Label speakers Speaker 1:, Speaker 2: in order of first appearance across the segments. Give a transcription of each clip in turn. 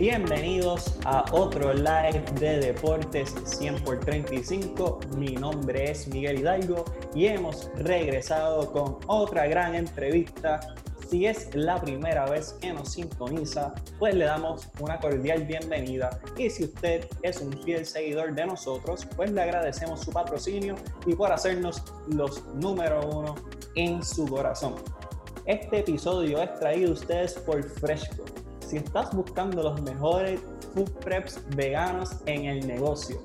Speaker 1: Bienvenidos a otro live de Deportes 100 por 35. Mi nombre es Miguel Hidalgo y hemos regresado con otra gran entrevista. Si es la primera vez que nos sintoniza, pues le damos una cordial bienvenida. Y si usted es un fiel seguidor de nosotros, pues le agradecemos su patrocinio y por hacernos los número uno en su corazón. Este episodio es traído a ustedes por Fresco si estás buscando los mejores food preps veganos en el negocio,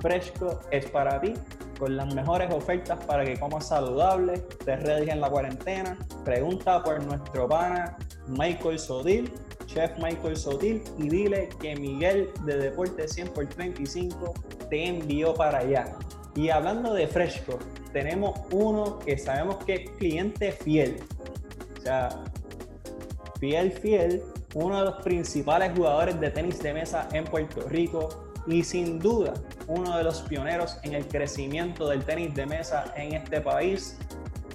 Speaker 1: Fresco es para ti con las mejores ofertas para que comas saludable, te redes en la cuarentena. Pregunta por nuestro pana Michael Sodil, Chef Michael Sodil, y dile que Miguel de Deporte 100 por 35 te envió para allá. Y hablando de Fresco, tenemos uno que sabemos que es cliente fiel. O sea, fiel, fiel, uno de los principales jugadores de tenis de mesa en Puerto Rico y sin duda uno de los pioneros en el crecimiento del tenis de mesa en este país,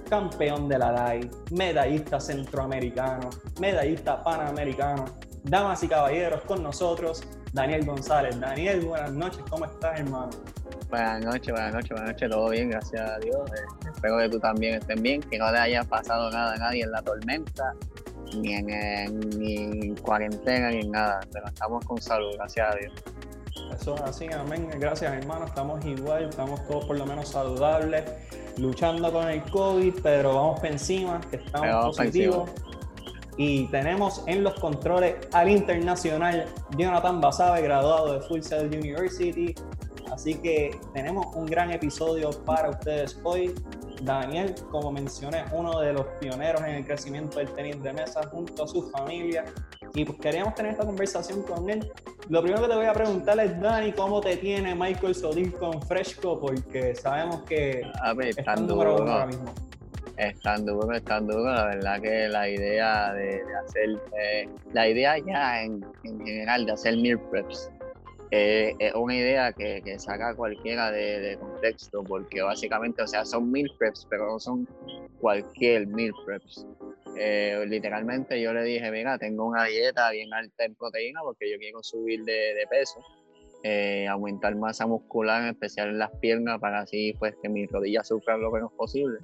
Speaker 1: campeón de la DAI, medallista centroamericano, medallista panamericano. Damas y caballeros, con nosotros Daniel González. Daniel, buenas noches, ¿cómo estás, hermano?
Speaker 2: Buenas noches, buenas noches, buenas noches, todo bien, gracias a Dios. Eh, espero que tú también estés bien, que no le haya pasado nada a nadie en la tormenta ni en, ni cuarentena, ni en nada, pero estamos con salud, gracias a Dios.
Speaker 1: Eso es así, amén. Gracias, hermano. Estamos igual, estamos todos por lo menos saludables, luchando con el COVID, pero vamos para encima, que estamos positivos. Y tenemos en los controles al internacional Jonathan Basabe, graduado de Full Sail University. Así que tenemos un gran episodio para ustedes hoy. Daniel, como mencioné, uno de los pioneros en el crecimiento del tenis de mesa junto a su familia. Y pues queríamos tener esta conversación con él. Lo primero que te voy a preguntar es, Dani, ¿cómo te tiene Michael Sodil con Fresco? Porque sabemos que
Speaker 2: a ver, están duro ahora mismo. Están duro, están duro. La verdad que la idea de, hacer, eh, la idea ya en, en, general de hacer meal preps eh, es una idea que, que saca cualquiera de, contexto, porque básicamente, o sea, son mil preps, pero no son cualquier mil preps. Eh, literalmente yo le dije, mira, tengo una dieta bien alta en proteína porque yo quiero subir de, peso, eh, aumentar masa muscular, en especial en las piernas, para así pues que mis rodillas sufran lo menos posible.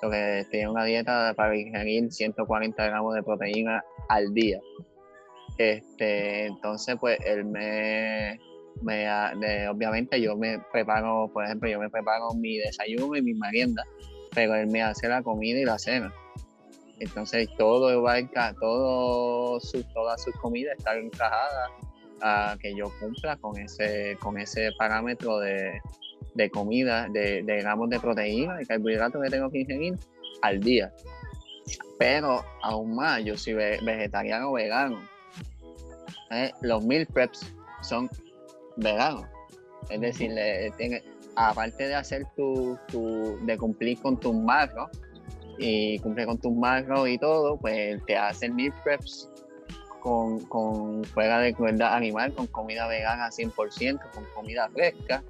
Speaker 2: So que tengo una dieta para ingerir 140 gramos de proteína al día. Este, entonces, pues él me, me obviamente yo me preparo, por ejemplo, yo me preparo mi desayuno y mi merienda, pero él me hace la comida y la cena. Entonces todo va todo su, todas sus comidas están encajadas a que yo cumpla con ese, con ese parámetro de, de comida, de, de, gramos de proteína y carbohidratos que tengo que ingerir al día. Pero aún más, yo soy vegetariano o vegano. ¿Eh? los meal preps son veganos. Es decir, tiene, aparte de hacer tu, tu, de cumplir con tus macros y cumplir con tus macros y todo, pues te hacen meal preps con, con fuera de crueldad animal, con comida vegana 100%, con comida fresca.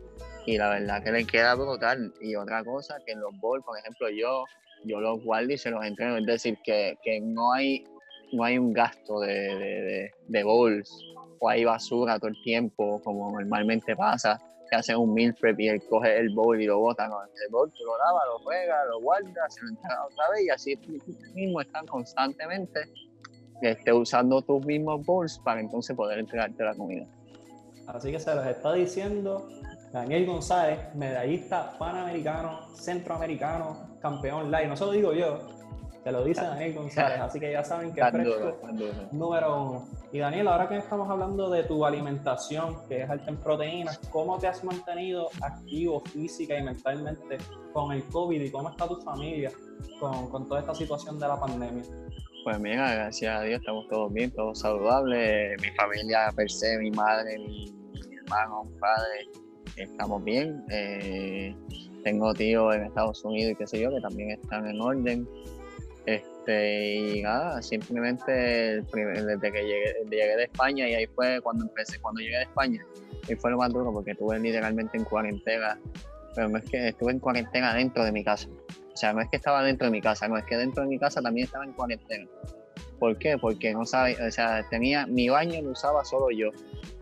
Speaker 2: Y la verdad que le queda brutal. Y otra cosa, que en los bowls, por ejemplo, yo, yo los guardo y se los entreno. Es decir, que, que no hay no hay un gasto de, de, de, bowls o hay basura todo el tiempo, como normalmente pasa, que hace un meal prep y él coge el bowl y lo bota. No, el bowl tú lo lavas, lo juegas, lo guardas, se lo entrega otra vez y así mismo están constantemente esté usando tus mismos bowls para entonces poder entregarte la comida.
Speaker 1: Así que se los está diciendo Daniel González, medallista panamericano, centroamericano, campeón live. No se lo digo yo, te lo dice Daniel González, así que ya saben que es fresco número uno. Y Daniel, ahora que estamos hablando de tu alimentación, que es alta en proteínas, ¿cómo te has mantenido activo física y mentalmente con el COVID y cómo está tu familia con, con toda esta situación de la pandemia?
Speaker 2: Pues mira, gracias a Dios estamos todos bien, todos saludables. Mi familia per se, mi madre, mi, hermano, mi padre, estamos bien. Eh, tengo tíos en Estados Unidos y qué sé yo, que también están en orden. Y nada, simplemente desde que llegué, llegué, de España y ahí fue cuando empecé, cuando llegué de España, y fue lo más duro porque estuve literalmente en cuarentena, pero no es que estuve en cuarentena dentro de mi casa. O sea, no es que estaba dentro de mi casa, no es que dentro de mi casa también estaba en cuarentena. ¿Por qué? Porque no sabía, o sea, tenía, mi baño lo usaba solo yo.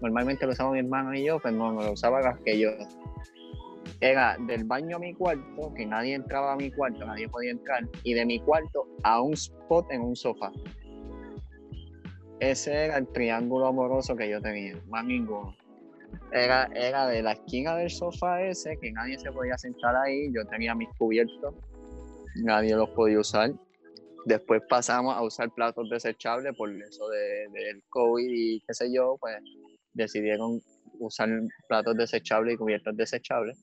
Speaker 2: Normalmente lo usaba mi hermano y yo, pero no, no lo usaba más que yo. Era del baño a mi cuarto, que nadie entraba a mi cuarto, nadie podía entrar, y de mi cuarto a un spot en un sofá. Ese era el triángulo amoroso que yo tenía, más ninguno. Era, era de la esquina del sofá ese, que nadie se podía sentar ahí, yo tenía mis cubiertos, nadie los podía usar. Después pasamos a usar platos desechables por eso de, del COVID y qué sé yo, pues decidieron usar platos desechables y cubiertos desechables.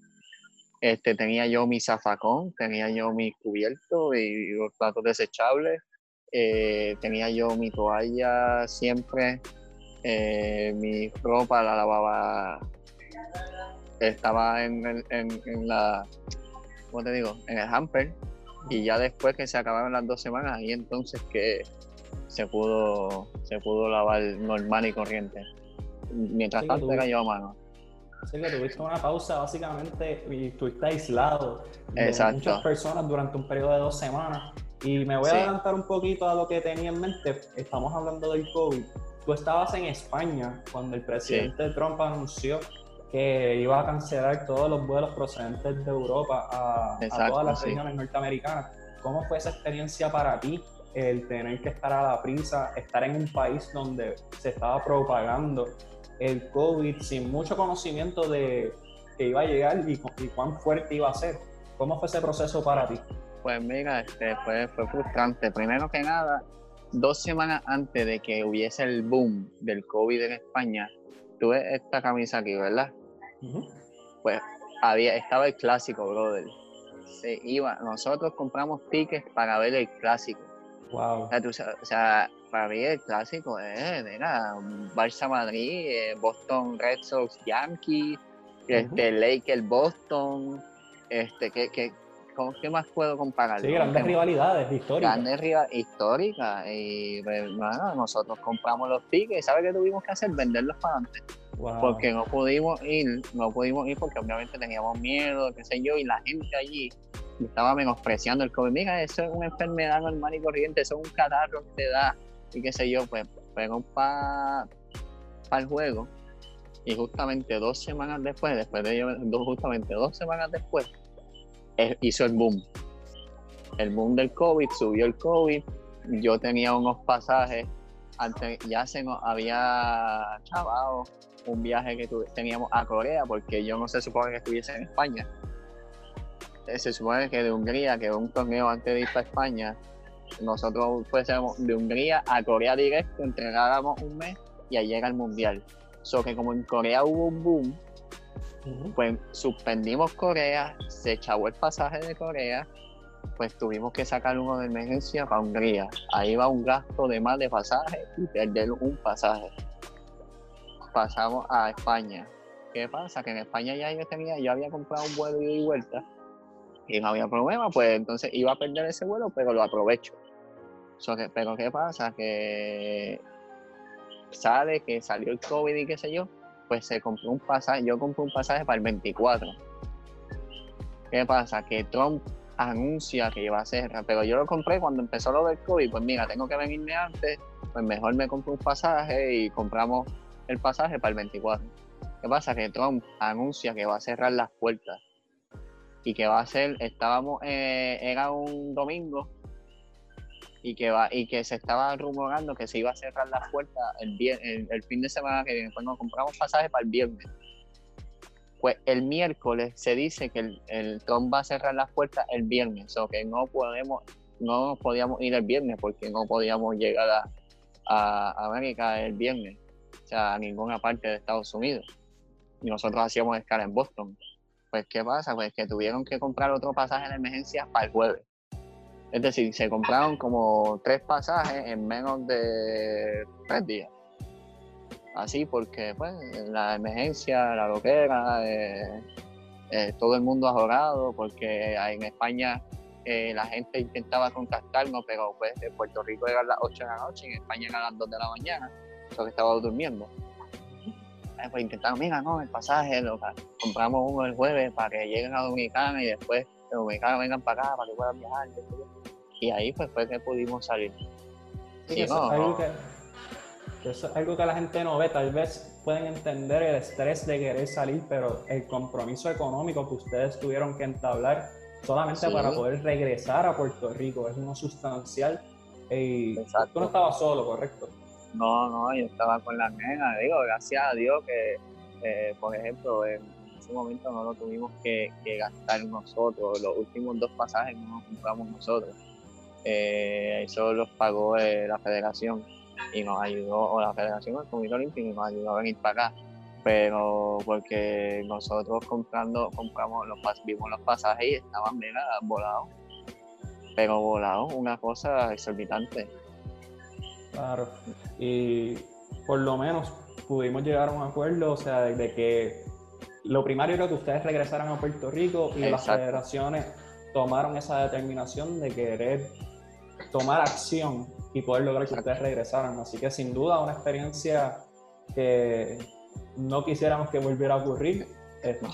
Speaker 2: Este, tenía yo mi zafacón, tenía yo mi cubierto y los platos desechables, eh, tenía yo mi toalla siempre, eh, mi ropa la lavaba, estaba en, en, en la, ¿cómo te digo? En el hamper y ya después que se acabaron las dos semanas, ahí entonces que se pudo, se pudo lavar normal y corriente. Mientras tanto era yo a mano.
Speaker 1: Sí, que tuviste una pausa básicamente y estuviste aislado de muchas personas durante un periodo de dos semanas. Y me voy a adelantar un poquito a lo que tenía en mente. Estamos hablando del COVID. Tú estabas en España cuando el presidente Trump anunció que iba a cancelar todos los vuelos procedentes de Europa a, todas las regiones norteamericanas. ¿Cómo fue esa experiencia para ti, el tener que estar a la prisa, estar en un país donde se estaba propagando el COVID sin mucho conocimiento de que iba a llegar y, cuán fuerte iba a ser? ¿Cómo fue ese proceso para ti?
Speaker 2: Pues mira, este, fue, fue frustrante. Primero que nada, dos semanas antes de que hubiese el boom del COVID en España, tuve esta camisa aquí, ¿verdad? Pues había, estaba el clásico, brother. Se iba, nosotros compramos tickets para ver el clásico.
Speaker 1: Wow.
Speaker 2: O sea, para ver el clásico eh, era Barça Madrid, eh, Boston Red Sox Yankees, este, Lakers Boston, este, que, que, ¿con qué más puedo comparar?
Speaker 1: Sí, grandes rivalidades históricas.
Speaker 2: Grandes rivalidades históricas. Y bueno, nosotros compramos los tickets. ¿Sabes qué tuvimos que hacer? Venderlos para antes. Porque no pudimos ir, no pudimos ir porque obviamente teníamos miedo, qué sé yo, y la gente allí estaba menospreciando el COVID. Mira, eso es una enfermedad normal y corriente, eso es un catarro que te da, y qué sé yo, pues fueron para el juego. Y justamente dos semanas después, después de ello, justamente dos semanas después, eh, hizo el boom. El boom del COVID, subió el COVID. Yo tenía unos pasajes, antes ya se nos había chavado un viaje que teníamos a Corea, porque yo no se supone que estuviese en España. Eh, se supone que de Hungría, que un torneo antes de ir para España, nosotros fuésemos de Hungría a Corea directo, entregáramos un mes y ahí llega el mundial. So que como en Corea hubo un boom, pues suspendimos Corea, se echó el pasaje de Corea, pues tuvimos que sacar uno de emergencia para Hungría. Ahí va un gasto de más de pasaje y perder un pasaje pasamos a España. ¿Qué pasa? Que en España ya yo tenía, yo había comprado un vuelo y vuelta y no había problema, pues entonces iba a perder ese vuelo, pero lo aprovecho. Pero ¿qué pasa? Que sale, que salió el COVID y qué sé yo, pues se compró un pasaje, yo compré un pasaje para el 24. ¿Qué pasa? Que Trump anuncia que iba a cerrar, pero yo lo compré cuando empezó lo del COVID, pues mira, tengo que venirme antes, pues mejor me compré un pasaje y compramos el pasaje para el 24. ¿Qué pasa? Que Trump anuncia que va a cerrar las puertas y que va a ser, estábamos, eh, era un domingo y que va y que se estaba rumorando que se iba a cerrar las puertas el, el, fin de semana que viene. Pues nos compramos pasaje para el viernes. Pues el miércoles se dice que el, Trump va a cerrar las puertas el viernes, o que no podemos, no podíamos ir el viernes porque no podíamos llegar a, a América el viernes a ninguna parte de Estados Unidos. Y nosotros hacíamos escala en Boston. Pues, ¿qué pasa? Pues que tuvieron que comprar otro pasaje de emergencia para el jueves. Es decir, se compraron como tres pasajes en menos de tres días. Así porque, pues, la emergencia, la loquera, eh, eh, todo el mundo ha jorado, porque en España eh, la gente intentaba contactarnos, pero pues de Puerto Rico era las 8 de la noche, en España eran las 2 de la mañana que estaba durmiendo. pues intentamos, mira, no, el pasaje, lo, compramos uno el jueves para que lleguen a Dominicana y después de Dominicana vengan para acá para que puedan viajar. Y ahí pues fue que pudimos salir.
Speaker 1: eso, es algo que, eso es algo que la gente no ve. Tal vez pueden entender el estrés de querer salir, pero el compromiso económico que ustedes tuvieron que entablar solamente para poder regresar a Puerto Rico es uno sustancial. Y tú no estabas solo, ¿correcto?
Speaker 2: No, no, yo estaba con la nena. Digo, gracias a Dios que, eh, por ejemplo, en ese momento no lo tuvimos que, gastar nosotros. Los últimos dos pasajes no los compramos nosotros. Eh, eso los pagó eh, la federación y nos ayudó, o la federación, el Comité Olímpico, y nos ayudó a venir para acá. Pero porque nosotros comprando, compramos los vimos los pasajes y estaban mega volados. Pero volados, una cosa exorbitante.
Speaker 1: Claro. Y por lo menos pudimos llegar a un acuerdo, o sea, de, que lo primario era que ustedes regresaran a Puerto Rico y las federaciones tomaron esa determinación de querer tomar acción y poder lograr que ustedes regresaran. Así que sin duda una experiencia que no quisiéramos que volviera a ocurrir. Este,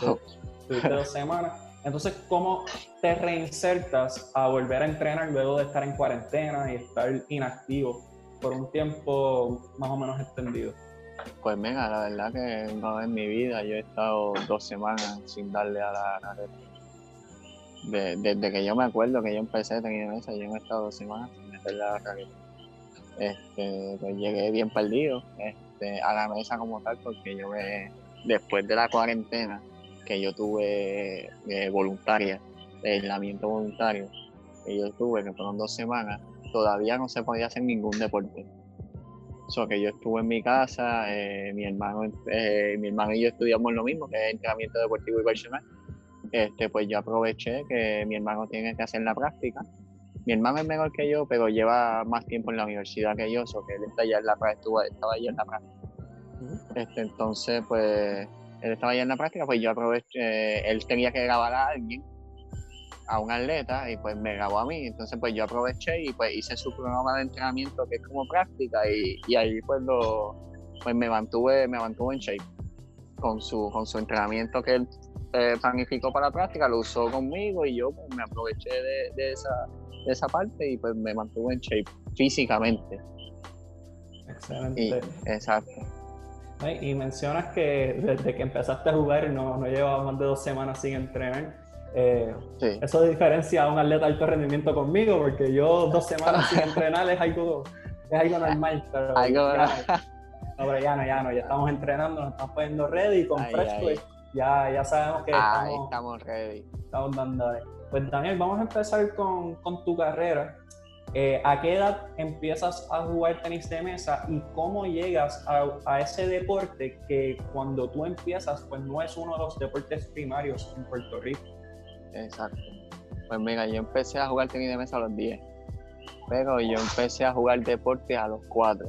Speaker 1: dos semanas. Entonces, ¿cómo te reinsertas a volver a entrenar luego de estar en cuarentena y estar inactivo por un tiempo más o menos extendido?
Speaker 2: Pues venga, la verdad que no en mi vida yo he estado dos semanas sin darle a la carrera. Desde que yo me acuerdo que yo empecé tener mesa, yo he estado dos semanas sin meterle a la carrera este, pues llegué bien perdido este, a la mesa como tal, porque yo después de la cuarentena que yo tuve eh, voluntaria, de aislamiento voluntario, que yo tuve, que fueron dos semanas, todavía no se podía hacer ningún deporte. So, que yo estuve en mi casa, eh, mi hermano, eh, mi hermano y yo estudiamos lo mismo, que es entrenamiento deportivo y personal. Este, pues yo aproveché que mi hermano tiene que hacer la práctica mi hermano es mejor que yo, pero lleva más tiempo en la universidad que yo, so que él está en la práctica, estaba allá en la práctica. Este, entonces, pues, él estaba allá en la práctica, pues yo aproveché, él tenía que grabar a alguien, a un atleta, y pues me grabó a mí. Entonces, pues yo aproveché y pues hice su programa de entrenamiento que es como práctica, y, ahí pues lo, pues me mantuve, me mantuve en shape con su, con su entrenamiento que él eh, planificó para la práctica, lo usó conmigo y yo pues, me aproveché de, esa, de esa parte y pues me mantuve en shape físicamente.
Speaker 1: Excelente.
Speaker 2: exacto.
Speaker 1: Y mencionas que desde que empezaste a jugar no, no llevabas más de dos semanas sin entrenar. Eh, eso diferencia a un atleta de alto rendimiento conmigo, porque yo dos semanas sin entrenar es algo, es algo normal, pero, ya, no, pero ya no, ya no, ya estamos entrenando, nos estamos poniendo ready con Fresh, pues, ya, ya sabemos que
Speaker 2: estamos, estamos ready.
Speaker 1: Estamos dando pues Daniel, vamos a empezar con, tu carrera. Eh, ¿A qué edad empiezas a jugar tenis de mesa y cómo llegas a, ese deporte que cuando tú empiezas, pues no es uno de los deportes primarios en Puerto Rico?
Speaker 2: Exacto. Pues mira, yo empecé a jugar tenis de mesa a los 10, pero yo empecé a jugar deporte a los 4.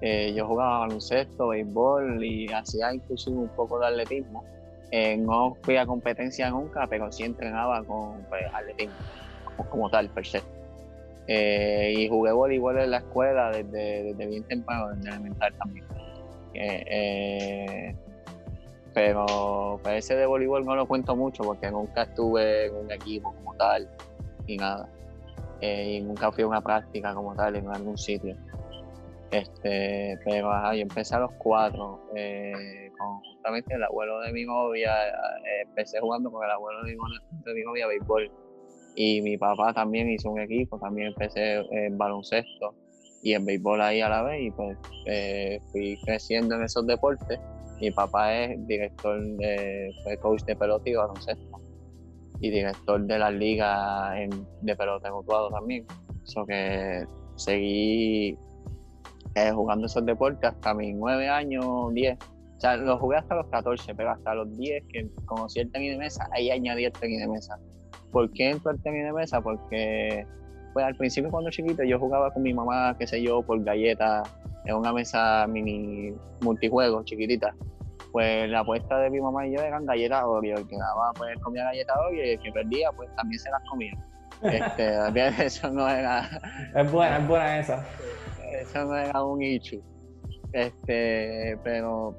Speaker 2: Eh, yo jugaba baloncesto, béisbol y hacía incluso un poco de atletismo eh, no fui a competencia nunca, pero sí entrenaba con pues, atletismo, como, tal, per se. Eh, y jugué voleibol en la escuela desde, bien temprano, desde elemental también. Pero pues, ese de voleibol no lo cuento mucho porque nunca estuve en un equipo como tal y nada. y nunca fui a una práctica como tal en algún sitio. Este, pero ajá, yo empecé a los cuatro eh, con justamente el abuelo de mi novia. Eh, empecé jugando con el abuelo de mi, de mi novia béisbol. Y mi papá también hizo un equipo, también empecé en baloncesto y en béisbol ahí a la vez. Y pues eh, fui creciendo en esos deportes. Mi papá es director, de, fue coach de pelota y baloncesto. Y director de la liga de pelota mutuado también. Eso que seguí eh, jugando esos deportes hasta mis 9 años, 10. O sea, lo jugué hasta los 14, pero hasta los 10 que conocí el tenis de mesa, ahí añadí el tenis de mesa. ¿Por qué entró el tenis de mesa? Porque pues al principio cuando chiquito yo jugaba con mi mamá, qué sé yo, por galletas, en una mesa mini multijuegos chiquitita. Pues la apuesta de mi mamá y yo eran galletas Oreo. El que daba pues comía galletas Oreo y el que perdía pues también se las comía. Este, eso no era...
Speaker 1: Es buena, es buena esa
Speaker 2: eso no era un issue. Este, pero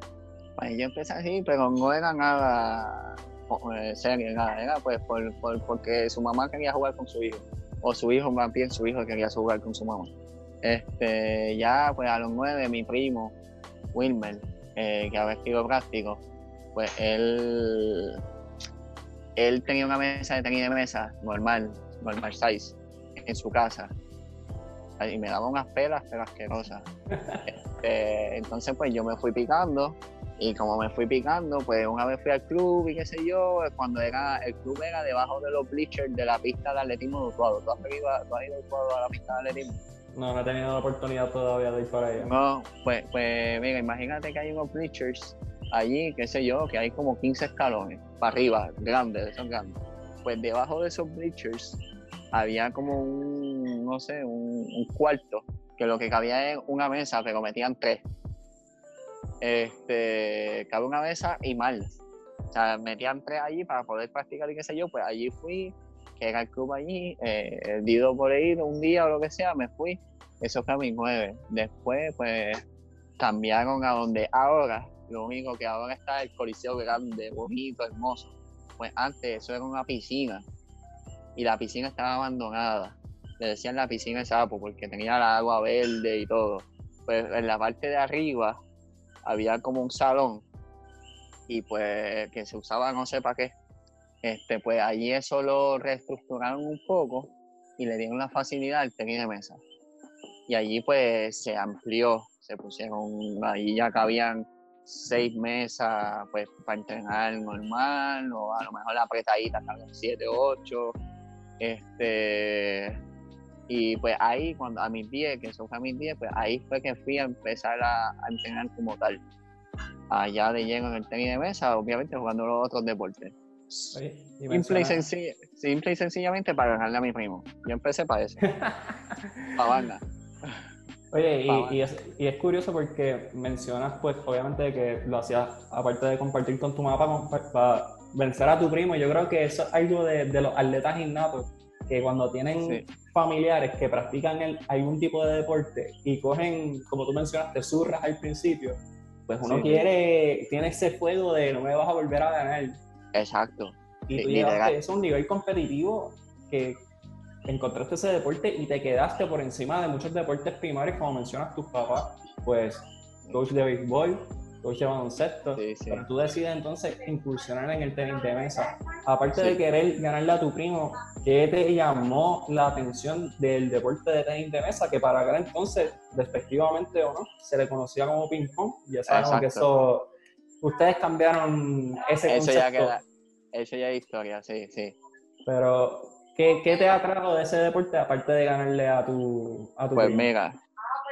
Speaker 2: pues yo empecé así, pero no era nada eh, serio, nada, era pues por, por, porque su mamá quería jugar con su hijo, o su hijo más bien su hijo quería jugar con su mamá. Este, ya pues a los nueve mi primo, Wilmer, eh, que había sido práctico, pues él, él tenía una mesa de tenis de mesa normal, normal size, en su casa. Y me daba unas pelas, pero asquerosas. Este, entonces pues yo me fui picando y como me fui picando, pues una vez fui al club y qué sé yo, cuando era, el club era debajo de los bleachers de la pista de atletismo de Utuado. ¿Tú has, ido, ¿Tú has ido a la pista de atletismo?
Speaker 1: No, no he tenido la oportunidad todavía de ir para allá.
Speaker 2: No, pues, pues mira, imagínate que hay unos bleachers allí, qué sé yo, que hay como 15 escalones para arriba, grandes, son grandes. Pues debajo de esos bleachers había como un, no sé, un, cuarto, que lo que cabía es una mesa, pero metían tres este, cabe una mesa y mal. O sea, metían tres allí para poder practicar y qué sé yo, pues allí fui, que era el club allí, eh, por ir un día o lo que sea, me fui. Eso fue a mis nueve. Después, pues, cambiaron a donde ahora, lo único que ahora está el coliseo grande, bonito, hermoso. Pues antes eso era una piscina y la piscina estaba abandonada. Le decían la piscina de sapo porque tenía el agua verde y todo. Pues en la parte de arriba había como un salón y pues que se usaba no sé para qué. Este, pues allí eso lo reestructuraron un poco y le dieron la facilidad al tenis de mesa. Y allí pues se amplió, se pusieron, allí ya cabían seis mesas pues para entrenar normal o a lo mejor la apretadita cabían siete, ocho. Este, y pues ahí, cuando a mis 10, que eso fue a mis 10, pues ahí fue que fui a empezar a, entrenar como tal. Allá de lleno en el tenis de mesa, obviamente jugando los otros deportes. simple, y simple y sencillamente para ganarle a mi primo. Yo empecé para eso. para banda.
Speaker 1: Oye, y, es, y, es, curioso porque mencionas, pues, obviamente que lo hacías, aparte de compartir con tu mapa, para, vencer a tu primo. Yo creo que eso es algo de, de los atletas innatos, que cuando tienen familiares que practican el, algún tipo de deporte y cogen, como tú mencionaste, zurras al principio, pues uno quiere, tiene ese fuego de no me vas a volver a ganar.
Speaker 2: Exacto.
Speaker 1: Y tú llegaste a un nivel competitivo que encontraste ese deporte y te quedaste por encima de muchos deportes primarios, como mencionas tus papás, pues coach de béisbol, coach de baloncesto, pero tú decides entonces incursionar en el tenis de mesa. Aparte de querer ganarle a tu primo, ¿qué te llamó la atención del deporte de tenis de mesa? Que para aquel entonces, despectivamente o no, se le conocía como ping-pong. Ya sabemos que eso. Ustedes cambiaron ese
Speaker 2: eso Ya queda, eso ya es historia, sí, sí.
Speaker 1: Pero, ¿qué, qué te atrajo de ese deporte aparte de ganarle a tu, a tu
Speaker 2: Pues mira,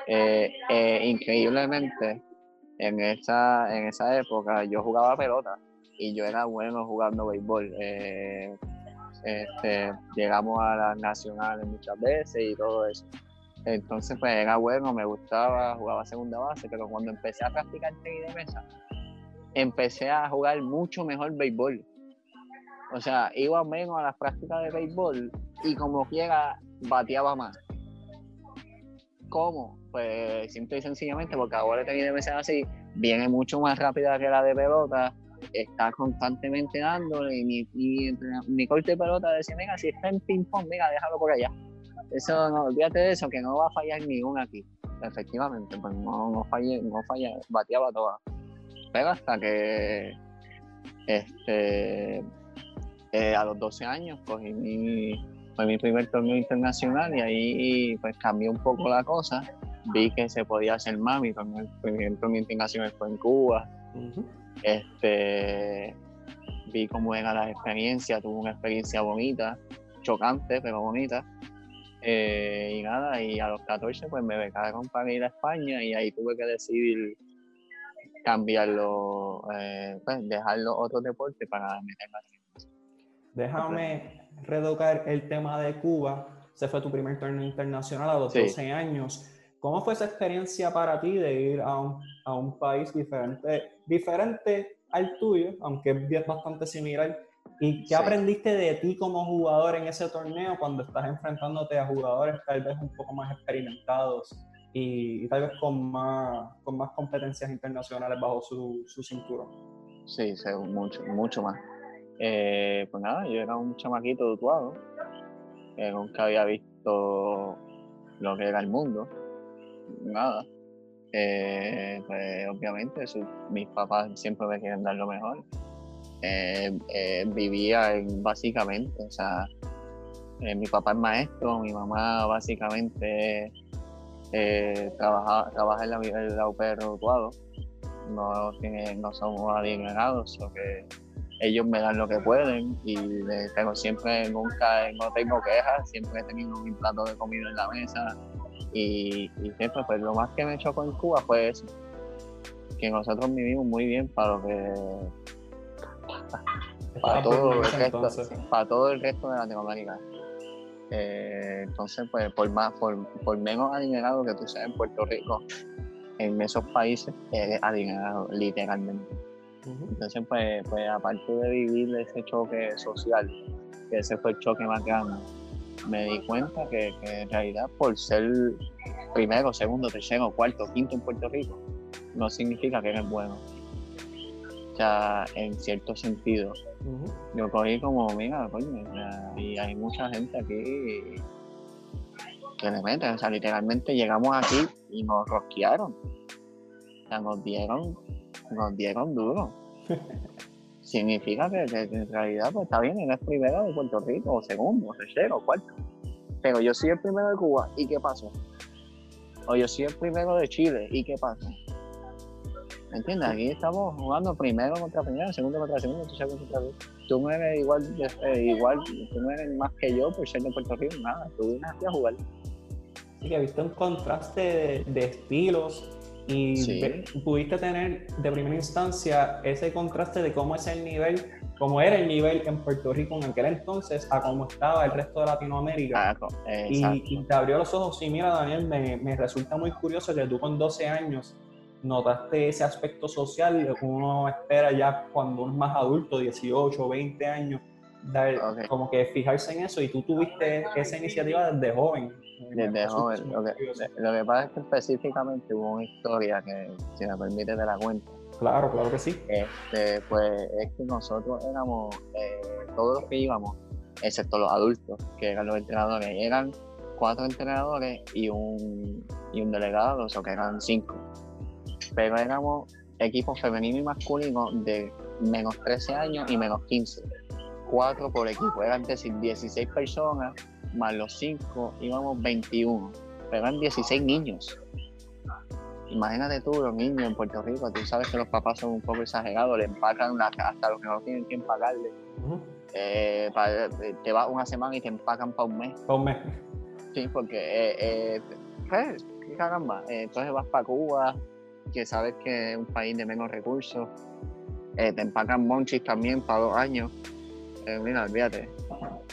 Speaker 2: eh, eh, increíblemente en esa, en esa época yo jugaba pelota y yo era bueno jugando béisbol. Eh, este, llegamos a las nacionales muchas veces y todo eso. Entonces, pues era bueno, me gustaba, jugaba segunda base, pero cuando empecé a practicar tenis de mesa, empecé a jugar mucho mejor béisbol. O sea, iba menos a las prácticas de béisbol y como quiera bateaba más. ¿Cómo? Pues simple y sencillamente porque ahora tenis de mesa así, viene mucho más rápida que la de pelota, está constantemente dándole y mi, mi, corte de pelota decía, venga, si está en ping-pong, venga, déjalo por allá. Eso, no, olvídate de eso, que no va a fallar ningún aquí. Efectivamente, pues no, no fallé, no falla, bateaba toda. Pero hasta que este eh, a los 12 años cogí mi, fue mi primer torneo internacional y ahí pues cambió un poco la cosa. Vi que se podía hacer más, mi primer torneo internacional fue en Cuba. Este, vi cómo era la experiencia, tuve una experiencia bonita, chocante, pero bonita. Eh, y nada, y a los 14 pues me becaron para ir a España y ahí tuve que decidir cambiarlo, eh, pues dejar los otros deportes para meterme
Speaker 1: Déjame reeducar el tema de Cuba. Ese fue tu primer torneo internacional a los 12 años. ¿Cómo fue esa experiencia para ti de ir a un, a un país diferente, diferente al tuyo, aunque es bastante similar? ¿Y qué aprendiste de ti como jugador en ese torneo cuando estás enfrentándote a jugadores tal vez un poco más experimentados y, tal vez con más, con más competencias internacionales bajo su, su cinturón?
Speaker 2: Sí, mucho, mucho más. Eh, pues nada, yo era un chamaquito dutuado, que nunca había visto lo que era el mundo nada. Eh, pues obviamente mis papás siempre me quieren dar lo mejor. Eh, vivía en, básicamente, o sea, mi papá es maestro, mi mamá básicamente trabaja, trabaja en la, en la UPR tiene, no somos adinerados, o que ellos me dan lo que pueden y tengo siempre, nunca, no tengo quejas, siempre he tenido un plato de comida en la mesa y, siempre, pues lo más que me chocó en Cuba fue eso, que nosotros vivimos muy bien para lo que... Para todo, el resto, para todo el resto de Latinoamérica. Eh, entonces, pues por más, por, por menos adinerado que tú seas en Puerto Rico, en esos países eres adinerado, literalmente. Entonces, pues, pues aparte de vivir ese choque social, que ese fue el choque más grande, me di cuenta que, en realidad por ser primero, segundo, tercero, cuarto, quinto en Puerto Rico, no significa que eres bueno. O sea, en cierto sentido. Yo cogí como, mira, coño, y hay mucha gente aquí que le meten, o sea, literalmente llegamos aquí y nos rosquearon. O sea, nos dieron nos dieron duro. Significa que, en realidad pues está bien, eres primero de Puerto Rico, o segundo, o tercero, o cuarto. Pero yo soy el primero de Cuba, ¿y qué pasó? O yo soy el primero de Chile, ¿y qué pasó? ¿Me entiendes? Aquí estamos jugando primero contra primero, segundo contra segundo, tercero contra tercero. Tú no eres igual, eh, igual, tú no eres más que yo por ser de Puerto Rico, nada, tú vienes aquí a jugar.
Speaker 1: Sí, que he visto un contraste de estilos, y pudiste tener de primera instancia ese contraste de cómo es el nivel, cómo era el nivel en Puerto Rico en aquel entonces a cómo estaba el resto de Latinoamérica. y, te abrió los ojos. Sí, mira, Daniel, me, me, resulta muy curioso que tú con 12 años notaste ese aspecto social que uno espera ya cuando uno es más adulto, 18, 20 años, como que fijarse en eso y tú tuviste esa iniciativa desde joven.
Speaker 2: Desde joven. Lo que, lo que, pasa es que específicamente hubo una historia que, si me permite, te la cuento.
Speaker 1: Claro, claro que sí.
Speaker 2: Este, pues es que nosotros éramos, eh, todos los que íbamos, excepto los adultos, que eran los entrenadores, eran cuatro entrenadores y un, y un delegado, o sea que eran cinco. Pero éramos equipos femenino y masculino de menos 13 años y menos 15. Cuatro por equipo, eran decir 16 personas más los 5 íbamos 21, pero eran 16 niños. Imagínate tú, los niños en Puerto Rico, tú sabes que los papás son un poco exagerados, le empacan una, hasta los que no tienen que pagarle. Eh, te vas una semana y te empacan para un mes.
Speaker 1: Para un mes.
Speaker 2: Sí, porque, eh, eh, pues, caramba, entonces vas para Cuba, que sabes que es un país de menos recursos, te empacan monchis también para dos años. Mira, olvídate,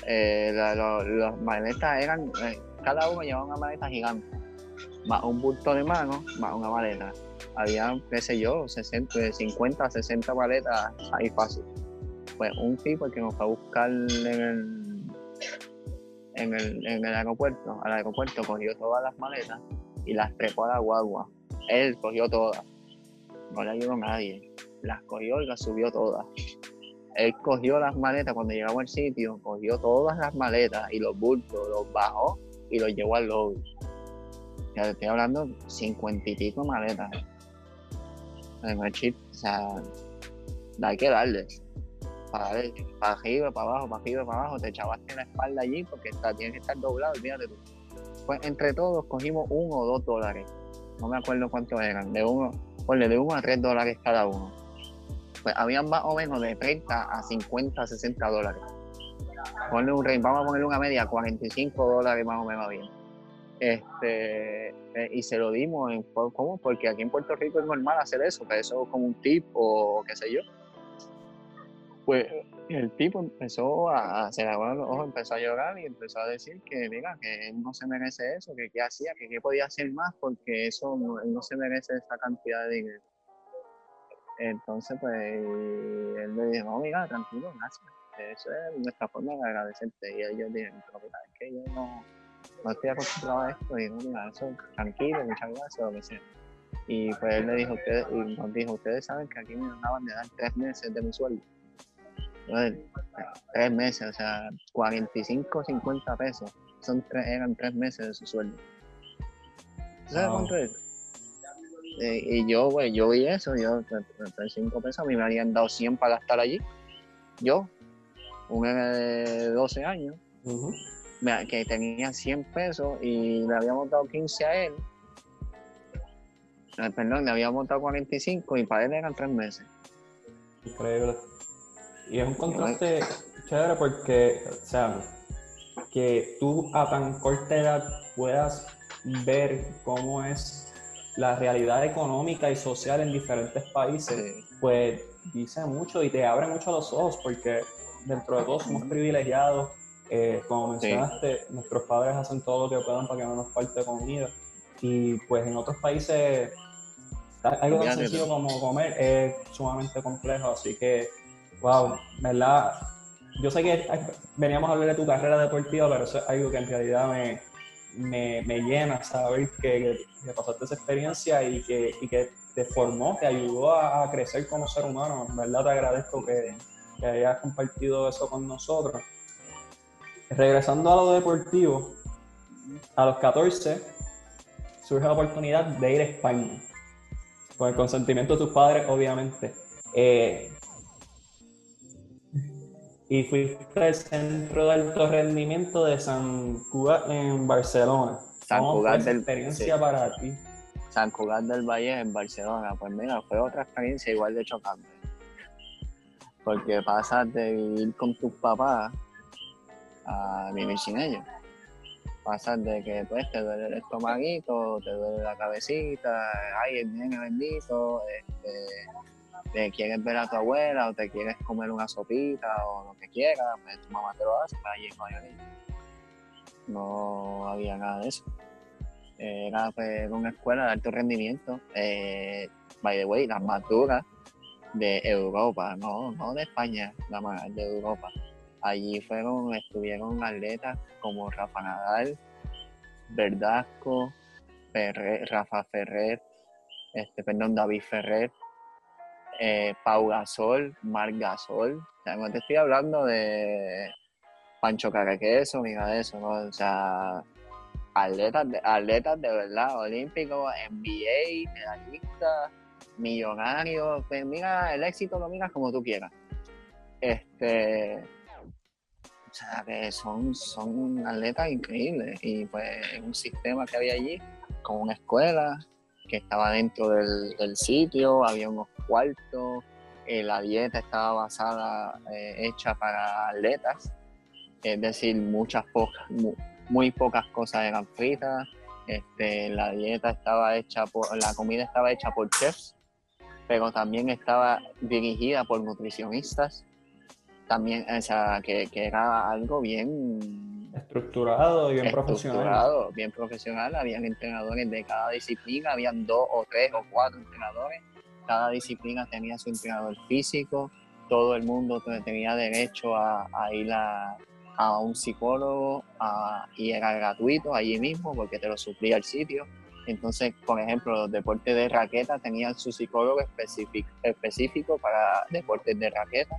Speaker 2: eh, las maletas eran, eh, cada uno llevaba una maleta gigante, más un bulto de mano, más una maleta. Había, qué sé yo, 60, 50, 60 maletas ahí fácil. Pues un tipo que nos fue a buscar en el, en el, en el aeropuerto, al aeropuerto cogió todas las maletas y las trepó a la guagua. Él cogió todas. No le ayudó a nadie. Las cogió y las subió todas él cogió las maletas cuando llegamos al sitio, cogió todas las maletas y los bultos, los bajó y los llevó al lobby. Ya te estoy hablando cincuenta y pico maletas. El chip, o sea, hay que darle. Para, para arriba, para abajo, para arriba, para abajo, te echabaste la espalda allí porque está, tiene que estar doblado, olvídate tú. Pues entre todos cogimos uno o dos dólares. No me acuerdo cuántos eran. De uno, ponle de uno a tres dólares cada uno pues habían más o menos de 30 a 50, 60 dólares. Ponle un vamos a ponerle una media, 45 dólares más o menos bien. Este, eh, y se lo dimos, en, ¿cómo? Porque aquí en Puerto Rico es normal hacer eso, que eso es como un tip o qué sé yo. Pues el tipo empezó a, los ojos, empezó a llorar y empezó a decir que, mira, que no se merece eso, que qué hacía, que qué podía hacer más, porque eso no se merece esa cantidad de dinero. Entonces, pues, él me dijo, no, mira, tranquilo, gracias. Eso es nuestra forma de agradecerte. Y ellos dijeron, pero mira, es que yo no, no estoy acostumbrado a esto. Y no, mira, eso, tranquilo, muchas gracias, lo que sea. Y pues él le dijo, ustedes, y nos dijo, ustedes saben que aquí me acaban de dar tres meses de mi sueldo. tres meses, o sea, 45, 50 pesos. Son tres, eran tres meses de su sueldo. ¿Sabes cuánto es? Eh, y yo, güey, yo vi eso, yo, 35 pesos, a mí me habían dado 100 para gastar allí. Yo, un de 12 años, que tenía 100 pesos y le habíamos dado 15 a él. Eh, perdón, le habíamos dado 45 y para él eran 3 meses.
Speaker 1: Increíble. Y es un contraste chévere porque, o sea, que tú a tan corta edad puedas ver cómo es la realidad económica y social en diferentes países, pues dice mucho y te abre mucho los ojos porque dentro de todo somos privilegiados. Eh, como mencionaste, nuestros padres hacen todo lo que puedan para que no nos falte comida. Y pues en otros países algo tan sencillo como comer es sumamente complejo. Así que, wow, ¿verdad? Yo sé que veníamos a hablar de tu carrera deportiva, pero eso es algo que en realidad me, me, me llena saber que, que, pasaste esa experiencia y que, y que te formó, te ayudó a, crecer como ser humano. En verdad te agradezco que, que hayas compartido eso con nosotros. Regresando a lo deportivo, a los 14 surge la oportunidad de ir a España, con el consentimiento de tus padres, obviamente. Eh, y fuiste al centro de alto rendimiento de San Cugat en Barcelona.
Speaker 2: San Cugat del
Speaker 1: experiencia para ti?
Speaker 2: San Cugat del Valle en Barcelona. Pues mira, fue otra experiencia igual de chocante. Porque pasas de vivir con tus papás a vivir sin ellos. Pasas de que pues te duele el estomaguito, te duele la cabecita, ay, el niño bendito, este, te quieres ver a tu abuela o te quieres comer una sopita o lo que quieras, pues tu mamá te lo hace, para allí en no había nada de eso. Era pues, una escuela de alto rendimiento, eh, by the way, las más duras de Europa, no, no de España, la más de Europa. Allí fueron, estuvieron atletas como Rafa Nadal, Verdasco, Rafa Ferrer, este, perdón, David Ferrer, eh, Pau Gasol, Marc Gasol. O sea, no te estoy hablando de Pancho Caraqueso de eso. O sea, atletas de, atletas de verdad, olímpicos, NBA, medallistas, millonarios. Pues mira, el éxito lo miras como tú quieras. Este. O sea, que son, son atletas increíbles. Y pues un sistema que había allí, con una escuela, que estaba dentro del, sitio, había unos cuartos, eh, la dieta estaba basada, eh, hecha para atletas, es decir, muchas pocas, muy, pocas cosas eran fritas, este, la dieta estaba hecha por, la comida estaba hecha por chefs, pero también estaba dirigida por nutricionistas, también, o sea, que era algo bien
Speaker 1: Estructurado y bien profesional.
Speaker 2: bien profesional. Habían entrenadores de cada disciplina, habían dos o tres o cuatro entrenadores. Cada disciplina tenía su entrenador físico. Todo el mundo tenía derecho a, ir a, un psicólogo y era gratuito allí mismo porque te lo suplía el sitio. Entonces, por ejemplo, los deportes de raqueta tenían su psicólogo específico, específico para deportes de raqueta,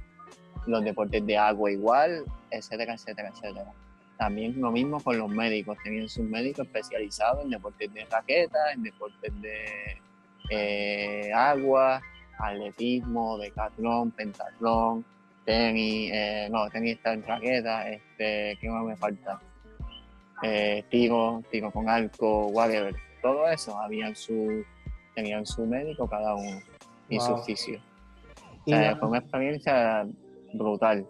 Speaker 2: los deportes de agua igual, etcétera, etcétera, etcétera. También lo mismo con los médicos, tenían sus médicos especializados en deportes de raqueta, en deportes de eh, agua, atletismo, decatlón, pentatlón, tenis, eh, no, tenis está en raqueta, este, ¿qué más me falta? Eh, tiro, tiro con arco, whatever. Todo eso habían su, tenían su médico cada uno y su oficio. O sea, fue una experiencia brutal.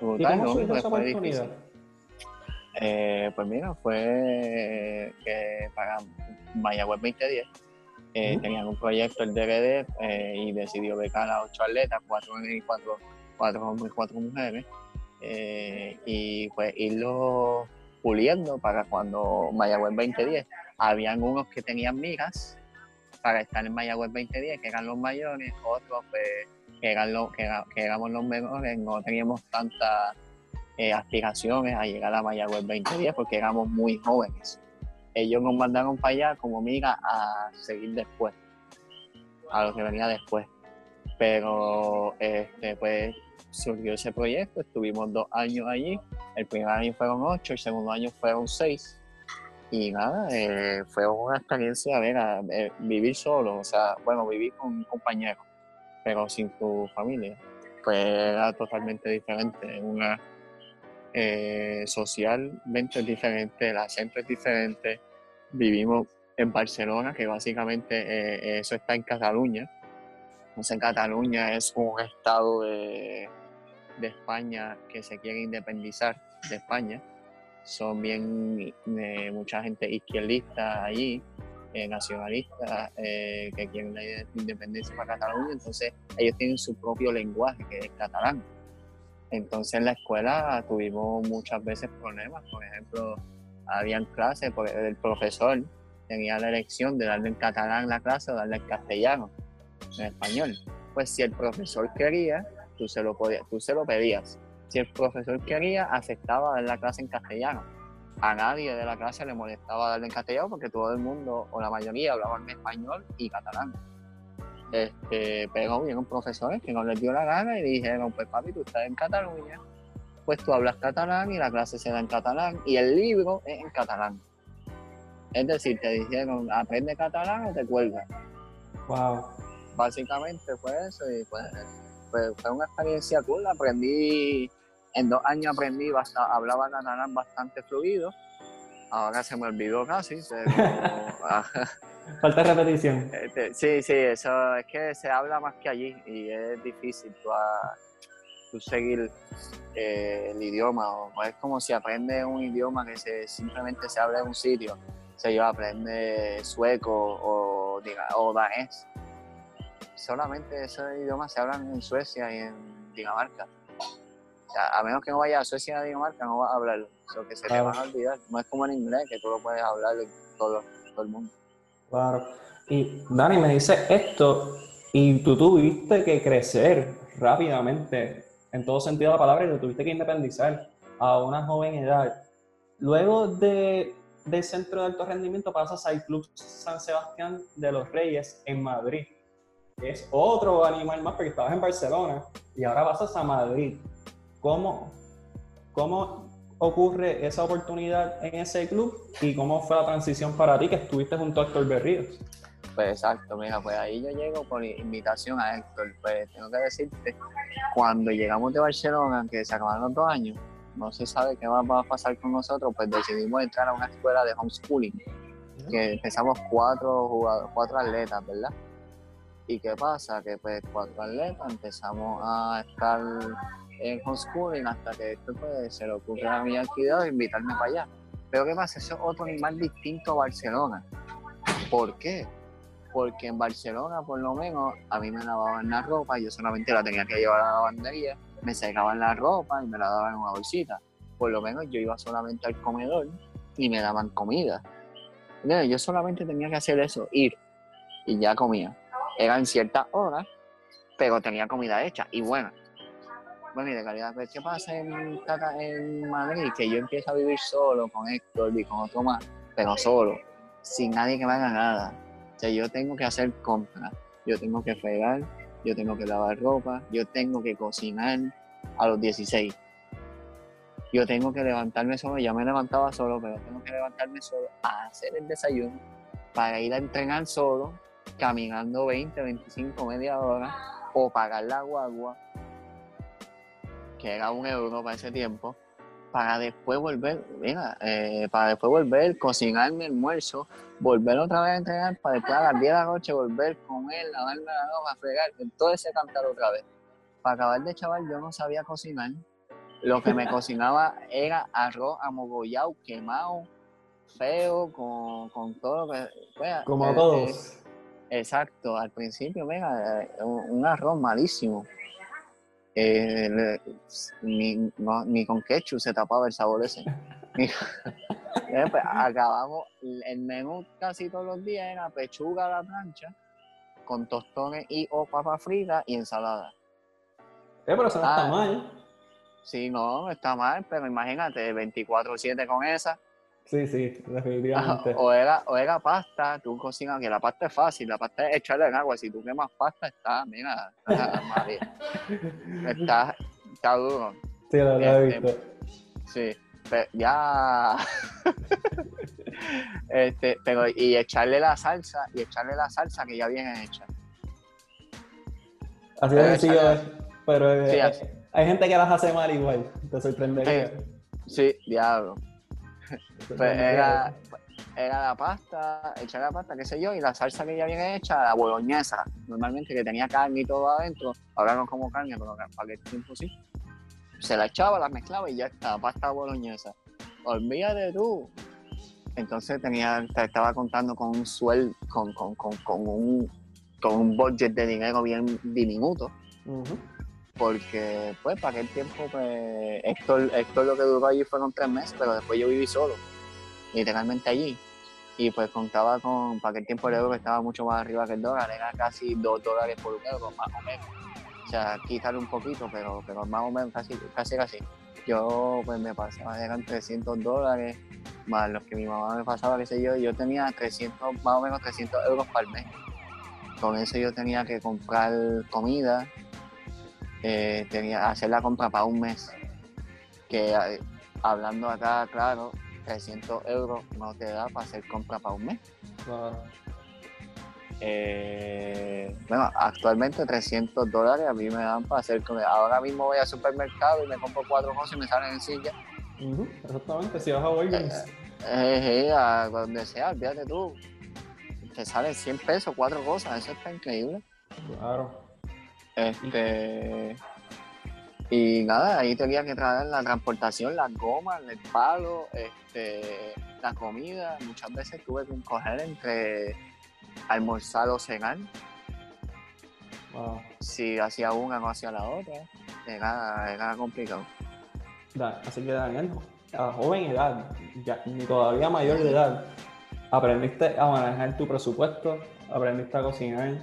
Speaker 1: Brutal, ¿Y cómo ¿no? Esa oportunidad?
Speaker 2: Eh, pues mira, fue que para Mayagüez 2010 eh, tenían un proyecto, el DRD, eh, y decidió becar a ocho atletas, cuatro hombres y cuatro, hombres y cuatro mujeres, y pues irlo puliendo para cuando Mayagüez 2010. Habían unos que tenían miras para estar en Mayagüez 2010, que eran los mayores, otros pues, que, eran los, que, que éramos los menores, no teníamos tanta eh, aspiraciones a llegar a Mayagüez 2010 porque éramos muy jóvenes. Ellos nos mandaron para allá como mira a seguir después, a lo que venía después. Pero este, pues surgió ese proyecto, estuvimos dos años allí, el primer año fueron ocho, el segundo año fueron seis. Y nada, eh, fue una experiencia, ver, eh, vivir solo, o sea, bueno, vivir con un compañero, pero sin tu familia, pues era totalmente diferente, una eh, socialmente diferente, el acento es diferente, vivimos en Barcelona, que básicamente eso está en Cataluña, entonces Cataluña es un estado de, España que se quiere independizar de España, son bien eh, mucha gente izquierdista allí, eh, nacionalista, eh, que quieren la independencia para Cataluña, entonces ellos tienen su propio lenguaje, que es catalán. Entonces en la escuela tuvimos muchas veces problemas, por ejemplo, habían clases, el profesor tenía la elección de darle en catalán la clase o darle en castellano, en español. Pues si el profesor quería, tú se lo, tú se lo pedías si el profesor quería, aceptaba dar la clase en castellano. A nadie de la clase le molestaba darle en castellano porque todo el mundo, o la mayoría, hablaban español y catalán. Este, pero hubieron profesores que no les dio la gana y dijeron, pues papi, tú estás en Cataluña, pues tú hablas catalán y la clase se da en catalán y el libro es en catalán. Es decir, te dijeron, aprende catalán o te cuelgas.
Speaker 1: Wow.
Speaker 2: Básicamente fue eso y pues, pues fue una experiencia cool. Aprendí en dos años aprendí, bastante, hablaba catalán bastante fluido. Ahora se me olvidó casi.
Speaker 1: Falta repetición.
Speaker 2: Este, sí, sí, eso es que se habla más que allí y es difícil tú, seguir eh, el idioma. O, es como si aprendes un idioma que se, simplemente se habla en un sitio. O sea, yo aprende sueco o, diga, o danés. Solamente esos idiomas se hablan en Suecia y en Dinamarca a menos que no vaya a Suecia o Dinamarca, no vas a hablarlo. Eso que se te van a olvidar. No es como en inglés, que tú lo puedes hablar todo, todo el mundo.
Speaker 1: Claro. Y Dani me dice esto, y tú tuviste que crecer rápidamente, en todo sentido de la palabra, y tú tuviste que independizar a una joven edad. Luego de, del centro de alto rendimiento pasas al Club San Sebastián de los Reyes en Madrid. Es otro animal más porque estabas en Barcelona y ahora pasas a Madrid. ¿Cómo, ¿Cómo ocurre esa oportunidad en ese club y cómo fue la transición para ti que estuviste junto a Héctor Berríos?
Speaker 2: Pues exacto, mira, pues ahí yo llego por invitación a Héctor. Pues tengo que decirte, cuando llegamos de Barcelona, que se acabaron los dos años, no se sabe qué va a pasar con nosotros, pues decidimos entrar a una escuela de homeschooling, que empezamos cuatro jugadores, cuatro atletas, ¿verdad? ¿Y qué pasa? Que pues cuatro atletas empezamos a estar en homeschooling hasta que esto pues, se le ocurre a mi de invitarme para allá. Pero ¿qué pasa? Eso es otro animal distinto a Barcelona. ¿Por qué? Porque en Barcelona, por lo menos, a mí me lavaban la ropa, yo solamente la tenía que llevar a la lavandería, me secaban la ropa y me la daban en una bolsita. Por lo menos yo iba solamente al comedor y me daban comida. Yo solamente tenía que hacer eso, ir y ya comía. Eran ciertas horas, pero tenía comida hecha y buena bueno, y de calidad. Pues, ¿qué pasa en, en Madrid? Que yo empiezo a vivir solo con Héctor y con otro más, pero solo, sin nadie que me haga nada. O sea, yo tengo que hacer compras, yo tengo que fregar, yo tengo que lavar ropa, yo tengo que cocinar a los 16. Yo tengo que levantarme solo, ya me levantaba solo, pero tengo que levantarme solo a hacer el desayuno para ir a entrenar solo, caminando 20, 25, media hora, o pagar la guagua, que era un euro para ese tiempo, para después volver, mira, eh, para después volver, cocinar mi almuerzo, volver otra vez a entrenar, para después a las 10 de la noche volver, comer, lavarme la ropa, fregar, todo ese cantar otra vez. Para acabar de chaval, yo no sabía cocinar. Lo que me cocinaba era arroz amogollado, quemado, feo, con, con todo lo que.
Speaker 1: Como eh, todos.
Speaker 2: Eh, exacto, al principio, venga, un arroz malísimo. Eh, ni, con ketchup se tapaba el sabor ese. Eh, pues, acabamos, el menú casi todos los días era pechuga a la plancha, con tostones y o papa frita y ensalada.
Speaker 1: Eh, pero eso no está ah, mal.
Speaker 2: Sí, no, no está mal, pero imagínate, 24-7 con esa.
Speaker 1: Sí, sí, definitivamente.
Speaker 2: o, era, o era pasta, tú cocinas, que la pasta es fácil, la pasta es echarle en agua. Si tú quemas pasta, está, mira, está, está, duro.
Speaker 1: Sí, lo, he este, visto.
Speaker 2: Sí, pero ya. Este, pero, y echarle la salsa, y echarle la salsa que ya viene hecha.
Speaker 1: Así de sencillo pero eh, hay gente que las hace mal igual, te sorprendería.
Speaker 2: Sí, diablo. Pues era, era la pasta, echar la pasta, qué sé yo, y la salsa que ya viene hecha, la boloñesa, normalmente que tenía carne y todo adentro, ahora no como carne, pero para aquel tiempo sí. Se la echaba, la mezclaba y ya está, pasta boloñesa. Olvídate tú. Entonces tenía, estaba contando con un sueldo, con, con, con, con, un, con un budget de dinero bien diminuto. Porque, pues, para aquel tiempo, pues, esto, esto lo que duró allí fueron tres meses, pero después yo viví solo, literalmente allí. Y pues contaba con, para aquel tiempo el euro estaba mucho más arriba que el dólar, era casi dos dólares por un euro, más o menos. O sea, quitarle un poquito, pero, pero más o menos casi, casi, casi. Yo, pues, me pasaba, eran 300 dólares, más los que mi mamá me pasaba, qué sé yo, yo tenía 300, más o menos 300 euros para mes. Con eso yo tenía que comprar comida, eh, tenía hacer la compra para un mes. Que eh, hablando acá, claro, 300 euros no te da para hacer compra para un mes. Eh, bueno, actualmente 300 dólares a mí me dan para hacer Ahora mismo voy al supermercado y me compro cuatro cosas y me salen en silla.
Speaker 1: exactamente, si vas a Walgreens.
Speaker 2: Eh, a donde sea, olvídate tú. Te salen 100 pesos, cuatro cosas, eso está increíble.
Speaker 1: Claro.
Speaker 2: Este. Y nada, ahí tenía que traer la transportación, las gomas, el palo, este, la comida. Muchas veces tuve que coger entre almorzar o cenar. Si hacía una, no hacía la otra. Era, era complicado.
Speaker 1: así que Daniel, a joven edad, ya, ni todavía mayor de edad, aprendiste a manejar tu presupuesto, aprendiste a cocinar,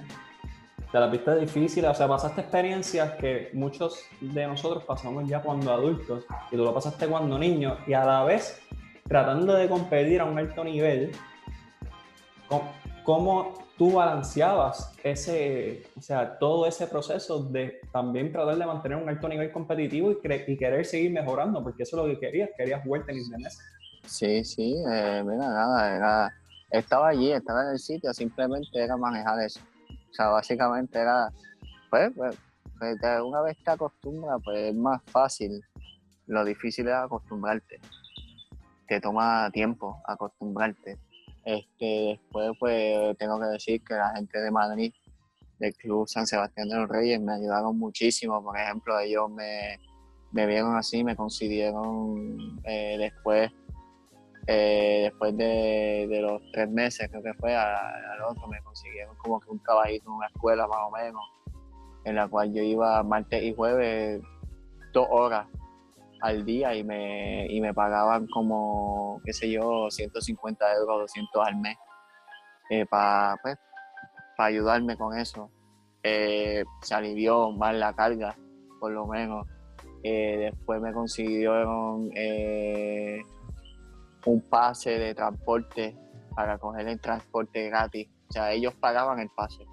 Speaker 1: te la viste difícil, o sea, pasaste experiencias que muchos de nosotros pasamos ya cuando adultos y tú lo pasaste cuando niño y a la vez tratando de competir a un alto nivel, ¿cómo tú balanceabas ese, o sea, todo ese proceso de también tratar de mantener un alto nivel competitivo y, y querer seguir mejorando? Porque eso es lo que querías, querías tenis de mesa.
Speaker 2: Sí, sí, eh, mira, nada, era, estaba allí, estaba en el sitio, simplemente era manejar eso o sea, básicamente era, pues, pues, pues una vez te acostumbras, pues es más fácil. Lo difícil es acostumbrarte. Te toma tiempo acostumbrarte. Este, después, pues, tengo que decir que la gente de Madrid, del Club San Sebastián de los Reyes, me ayudaron muchísimo. Por ejemplo, ellos me, me vieron así, me concedieron eh, después eh, después de, los tres meses, creo que fue, al otro me consiguieron como que un trabajito una escuela más o menos, en la cual yo iba martes y jueves dos horas al día y me, y me pagaban como, qué sé yo, 150 euros, 200 al mes, eh, para pues, ayudarme con eso. Eh, se alivió más la carga, por lo menos. después me consiguieron un pase de transporte para coger el transporte gratis. O sea, ellos pagaban el pase.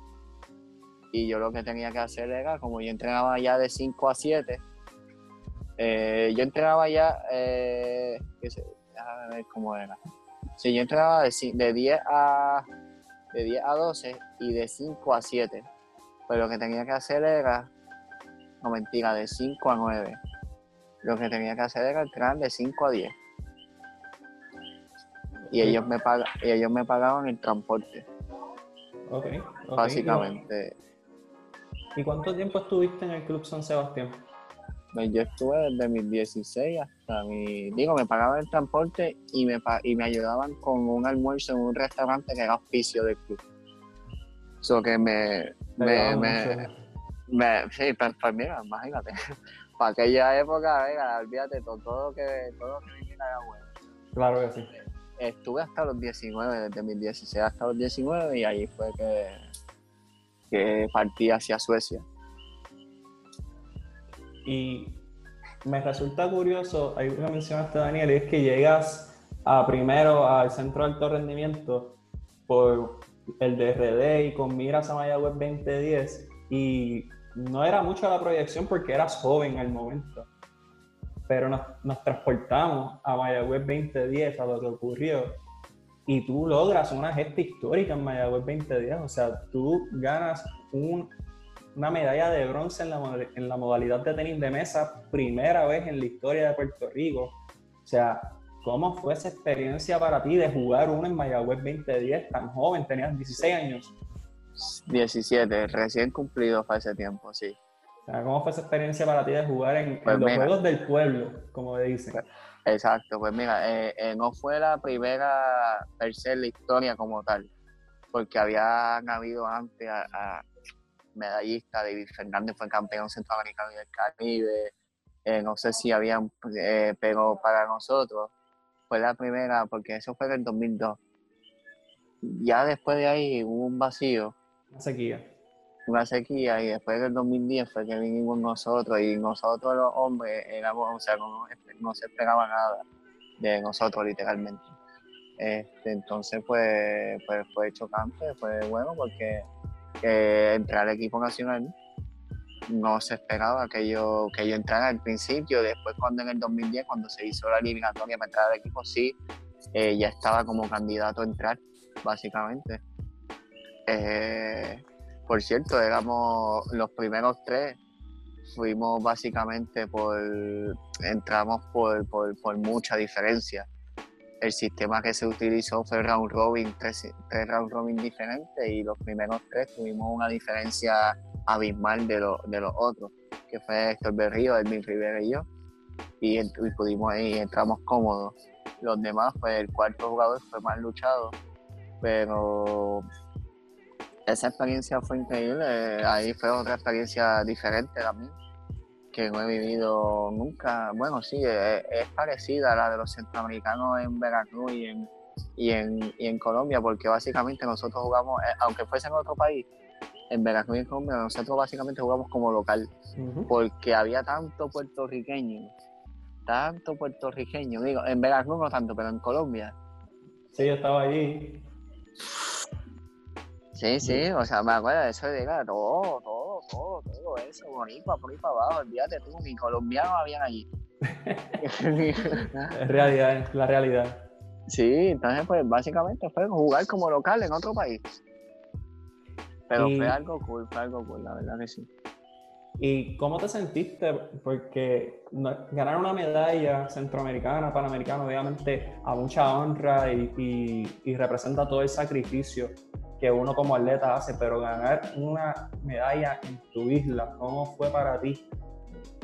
Speaker 2: Y yo lo que tenía que hacer era, como yo entrenaba ya de 5 a 7, eh, yo entrenaba ya, eh, déjame ver cómo era. Sí, yo entrenaba de, de, 10 a, de 10 a 12 y de 5 a 7. Pero lo que tenía que hacer era, no mentira, de 5 a 9. Lo que tenía que hacer era entrenar de 5 a 10 y ellos me pagan, y ellos me pagaban el transporte.
Speaker 1: Ok.
Speaker 2: Básicamente.
Speaker 1: ¿Y cuánto tiempo estuviste en el Club San Sebastián?
Speaker 2: Pues yo estuve desde mis 16 hasta mi... Digo, me pagaban el transporte y me, y me ayudaban con un almuerzo en un restaurante que era auspicio del club. Eso que me... Me, me, sí, pues, pues, mira, imagínate. Para aquella época, venga, olvídate, todo, todo que todo que viniera era bueno.
Speaker 1: Claro que sí
Speaker 2: estuve hasta los 19, desde mis 16 hasta los 19 y ahí fue que, que partí hacia Suecia.
Speaker 1: Y me resulta curioso, hay una mencionaste Daniel, es que llegas a primero al centro de alto rendimiento por el DRD y con miras a Maya Web 2010 y no era mucho la proyección porque eras joven al momento pero nos, transportamos a Mayagüez 2010, a lo que ocurrió. y tú logras una gesta histórica en Mayagüez 2010. O sea, tú ganas una medalla de bronce en la, en la modalidad de tenis de mesa, primera vez en la historia de Puerto Rico. O sea, ¿cómo fue esa experiencia para ti de jugar uno en Mayagüez 2010 tan joven? Tenías 16 años.
Speaker 2: 17, recién cumplido fue ese tiempo, sí.
Speaker 1: ¿Cómo fue esa experiencia para ti de jugar en, pues los Juegos del Pueblo, como dicen? Pues,
Speaker 2: exacto, pues mira, eh, eh, no fue la primera per se la historia como tal, porque habían habido antes a, medallistas, David Fernández fue campeón centroamericano del Caribe, eh, no sé si habían, pero para nosotros fue la primera, porque eso fue en el 2002. Ya después de ahí hubo un vacío.
Speaker 1: Una sequía
Speaker 2: una sequía y después del 2010 fue que vinimos nosotros y nosotros los hombres éramos, o sea, no, se esperaba nada de nosotros literalmente. Este, entonces pues, pues fue chocante, fue bueno porque eh, entrar al equipo nacional no se esperaba que yo, que yo entrara al principio, después cuando en el 2010, cuando se hizo la eliminatoria para entrar al equipo, sí, eh, ya estaba como candidato a entrar, básicamente. Eh, por cierto, éramos los primeros tres, fuimos básicamente por, entramos por, por, mucha diferencia. El sistema que se utilizó fue round robin, tres, round robin diferentes y los primeros tres tuvimos una diferencia abismal de, de los otros, que fue Héctor Berrío, Elvin Rivera y yo, y, y pudimos ahí, entramos cómodos. Los demás, pues el cuarto jugador fue más luchado, pero esa experiencia fue increíble. Ahí fue otra experiencia diferente también, que no he vivido nunca. Bueno, sí, es, parecida a la de los centroamericanos en Veracruz y en, y en, y en Colombia, porque básicamente nosotros jugamos, eh, aunque fuese en otro país, en Veracruz y en Colombia, nosotros básicamente jugamos como local, porque había tanto puertorriqueño, tanto puertorriqueño, digo, en Veracruz no tanto, pero en Colombia.
Speaker 1: Sí, yo estaba allí
Speaker 2: Sí, sí, o sea, me acuerdo de eso de todo, todo, todo, todo eso, bonito, por ahí para abajo, olvídate tú, ni colombianos habían allí.
Speaker 1: es realidad, es la realidad.
Speaker 2: Sí, entonces pues básicamente fue jugar como local en otro país. Pero fue algo cool, fue algo cool, la verdad que sí.
Speaker 1: ¿Y cómo te sentiste? Porque ganar una medalla centroamericana, panamericana, obviamente a mucha honra y, y representa todo el sacrificio que uno como atleta hace, pero ganar una medalla en tu isla, ¿cómo fue para ti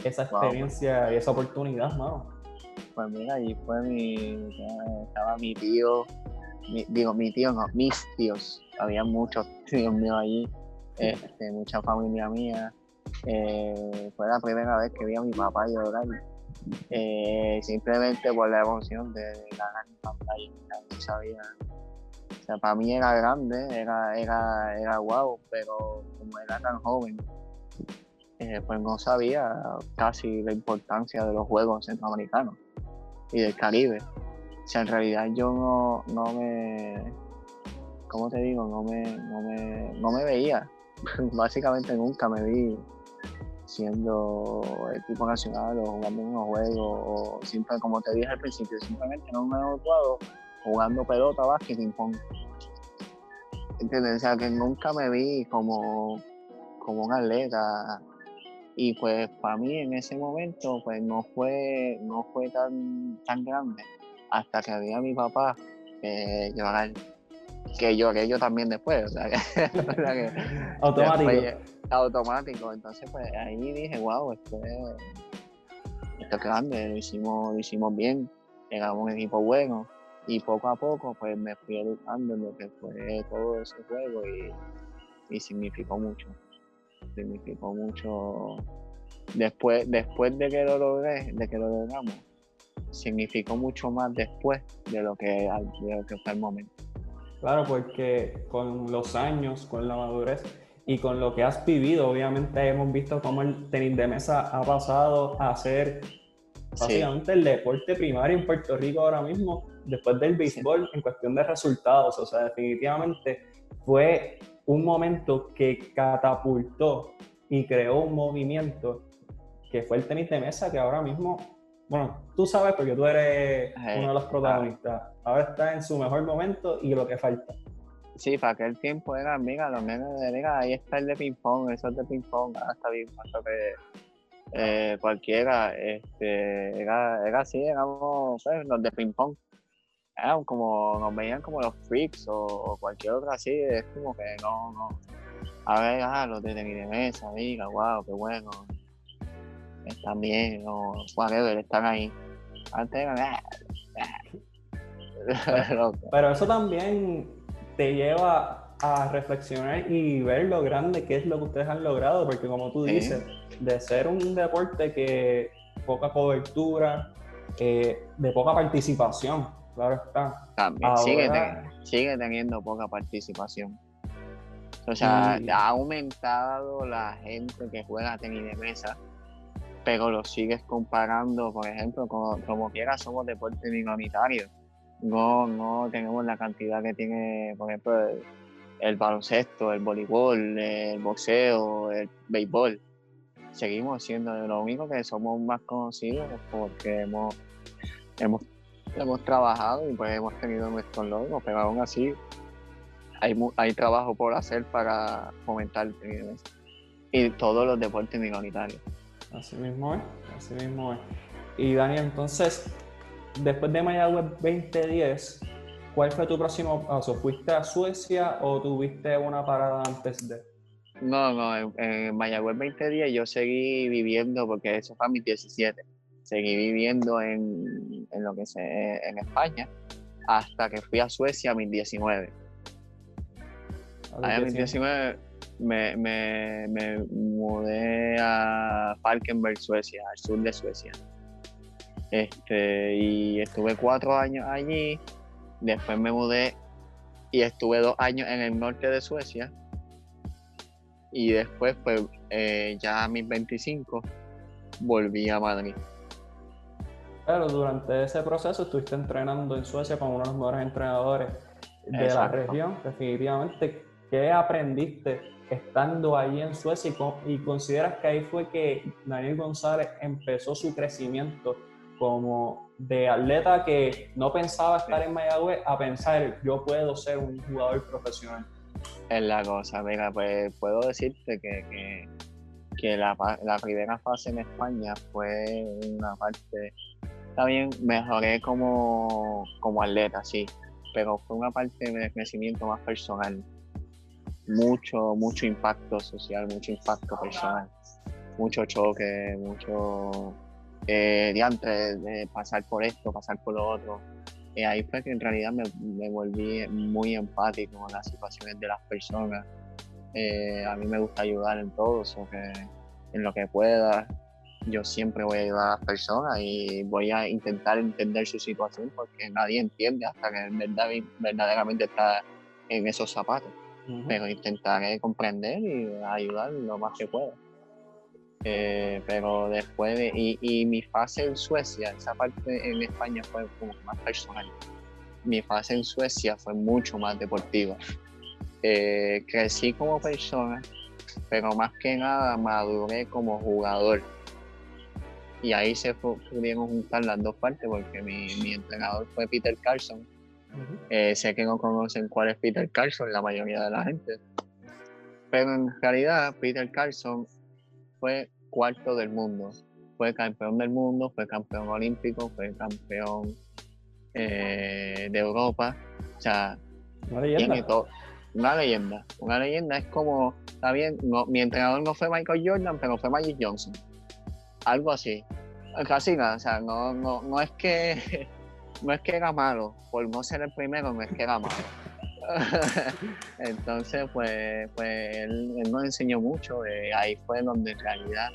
Speaker 1: esa experiencia y esa oportunidad, mano?
Speaker 2: Pues mira, allí fue mi, estaba mi tío, digo mi tío, no, mis tíos, había muchos tíos míos allí, este, mucha familia mía. Eh, fue la primera vez que vi a mi papá llorar, eh, simplemente por la emoción de ganar mi pantalla, no sabía o sea, para mí era grande, era, era, era guau, pero como era tan joven, eh, pues no sabía casi la importancia de los juegos centroamericanos y del Caribe. O sea, en realidad yo no, no me, ¿cómo te digo? No me, no me, no me veía. Básicamente nunca me vi siendo equipo nacional o jugando en unos juegos o siempre, como te dije al principio, simplemente no me he jugado jugando pelota, básquet, ping pong. ¿Entiendes? O sea, que nunca me vi como, como un atleta. Y pues para mí en ese momento pues no fue, no fue tan, tan grande hasta que había mi papá que llorar, que lloré yo también después, o sea, que,
Speaker 1: automático.
Speaker 2: automático, entonces pues ahí dije, wow, esto es, esto es grande, lo hicimos, lo hicimos bien, llegamos un equipo bueno, y poco a poco pues me fui educando en lo que fue todo ese juego y, significó mucho. Significó mucho después después de que lo logré de que lo logramos significó mucho más después de lo que de lo que fue el momento.
Speaker 1: Claro porque con los años con la madurez y con lo que has vivido obviamente hemos visto cómo el tenis de mesa ha pasado a ser básicamente el deporte primario en Puerto Rico ahora mismo después del béisbol en cuestión de resultados. O sea, definitivamente fue un momento que catapultó y creó un movimiento que fue el tenis de mesa que ahora mismo bueno, tú sabes porque tú eres uno de los protagonistas. Ahora está en su mejor momento y lo que falta.
Speaker 2: Sí, para aquel tiempo era, mira, lo menos de, mira, ahí está el de ping-pong, eso es de ping-pong, ah, está bien, que eh, cualquiera, este, era, era así, éramos pues, los de ping-pong. Eran como, nos veían como los freaks o, cualquier otra así, es como que no, no. A ver, ah, los de tenis de mesa, diga, wow, qué bueno. Están bien, o whatever, están ahí. Antes eran, ah,
Speaker 1: ah. pero eso también te lleva a reflexionar y ver lo grande que es lo que ustedes han logrado, porque como tú dices, de ser un deporte que poca cobertura, eh, de poca participación, claro está.
Speaker 2: También sigue, teniendo poca participación. O sea, ha aumentado la gente que juega tenis de mesa, pero lo sigues comparando, por ejemplo, como, como quiera somos deportes minoritarios no, no tenemos la cantidad que tiene, por ejemplo, el, baloncesto, el voleibol, el boxeo, el béisbol. Seguimos siendo lo único que somos más conocidos porque hemos, hemos, hemos trabajado y pues hemos tenido nuestros logros, pero aún así hay, hay trabajo por hacer para fomentar el y todos los deportes minoritarios.
Speaker 1: Así mismo es, así mismo es. Y Daniel, entonces, después de Mayagüez 2010, ¿cuál fue tu próximo paso? ¿Fuiste a Suecia o tuviste una parada antes de?
Speaker 2: No, no, en, Mayagüez 2010 yo seguí viviendo, porque eso fue a mis 17. Seguí viviendo en, lo que sé, en España, hasta que fui a Suecia a mis 19. A, mis 19 me, me, me mudé a Falkenberg, Suecia, al sur de Suecia. Este, y estuve cuatro años allí. Después me mudé y estuve dos años en el norte de Suecia. Y después, pues, eh, ya a mis 25, volví a Madrid.
Speaker 1: Pero durante ese proceso estuviste entrenando en Suecia con uno de los mejores entrenadores de la región, definitivamente. ¿Qué aprendiste estando allí en Suecia y, y consideras que ahí fue que Daniel González empezó su crecimiento como de atleta que no pensaba estar en Mayagüez a pensar yo puedo ser un jugador profesional.
Speaker 2: Es la cosa, mira, pues puedo decirte que, que, la, primera fase en España fue una parte, también mejoré como, como atleta, sí, pero fue una parte de crecimiento más personal. Mucho, mucho impacto social, mucho impacto personal, mucho choque, mucho eh, de, de, pasar por esto, pasar por lo otro. Y ahí fue que en realidad me, volví muy empático con las situaciones de las personas. Eh, a mí me gusta ayudar en todo, eso que en lo que pueda. Yo siempre voy a ayudar a las personas y voy a intentar entender su situación porque nadie entiende hasta que verdad, verdaderamente está en esos zapatos. Pero intentaré comprender y ayudar lo más que pueda. Eh, pero después de, y, mi fase en Suecia, esa parte en España fue como más personal. Mi fase en Suecia fue mucho más deportiva. Eh, crecí como persona, pero más que nada maduré como jugador. Y ahí se pudieron juntar las dos partes porque mi, entrenador fue Peter Carlson. Eh, sé que no conocen cuál es Peter Carlson, la mayoría de la gente. Pero en realidad Peter Carlson fue cuarto del mundo. Fue campeón del mundo, fue campeón olímpico, fue campeón eh, de Europa. O sea, una leyenda. Una leyenda. Una leyenda es como, está bien, mi entrenador no fue Michael Jordan, pero fue Magic Johnson. Algo así. Casi nada, o sea, no, no, no es que no es que era malo, por no ser el primero, no es que era malo. Entonces, pues, pues él, nos enseñó mucho. Eh, ahí fue donde en realidad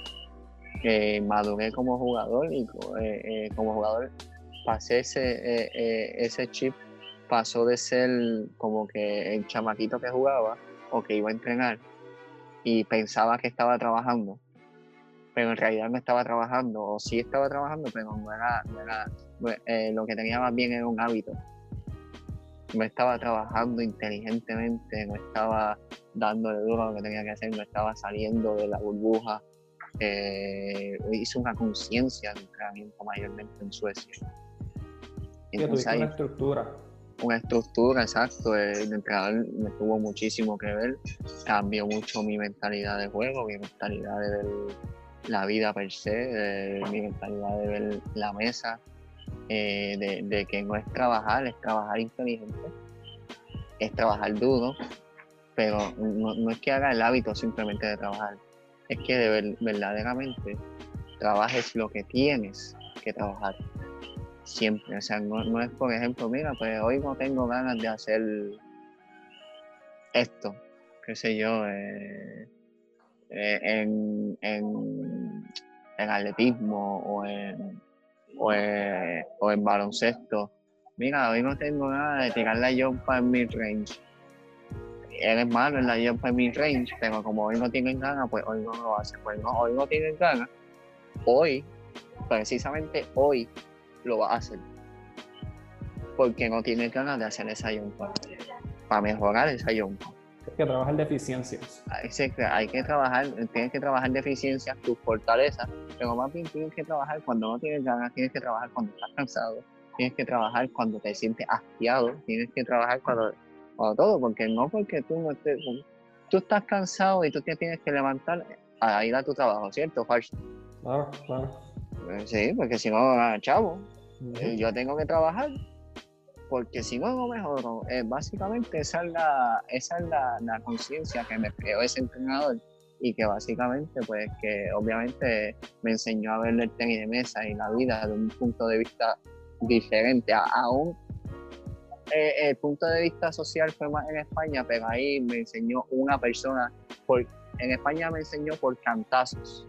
Speaker 2: eh, maduré como jugador y eh, como jugador pasé ese, ese chip, pasó de ser como que el chamaquito que jugaba o que iba a entrenar y pensaba que estaba trabajando, pero en realidad no estaba trabajando, o sí estaba trabajando, pero no era, no era lo que tenía más bien era un hábito no estaba trabajando inteligentemente, no estaba dándole duro a lo que tenía que hacer, no estaba saliendo de la burbuja eh, hice una conciencia de entrenamiento mayormente en Suecia.
Speaker 1: Entonces, una estructura.
Speaker 2: Una estructura, exacto. El entrenador me tuvo muchísimo que ver. Cambió mucho mi mentalidad de juego, mi mentalidad de ver la vida per se, mi mentalidad de ver la mesa, eh, de, de, que no es trabajar, es trabajar inteligente, es trabajar duro, pero no, no es que haga el hábito simplemente de trabajar, es que de verdaderamente trabajes lo que tienes que trabajar siempre. O sea, no, es por ejemplo, mira, pues hoy no tengo ganas de hacer esto, qué sé yo, eh, eh, en, en, atletismo o en, o en, baloncesto. Mira, hoy no tengo ganas de tirar la jumpa en mi range eres malo en la jump mid range, pero como hoy no tienen ganas, pues hoy no lo hacen. Pues no, hoy no tienen ganas, hoy, precisamente hoy, lo va a hacer. Porque no tienen ganas de hacer esa jump para mejorar esa jump.
Speaker 1: Que trabajar deficiencias.
Speaker 2: Hay que trabajar, tienes que trabajar deficiencias, tus fortalezas, pero más bien tienes que trabajar cuando no tienes ganas, tienes que trabajar cuando estás cansado, tienes que trabajar cuando te sientes hastiado, tienes que trabajar cuando o todo, porque no porque tú no estés, tú estás cansado y tú te tienes que levantar a ir a tu trabajo, ¿cierto,
Speaker 1: Claro, claro.
Speaker 2: Pues sí, porque si no, ah, chavo, eh, yo tengo que trabajar, porque si no mejoro. Eh, básicamente esa es la, esa es la, conciencia que me creó ese entrenador y que básicamente, pues que obviamente me enseñó a ver el tenis de mesa y la vida de un punto de vista diferente, aún eh, el punto de vista social fue más en España, pero ahí me enseñó una persona, en España me enseñó por cantazos,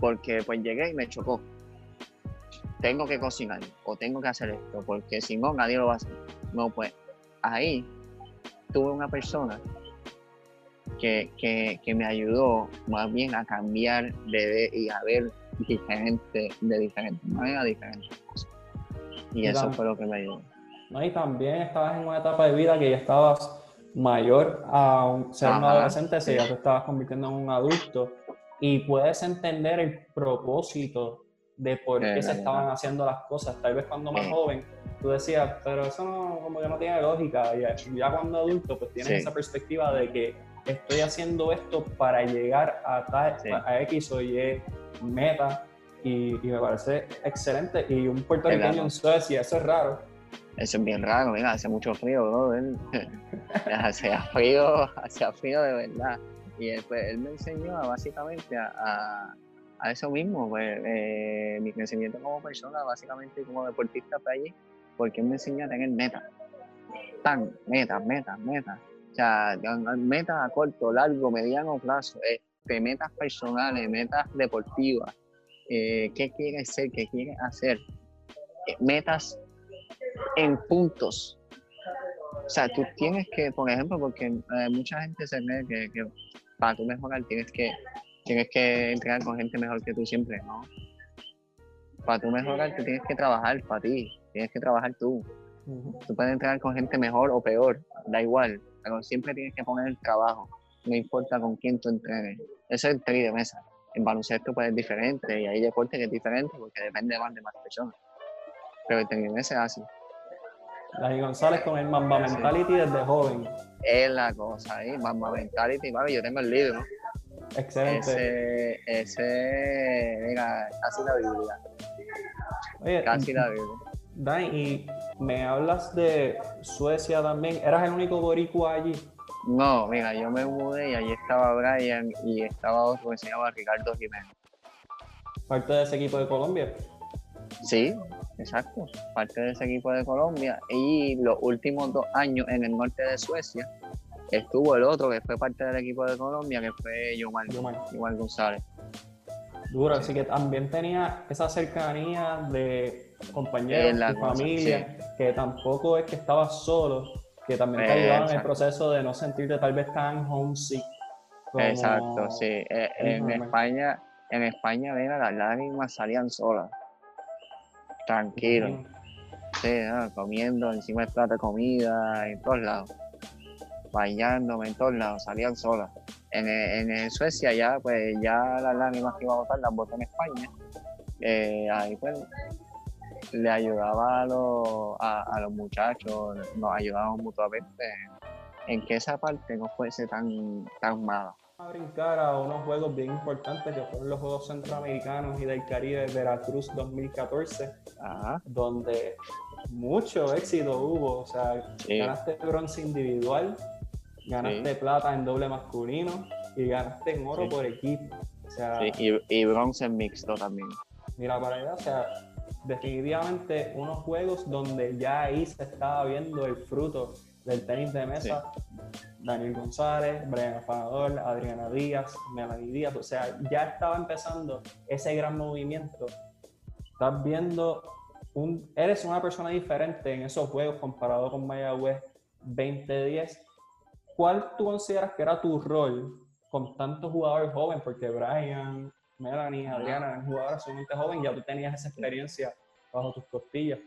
Speaker 2: porque pues llegué y me chocó. Tengo que cocinar o tengo que hacer esto, porque si no, nadie lo va a hacer. No, pues ahí tuve una persona que, que, me ayudó más bien a cambiar de, y a ver diferente, de diferentes maneras, diferentes cosas. Y eso fue lo que me ayudó.
Speaker 1: Y también estabas en una etapa de vida que ya estabas mayor a ser un adolescente, si ya te estabas convirtiendo en un adulto y puedes entender el propósito de por qué se estaban haciendo las cosas. Tal vez cuando más joven tú decías, pero eso no, como que no tiene lógica. Y ya cuando adulto, pues tienes esa perspectiva de que estoy haciendo esto para llegar a, a X o Y meta y, y, me parece excelente. Y un puertorriqueño en Suecia, eso es raro
Speaker 2: eso es bien raro, mira, hace mucho frío, bro. hacía frío, hacía frío de verdad. Y él, pues, él me enseñó básicamente a, a, eso mismo, pues, eh, mi crecimiento como persona, básicamente como deportista para allí, porque me enseñó a tener metas. Tan, metas, metas, metas. O sea, metas a corto, largo, mediano plazo, este, metas personales, metas deportivas, eh, qué quieres ser, qué quieres hacer, metas en puntos. O sea, tú tienes que, por ejemplo, porque mucha gente se cree que, para tú mejorar tienes que, tienes que entrenar con gente mejor que tú siempre, ¿no? Para tú mejorar, tú tienes que trabajar para ti, tienes que trabajar tú. Tú puedes entrenar con gente mejor o peor, da igual, pero siempre tienes que poner el trabajo, no importa con quién tú entrenes. Eso es el tri de mesa. En baloncesto puede ser diferente y hay deporte que es diferente porque depende más de más personas. Pero el tenis de mesa es así.
Speaker 1: Dani González con el Mamba Mentality desde joven.
Speaker 2: Es la cosa ahí, Mamba Mentality, vale, yo tengo el libro.
Speaker 1: Excelente.
Speaker 2: Ese, ese, mira, casi la Biblia. Oye, casi la Biblia.
Speaker 1: Dani, y me hablas de Suecia también. ¿Eras el único boricua allí?
Speaker 2: No, mira, yo me mudé y allí estaba Brian y estaba otro que se llamaba Ricardo Jiménez.
Speaker 1: ¿Parte de ese equipo de Colombia?
Speaker 2: Sí, Exacto, parte de ese equipo de Colombia. Y los últimos dos años en el norte de Suecia estuvo el otro que fue parte del equipo de Colombia, que fue Yomar, Yomar. González.
Speaker 1: Duro, así que también tenía esa cercanía de compañeros, de familia, que tampoco es que estabas solo, que también te ayudaban en el proceso de no sentirte tal vez tan homesick.
Speaker 2: Exacto, sí. Eh, en, España, en España, mira, las lágrimas salían solas tranquilo. Sí, comiendo encima del plato de comida, en todos lados. Bañándome en todos lados, salían solas. en, Suecia ya, pues ya las lágrimas que iba a votar las votó en España. Eh, ahí pues le ayudaba a los, a, los muchachos, nos ayudábamos mutuamente en que esa parte no fuese tan, tan mala.
Speaker 1: A brincar a unos juegos bien importantes que fueron los Juegos Centroamericanos y del Caribe Veracruz 2014, donde mucho éxito hubo. O sea, ganaste bronce individual, ganaste plata en doble masculino y ganaste en oro por equipo. O sea,
Speaker 2: y, y, bronce en mixto también.
Speaker 1: Mira, para allá, o sea, definitivamente unos juegos donde ya ahí se estaba viendo el fruto del tenis de mesa. Daniel González, Brian Afanador, Adriana Díaz, Melanie Díaz, o sea, ya estaba empezando ese gran movimiento. Estás viendo, un, eres una persona diferente en esos juegos comparado con Mayagüez 2010. ¿Cuál tú consideras que era tu rol con tantos jugadores jóvenes? Porque Brian, Melanie, Adriana eran jugadores sumamente jóvenes, ya tú tenías esa experiencia bajo tus costillas.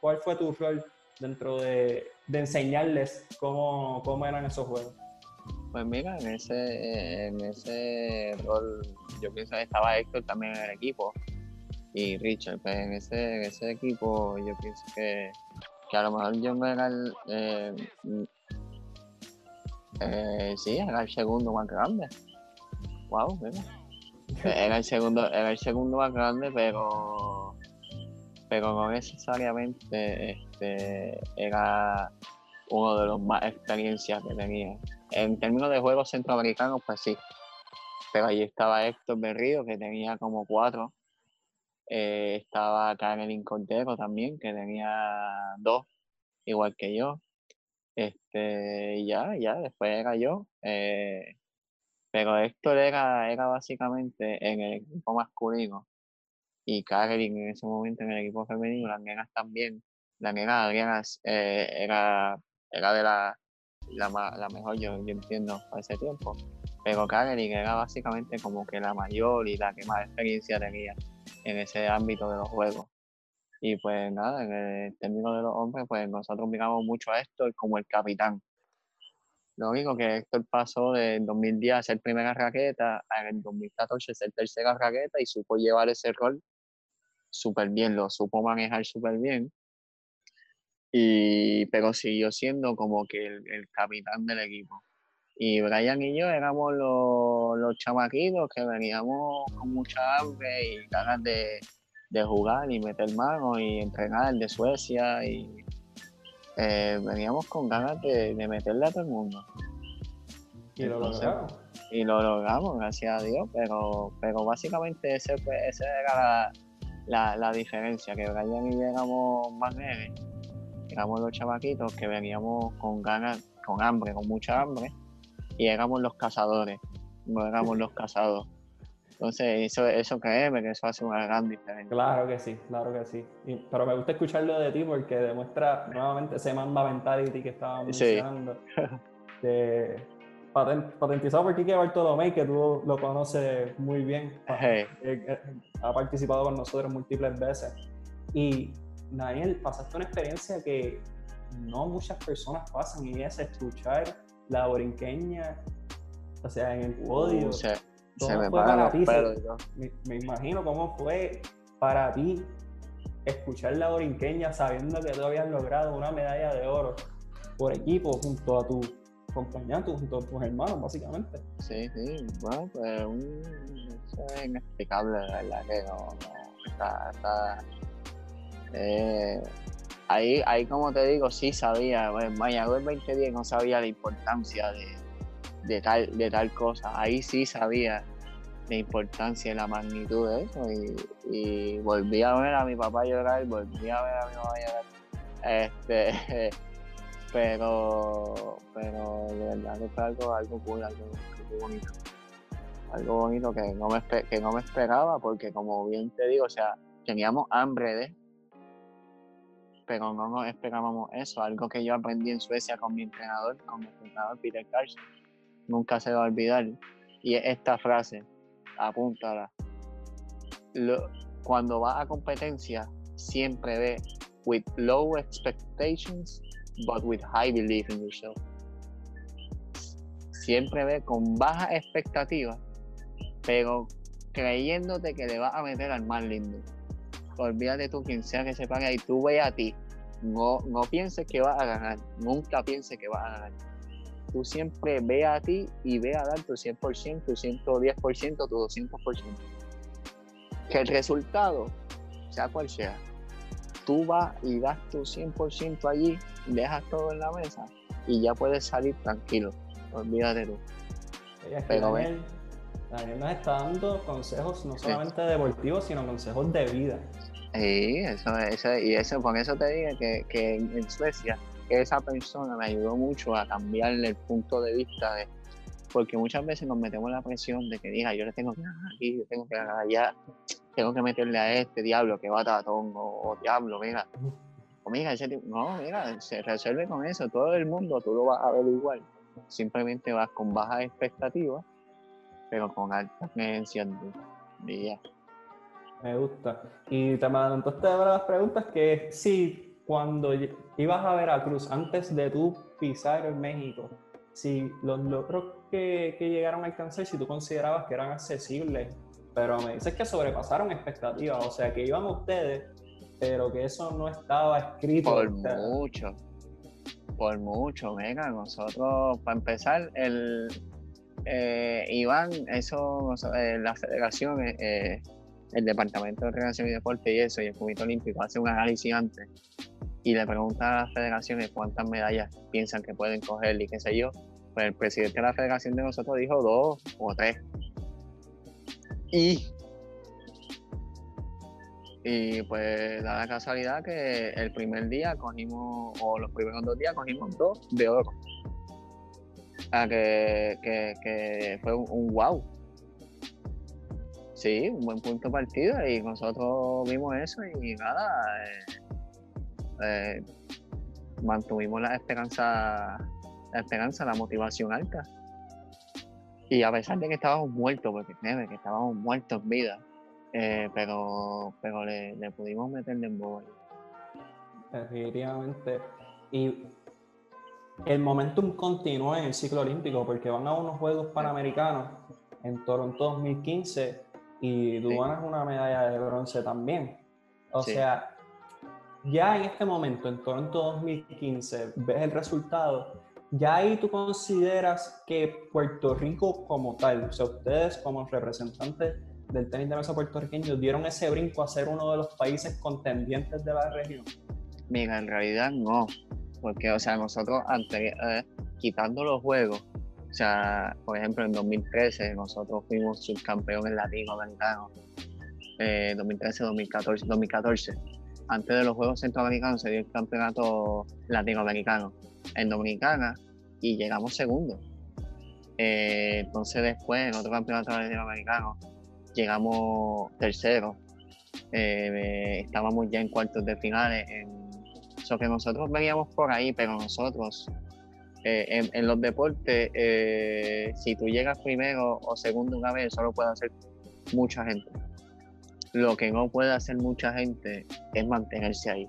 Speaker 1: ¿Cuál fue tu rol dentro de, enseñarles cómo, cómo, eran esos juegos?
Speaker 2: Pues mira, en ese, en ese rol yo pienso que estaba Héctor también en el equipo y Richard, pues en ese, en ese equipo yo pienso que, que a lo mejor yo me era el, eh, eh, sí, era el segundo más grande. Wow, mira. Era el segundo, era el segundo más grande, pero pero no necesariamente este, era uno de los más experiencias que tenía. En términos de juegos centroamericanos, pues sí. Pero ahí estaba Héctor Berrío, que tenía como cuatro. Eh, estaba Karen Cordero también, que tenía dos, igual que yo. Este, ya, ya, después era yo. Eh, pero Héctor era, era básicamente en el equipo masculino y Karerin en ese momento en el equipo femenino, las nenas también. La nena Adriana eh, era, era de la, la, mejor, yo, entiendo, a ese tiempo. Pero Karerin era básicamente como que la mayor y la que más experiencia tenía en ese ámbito de los juegos. Y pues nada, en el término de los hombres, pues nosotros miramos mucho a Héctor como el capitán. Lo único que Héctor pasó de 2010 a ser primera raqueta, en el 2014 ser tercera raqueta y supo llevar ese rol súper bien, lo supo manejar súper bien. Y, pero siguió siendo como que el, capitán del equipo. Y Brian y yo éramos los, los chamaquitos que veníamos con mucha hambre y ganas de, jugar y meter manos y entrenar de Suecia y eh, veníamos con ganas de, meterle a todo el mundo.
Speaker 1: Y lo logramos.
Speaker 2: Y lo logramos, gracias a Dios, pero, pero básicamente ese, ese era la, la, la diferencia, que Brian y yo éramos más nenes, éramos los chavaquitos que veníamos con ganas, con hambre, con mucha hambre, y éramos los cazadores, no éramos los cazados. Entonces, eso, eso créeme que eso hace una gran diferencia.
Speaker 1: Claro que sí, claro que sí. pero me gusta escucharlo de ti porque demuestra nuevamente ese mamba mentality que estábamos mencionando. patentizado por Kike Bartolomé, que tú lo conoces muy bien. Eh, eh, ha participado con nosotros múltiples veces. Y Daniel, pasaste una experiencia que no muchas personas pasan y es escuchar la borinqueña, o sea, en el podio. Uh,
Speaker 2: se, me para ti?
Speaker 1: me, imagino cómo fue para ti escuchar la borinqueña sabiendo que tú habías logrado una medalla de oro por equipo junto a tu acompañando junto a tus hermanos, básicamente.
Speaker 2: Sí, sí, bueno, pues un, es inexplicable, la verdad que no, no está, está eh, ahí, ahí como te digo, sí sabía, bueno, en Mayagüez 2010 no sabía la importancia de, de, tal, de tal cosa, ahí sí sabía la importancia y la magnitud de eso y, volví a ver a mi papá llorar, volví a ver a mi mamá llorar. Este, pero, pero de verdad que fue algo, algo cool, algo, bonito. Algo bonito que no, me, que no me esperaba porque como bien te digo, o sea, teníamos hambre de, pero no nos esperábamos eso, algo que yo aprendí en Suecia con mi entrenador, con mi entrenador Peter Carlson, nunca se va a olvidar. Y esta frase, apúntala. cuando vas a competencia, siempre ve with low expectations but with high belief in yourself. siempre ve con baja expectativa, pero creyéndote que le vas a meter al más lindo. Olvídate tú quien sea que se pague y tú ve a ti. No, no pienses que vas a ganar, nunca pienses que vas a ganar. Tú siempre ve a ti y ve a dar tu 100%, tu 110%, tu 200%. Que el resultado, sea cual sea, tú vas y das tu 100% allí, dejas todo en la mesa y ya puedes salir tranquilo. Olvídate tú.
Speaker 1: Pero Daniel, Daniel nos está dando consejos no solamente deportivos, sino consejos de vida.
Speaker 2: Sí, eso, eso, y eso, con eso te digo que, que en Suecia esa persona me ayudó mucho a cambiar el punto de vista de, porque muchas veces nos metemos la presión de que diga yo le tengo que ganar aquí, yo tengo que ganar allá, tengo que meterle a este diablo que va tatón o, diablo, mira, o mira, ese tipo, no, mira, se resuelve con eso, todo el mundo tú lo vas a ver igual, simplemente vas con bajas expectativas, pero con altas creencias de.
Speaker 1: Me gusta. Y te entonces te las preguntas que si cuando ibas a Veracruz, antes de tú pisar en México, si los logros que, llegaron a alcanzar, si tú considerabas que eran accesibles pero me dices que sobrepasaron expectativas, o sea, que iban ustedes, pero que eso no estaba escrito.
Speaker 2: Por mucho, por mucho, venga, nosotros, para empezar, el eh, Iván, eso, eh, la federación, eh, el Departamento de Recreación y Deporte y eso, y el Comité Olímpico hace un análisis antes y le pregunta a las federaciones cuántas medallas piensan que pueden coger y qué sé yo. Pues el presidente de la federación de nosotros dijo dos o tres. Y, y pues da la casualidad que el primer día cogimos, o los primeros dos días cogimos dos de oro. O que, que, fue un, wow. Sí, un buen punto de partida y nosotros vimos eso y nada, eh, eh, mantuvimos la esperanza, la esperanza, la motivación alta. Y a pesar de que estábamos muertos, porque créeme que estábamos muertos en vida, eh, pero, pero le, pudimos meter en bola.
Speaker 1: Definitivamente. Y el momentum continúa en el ciclo olímpico porque van a unos Juegos Panamericanos en Toronto 2015 y tú ganas una medalla de bronce también. O sea, ya en este momento, en Toronto 2015, ves el resultado ya ahí tú consideras que Puerto Rico como tal, o sea, ustedes como representantes del tenis de mesa puertorriqueño dieron ese brinco a ser uno de los países contendientes de la región?
Speaker 2: Mira, en realidad no, porque, o sea, nosotros, eh, quitando los juegos, o sea, por ejemplo, en 2013 nosotros fuimos subcampeones latinoamericanos, eh, 2013, 2014, 2014. Antes de los Juegos Centroamericanos se dio el campeonato latinoamericano en Dominicana y llegamos segundo. Eh, entonces después en otro campeonato latinoamericano llegamos tercero. Eh, estábamos ya en cuartos de finales. En, eso que nosotros veníamos por ahí, pero nosotros eh, en, los deportes, si tú llegas primero o segundo una vez, solo puede hacer mucha gente. Lo que no puede hacer mucha gente es mantenerse ahí.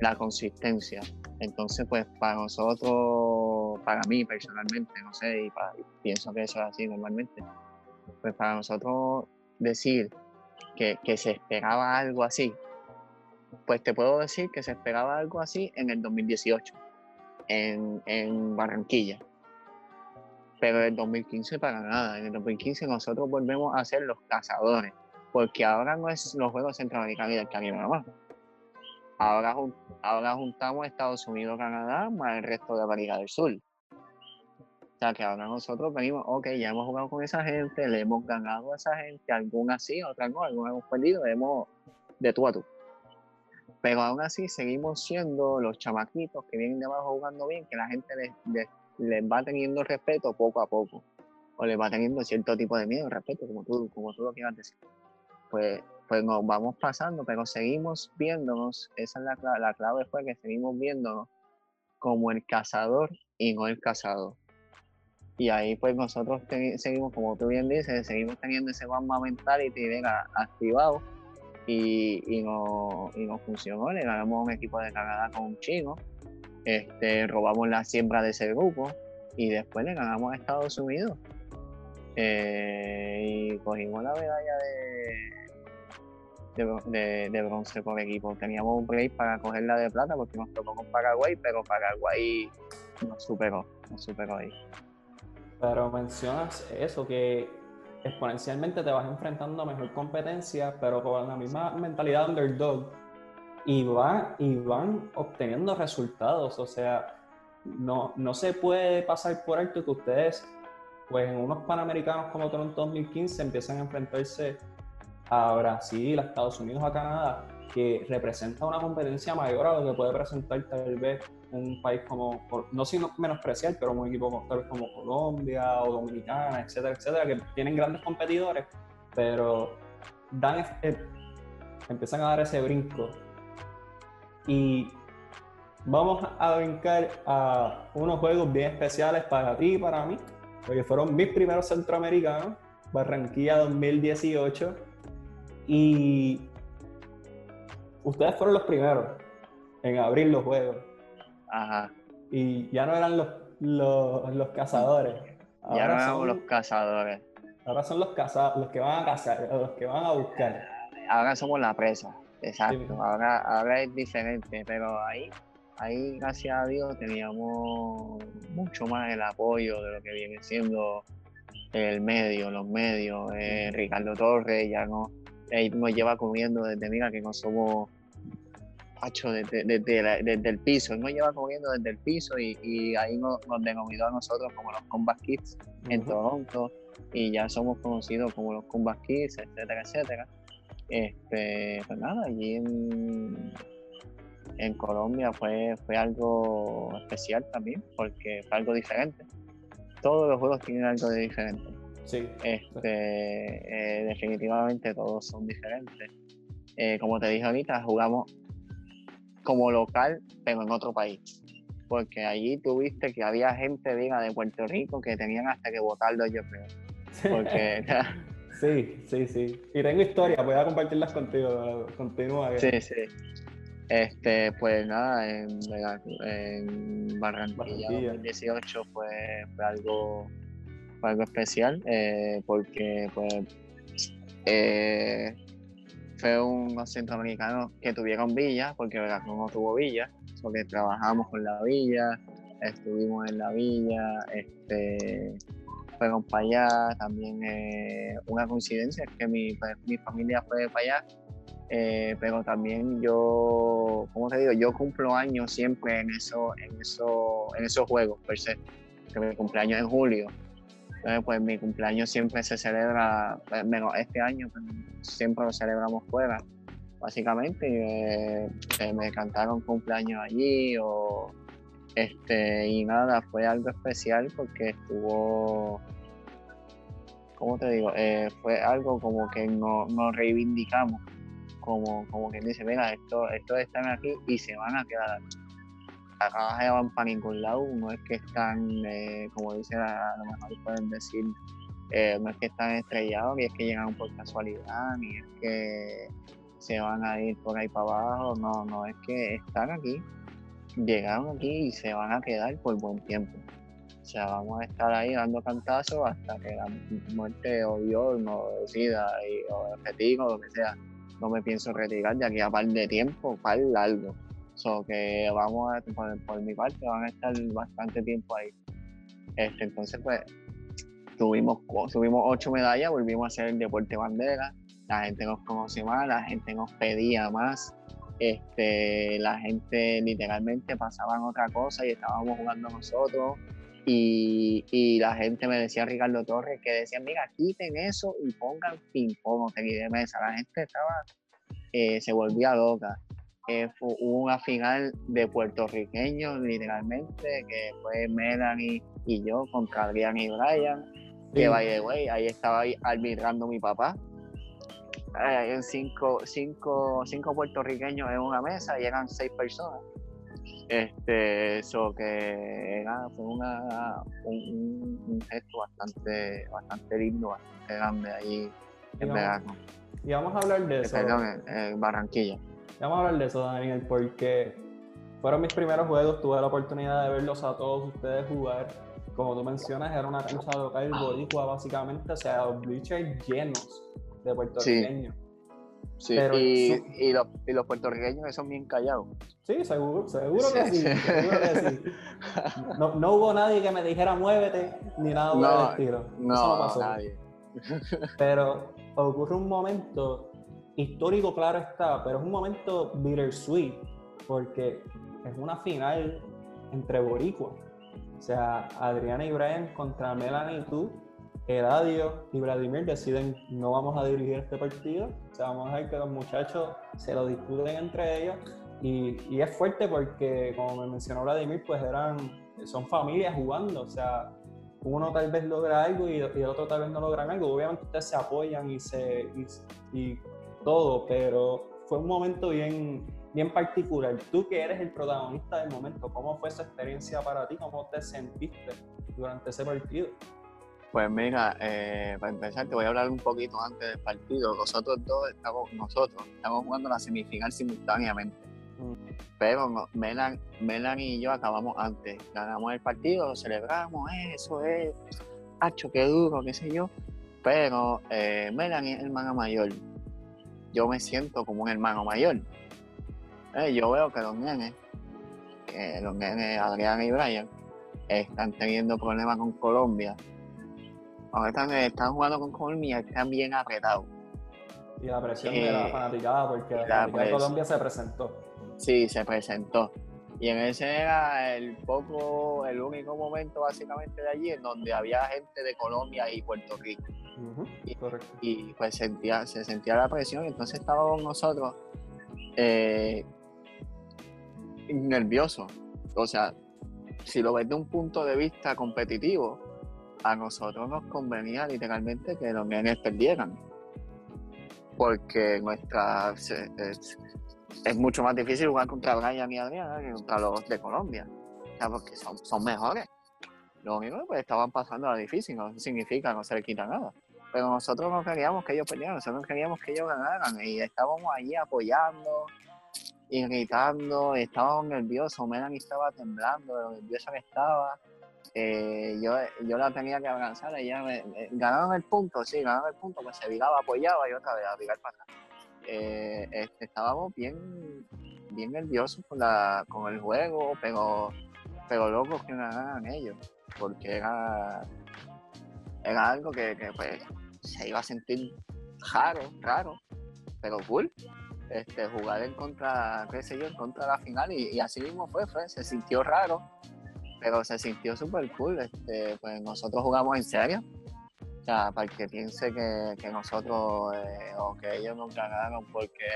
Speaker 2: La consistencia. Entonces, pues para nosotros, para mí personalmente, no sé, y, pienso que eso es así normalmente, pues para nosotros decir que, se esperaba algo así, pues te puedo decir que se esperaba algo así en el 2018, en, en Barranquilla. Pero en el 2015 para nada. En el 2015 nosotros volvemos a ser los cazadores, porque ahora no es los Juegos Centroamericanos y del Caribe nada más Ahora, ahora juntamos Estados Unidos, Canadá, más el resto de América del Sur. O sea que ahora nosotros venimos, ok, ya hemos jugado con esa gente, le hemos ganado a esa gente, algunas sí, otras no, algunas hemos perdido, hemos de tú a tú. Pero aún así seguimos siendo los chamaquitos que vienen de abajo jugando bien, que la gente les, les, va teniendo respeto poco a poco, o les va teniendo cierto tipo de miedo, respeto, como tú, como tú lo quieras decir. Pues pues nos vamos pasando, pero seguimos viéndonos, esa es la clave, la clave fue que seguimos viéndonos como el cazador y no el cazado. Y ahí pues nosotros seguimos, como tú bien dices, seguimos teniendo ese One Mentality venga, activado y, y, no, y no funcionó. Le ganamos a un equipo de Canadá con un chino, este, robamos la siembra de ese grupo y después le ganamos a Estados Unidos. Eh, y cogimos la medalla de, de, bronce por equipo. Teníamos un break para coger la de plata porque nos tocó con Paraguay, pero Paraguay nos superó, nos superó ahí.
Speaker 1: Pero mencionas eso, que exponencialmente te vas enfrentando a mejor competencia, pero con la misma mentalidad underdog, y, va, y van obteniendo resultados. O sea, no, no se puede pasar por alto que ustedes, pues en unos Panamericanos como Toronto 2015, empiezan a enfrentarse a Brasil, a Estados Unidos, a Canadá, que representa una competencia mayor a lo que puede presentar tal vez un país como, no sin menospreciar, pero un equipo tal vez como Colombia o Dominicana, etcétera, etcétera, que tienen grandes competidores, pero dan, eh, empiezan a dar ese brinco. Y vamos a brincar a unos juegos bien especiales para ti y para mí, porque fueron mis primeros centroamericanos, Barranquilla 2018, y ustedes fueron los primeros en abrir los juegos.
Speaker 2: Ajá.
Speaker 1: Y ya no eran los, los, cazadores.
Speaker 2: ya no eran los cazadores.
Speaker 1: Ahora son los cazados, los que van a cazar, los que van a buscar.
Speaker 2: Ahora somos la presa, exacto. ahora, ahora es diferente, pero ahí ahí, gracias a Dios, teníamos mucho más el apoyo de lo que viene siendo el medio, los medios. Eh, Ricardo Torres ya no, nos lleva comiendo desde, mira, que no somos pacho desde, el piso. Él nos lleva comiendo desde el piso y, ahí nos, denominó a nosotros como los Combat Kids en Toronto y ya somos conocidos como los Combat Kids, etcétera, etcétera. Este, pues nada, allí en, en Colombia fue, fue algo especial también, porque fue algo diferente. Todos los juegos tienen algo de diferente.
Speaker 1: Sí.
Speaker 2: Este, eh, definitivamente todos son diferentes. Eh, como te dije ahorita, jugamos como local, pero en otro país. Porque allí tuviste que había gente, diga, de Puerto Rico que tenían hasta que votarlo, yo creo. Porque.
Speaker 1: sí, sí, sí. Y tengo historia, voy a compartirlas contigo. Continúa.
Speaker 2: Sí, sí. Este, pues nada, en, en Barranquilla, 2018 fue, fue, algo, algo especial eh, porque pues, eh, fue un centroamericano que tuvieron villa, porque Veracruz no tuvo villa, porque trabajamos con la villa, estuvimos en la villa, este, fueron para allá, también eh, una coincidencia es que mi, pues, mi familia fue para allá pero también yo, ¿cómo te digo? Yo cumplo años siempre en, eso, en, eso, en esos juegos, per que mi cumpleaños es en julio. Entonces, pues mi cumpleaños siempre se celebra, menos pues, este año, siempre lo celebramos fuera, básicamente. Eh, me cantaron cumpleaños allí o este y nada, fue algo especial porque estuvo, ¿cómo te digo? Eh, fue algo como que nos reivindicamos como, como quien dice, mira, estos, estos están aquí y se van a quedar aquí. Acá no van para ningún lado, no es que están, eh, como dice, a, lo mejor pueden decir, eh, no es que están estrellados, ni es que llegaron por casualidad, ni es que se van a ir por ahí para abajo, no, no, es que están aquí, llegaron aquí y se van a quedar por buen tiempo. O sea, vamos a estar ahí dando cantazos hasta que la muerte o Dios nos decida, o el retiro, o lo que sea no me pienso retirar de aquí a par de tiempo, par largo. So que vamos a, por, mi parte, van a estar bastante tiempo ahí. Este, entonces, pues, tuvimos, tuvimos ocho medallas, volvimos a hacer el deporte bandera, la gente nos conoce más, la gente nos pedía más, este, la gente literalmente pasaban otra cosa y estábamos jugando nosotros. Y, la gente me decía, Ricardo Torres, que decía, mira, quiten eso y pongan ping-pong o tenis de mesa. La gente estaba, eh, se volvía loca. Eh, hubo una final de puertorriqueños, literalmente, que fue Melanie y yo contra Adrián y Brian. Que, by the way, ahí estaba ahí arbitrando mi papá. Hay cinco, cinco, cinco puertorriqueños en una mesa y eran seis personas. Este, eso que fue una, un, gesto bastante, bastante lindo, bastante grande ahí en verano.
Speaker 1: Y vamos a hablar de eso.
Speaker 2: en, Barranquilla.
Speaker 1: Vamos a hablar de eso, Daniel, porque fueron mis primeros juegos, tuve la oportunidad de verlos a todos ustedes jugar como tú mencionas, era una cancha local boricua básicamente, o sea, los bleachers llenos de puertorriqueños.
Speaker 2: Sí, y, los, y, los, puertorriqueños son bien callados.
Speaker 1: Sí, seguro, seguro que sí. Seguro que sí. No, no, hubo nadie que me dijera muévete ni nada por el estilo.
Speaker 2: No, Eso no pasó. Nadie.
Speaker 1: Pero ocurre un momento histórico, claro está, pero es un momento bittersweet porque es una final entre boricuas. O sea, Adriana y Brian contra Melanie y tú Eladio y Vladimir deciden no vamos a dirigir este partido, o sea, vamos a dejar que los muchachos se lo disputen entre ellos y, y, es fuerte porque, como me mencionó Vladimir, pues eran, son familias jugando, o sea, uno tal vez logra algo y, el otro tal vez no logran algo, obviamente ustedes se apoyan y, se, y, todo, pero fue un momento bien, bien particular. Tú que eres el protagonista del momento, ¿cómo fue esa experiencia para ti? ¿Cómo te sentiste durante ese partido?
Speaker 2: Pues mira, eh, para empezar te voy a hablar un poquito antes del partido. Nosotros dos estamos, nosotros estamos jugando la semifinal simultáneamente. Mm. Pero Melan, y yo acabamos antes. Ganamos el partido, lo celebramos, eso es, hacho, qué duro, qué sé yo. Pero eh, Melanie es hermana mayor. Yo me siento como un hermano mayor. Eh, yo veo que los nenes, que los nenes Adrián y Brian, están teniendo problemas con Colombia ahora están, están jugando con Colombia están bien apretados.
Speaker 1: Y la presión de la eh, fanaticada, porque la, de Colombia se presentó.
Speaker 2: Sí, se presentó. Y en ese era el poco, el único momento básicamente de allí en donde había gente de Colombia y Puerto Rico. Y, y, pues sentía, se sentía la presión, entonces estábamos nosotros eh, nerviosos. O sea, si lo ves de un punto de vista competitivo, a nosotros nos convenía literalmente que los nenes perdieran. Porque nuestra es, mucho más difícil jugar contra Brian y Adriana que contra los de Colombia. O sea, porque son, son mejores. Lo único que pues, estaban pasando era difícil, no significa no se le quita nada. Pero nosotros no queríamos que ellos perdieran, nosotros queríamos que ellos ganaran. Y estábamos allí apoyando, y gritando, estábamos nerviosos. Melan estaba temblando lo nerviosa que estaba eh, yo, yo la tenía que avanzar, ella me, ganaron el punto, sí, ganaron el punto, pues se viraba, apoyaba y otra vez a virar para atrás. Eh, este, estábamos bien, bien nerviosos con, la, con el juego, pero, pero locos que ganaran ellos, porque era, era algo que, que pues, se iba a sentir raro, raro, pero cool. Este, jugar en contra, qué sé yo, en contra de la final y, y así mismo fue, fue, se sintió raro, pero se sintió súper cool. Este, pues nosotros jugamos en serio. O sea, para que piense que, que nosotros eh, o que ellos nos ganaron porque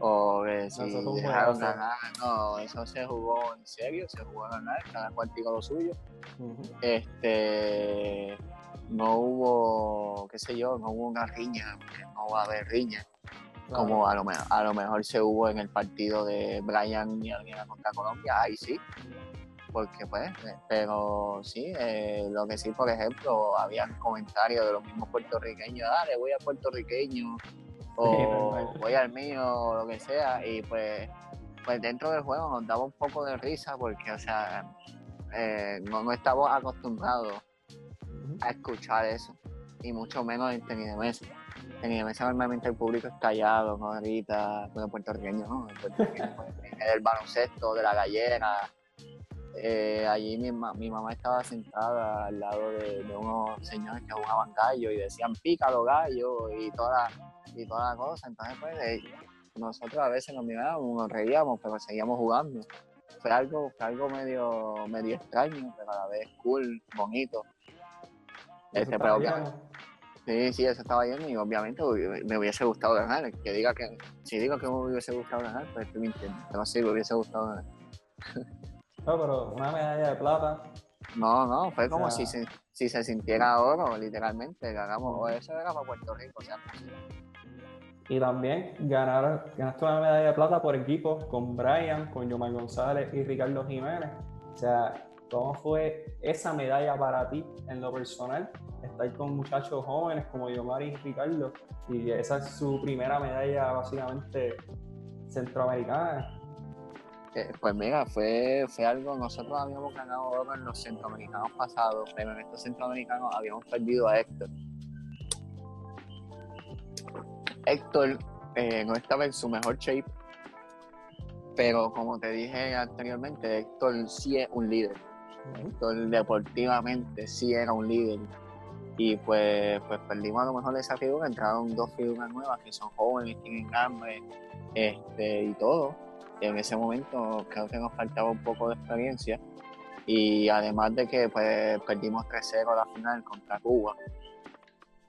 Speaker 2: o que si dejaron ganar, no, eso se jugó en serio, se jugó a ganar, cada cual tiró lo suyo. Este no hubo, qué sé yo, no hubo una riña, no va a haber riña. Como a lo, a lo mejor se hubo en el partido de Brian y alguien contra Colombia, ahí sí, porque pues, eh, pero sí, eh, lo que sí, por ejemplo, había comentarios de los mismos puertorriqueños, dale, voy a puertorriqueño, o voy al mío, o lo que sea, y pues, pues dentro del juego nos daba un poco de risa, porque, o sea, eh, no, no estamos acostumbrados a escuchar eso, y mucho menos en tenis de mesa. En de mesa normalmente el público es callado, no grita, bueno, puertorriqueño, ¿no? El puertorriqueño, pues, baloncesto, de la gallera, eh, allí mi, mi, mamá estaba sentada al lado de, unos señores que jugaban gallo y decían pícalo gallo y toda, y toda la cosa. Entonces, pues, eh, nosotros a veces nos mirábamos, nos reíamos, pero seguíamos jugando. Fue algo, fue algo medio, medio extraño, pero a la vez cool, bonito. Este, pero sí, sí, eso estaba bien y obviamente me hubiese gustado ganar. Que diga que, si digo que me hubiese gustado ganar, pues estoy mintiendo. Pero sí, me hubiese gustado ganar.
Speaker 1: pero una medalla de plata.
Speaker 2: No, no, fue como si, se, si se sintiera oro, literalmente. Ganamos, eso era para Puerto Rico, o sea.
Speaker 1: Y también ganar, ganaste una medalla de plata por equipo con Brian, con Yomar González y Ricardo Jiménez. O sea, ¿cómo fue esa medalla para ti en lo personal? Estar con muchachos jóvenes como Yomar y Ricardo. Y esa es su primera medalla básicamente centroamericana
Speaker 2: Eh, pues mira, fue, fue algo, nosotros habíamos ganado oro en los centroamericanos pasados, pero en estos centroamericanos habíamos perdido a Héctor. Héctor eh, no estaba en su mejor shape, pero como te dije anteriormente, Héctor sí es un líder. Deportivamente sí era un líder. Y pues, pues perdimos a lo mejor esa figura, entraron dos figuras nuevas que son jóvenes, tienen hambre este, y todo. Y en ese momento creo que nos faltaba un poco de experiencia. Y además de que pues, perdimos 3-0 la final contra Cuba,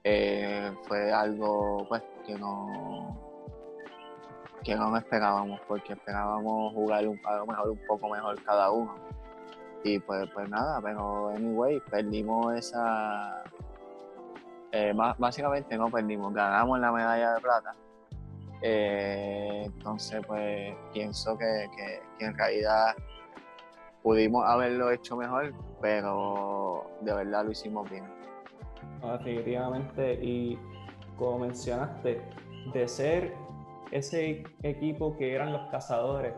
Speaker 2: eh, fue algo pues, que no que no esperábamos, porque esperábamos jugar un, a mejor un poco mejor cada uno. Y pues, pues nada, pero anyway, perdimos esa. Eh, básicamente no perdimos, ganamos la medalla de plata. Eh, entonces, pues pienso que, en realidad pudimos haberlo hecho mejor, pero de verdad lo hicimos bien.
Speaker 1: definitivamente, y como mencionaste, de ser ese equipo que eran los cazadores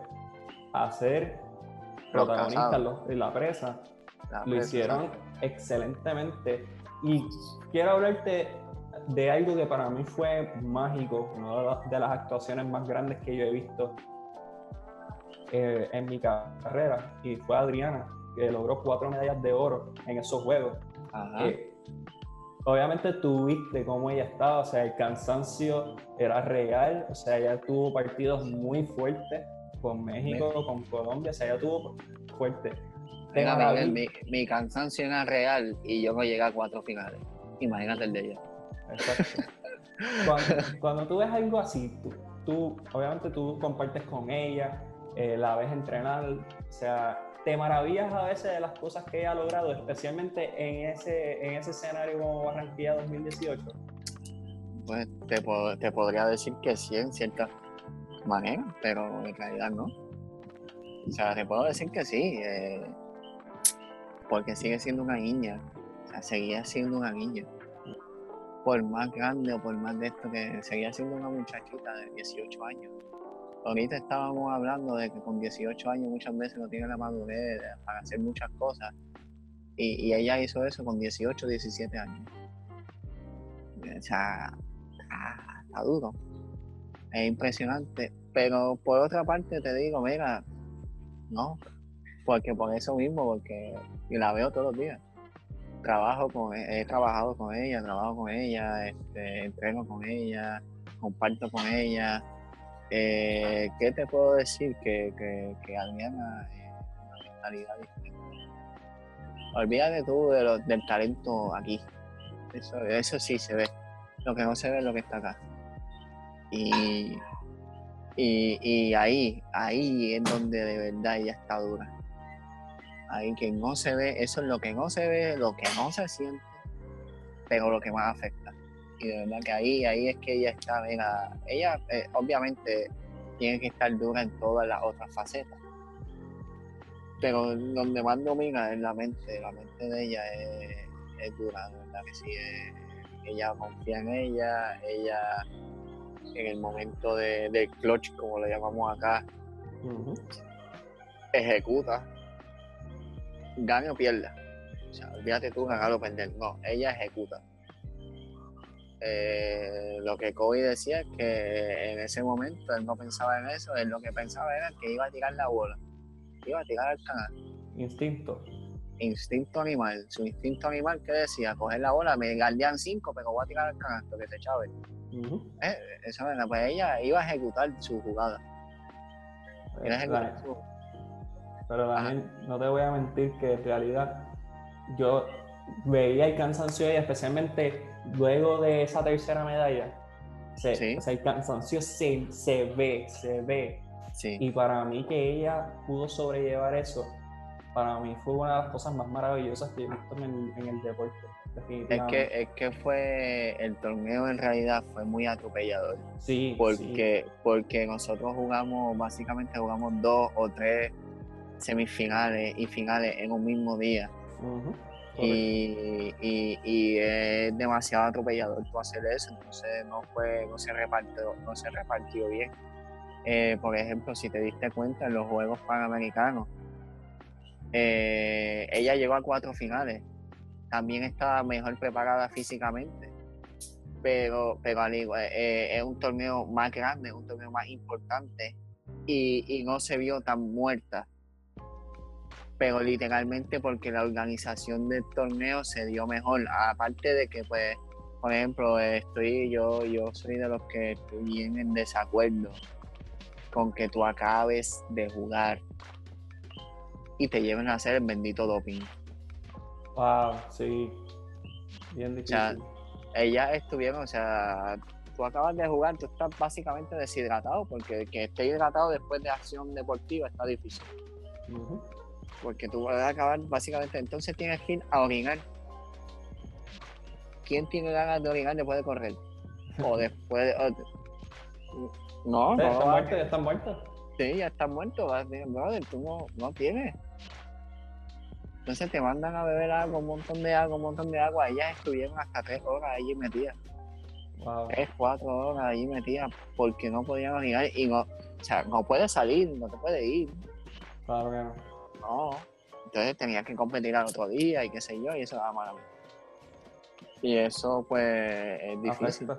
Speaker 1: a ser protagonistas en la presa, lo hicieron excelentemente. Y quiero hablarte de algo que para mí fue mágico, una de las actuaciones más grandes que yo he visto eh, en mi carrera, y fue Adriana, que logró cuatro medallas de oro en esos juegos. Eh, obviamente tú viste cómo ella estaba, o sea, el cansancio era real, o sea, ella tuvo partidos muy fuertes con México, con Colombia, o sea, ella tuvo fuerte.
Speaker 2: mi, mi, cansancio era real y yo no llegué a cuatro finales. Imagínate el de ella. Exacto.
Speaker 1: cuando, tú ves algo así, tú, obviamente tú compartes con ella, eh, la ves entrenar, o sea, te maravillas a veces de las cosas que ella ha logrado, especialmente en ese, en ese escenario como Barranquilla 2018?
Speaker 2: Pues te, te podría decir que sí, en cierta manera, pero en realidad no. O sea, te puedo decir que sí, eh, porque sigue siendo una niña, o sea, seguía siendo una niña. Por más grande o por más de esto que seguía siendo una muchachita de 18 años ahorita estábamos hablando de que con 18 años muchas veces no tiene la madurez para hacer muchas cosas. Y, ella hizo eso con 18, 17 años. O sea, está, duro. Es impresionante. Pero por otra parte te digo, mira, no. Porque por eso mismo, porque la veo todos los días. Trabajo con, he trabajado con ella, trabajo con ella, este, entreno con ella, comparto con ella eh, ¿Qué te puedo decir? Que, que, que Adriana es una mentalidad diferente. Olvídate tú de del talento aquí. Eso, eso sí se ve. Lo que no se ve es lo que está acá. Y, y, y ahí, ahí es donde de verdad ella está dura. Ahí que no se ve, eso es lo que no se ve, lo que no se siente, pero lo que más afecta y de verdad que ahí, ahí es que ella está, mira, ella eh, obviamente tiene que estar dura en todas las otras facetas, pero donde más domina es la mente, la mente de ella es, dura, de verdad que sí, ella confía en ella, ella en el momento de, del clutch, como lo llamamos acá, ejecuta, gane o pierda. O sea, olvídate tú ganar o perder. No, ella ejecuta. Eh, lo que Kobe decía es que en ese momento él no pensaba en eso, él lo que pensaba era que iba a tirar la bola, iba a tirar al canal.
Speaker 1: Instinto.
Speaker 2: Instinto animal. Su instinto animal que decía, coger la bola, me guardian cinco, pero voy a tirar al canal, que se chave. Eh, eso era, pues ella iba a ejecutar su jugada.
Speaker 1: Pero también no te voy a mentir que en realidad yo veía el cansancio de ella, especialmente luego de esa tercera medalla, se, o sea, el cansancio se, se, ve, se ve. Y para mí que ella pudo sobrellevar eso, para mí fue una de las cosas más maravillosas que he visto en, el deporte.
Speaker 2: Es que, es que fue, el torneo en realidad fue muy atropellador.
Speaker 1: Sí.
Speaker 2: Porque, porque nosotros jugamos, básicamente jugamos dos o tres semifinales y finales en un mismo día. Y, y, es demasiado atropellador tú hacer eso, entonces no fue, no se repartió, no se repartió bien. eh, por ejemplo, si te diste cuenta en los Juegos Panamericanos, eh, ella llegó a cuatro finales. También estaba mejor preparada físicamente. Pero, pero eh, es un torneo más grande, un torneo más importante. Y, no se vio tan muerta. Pero literalmente porque la organización del torneo se dio mejor. Aparte de que, pues, por ejemplo, estoy yo, yo soy de los que estoy bien en desacuerdo con que tú acabes de jugar y te lleven a hacer el bendito doping.
Speaker 1: Wow, sí. Bien difícil. O sea,
Speaker 2: ellas estuvieron, o sea, tú acabas de jugar, tú estás básicamente deshidratado, porque que esté hidratado después de acción deportiva está difícil. Porque tú vas a acabar básicamente, entonces tienes que ir a orinar. ¿Quién tiene ganas de orinar después de correr? O después de,
Speaker 1: no, no. Están muertos, ya están muertos.
Speaker 2: Sí, ya están muertos. Brother, tú no, no tienes. Entonces te mandan a beber agua, un montón de agua, un montón de agua. Ellas estuvieron hasta tres horas allí metidas. Wow. Tres, cuatro horas allí metidas porque no podían orinar y no, o sea, no puedes salir, no te puedes ir.
Speaker 1: Claro que no.
Speaker 2: No. Entonces tenías que competir al otro día y qué sé yo, y eso daba mala y eso, pues, es difícil.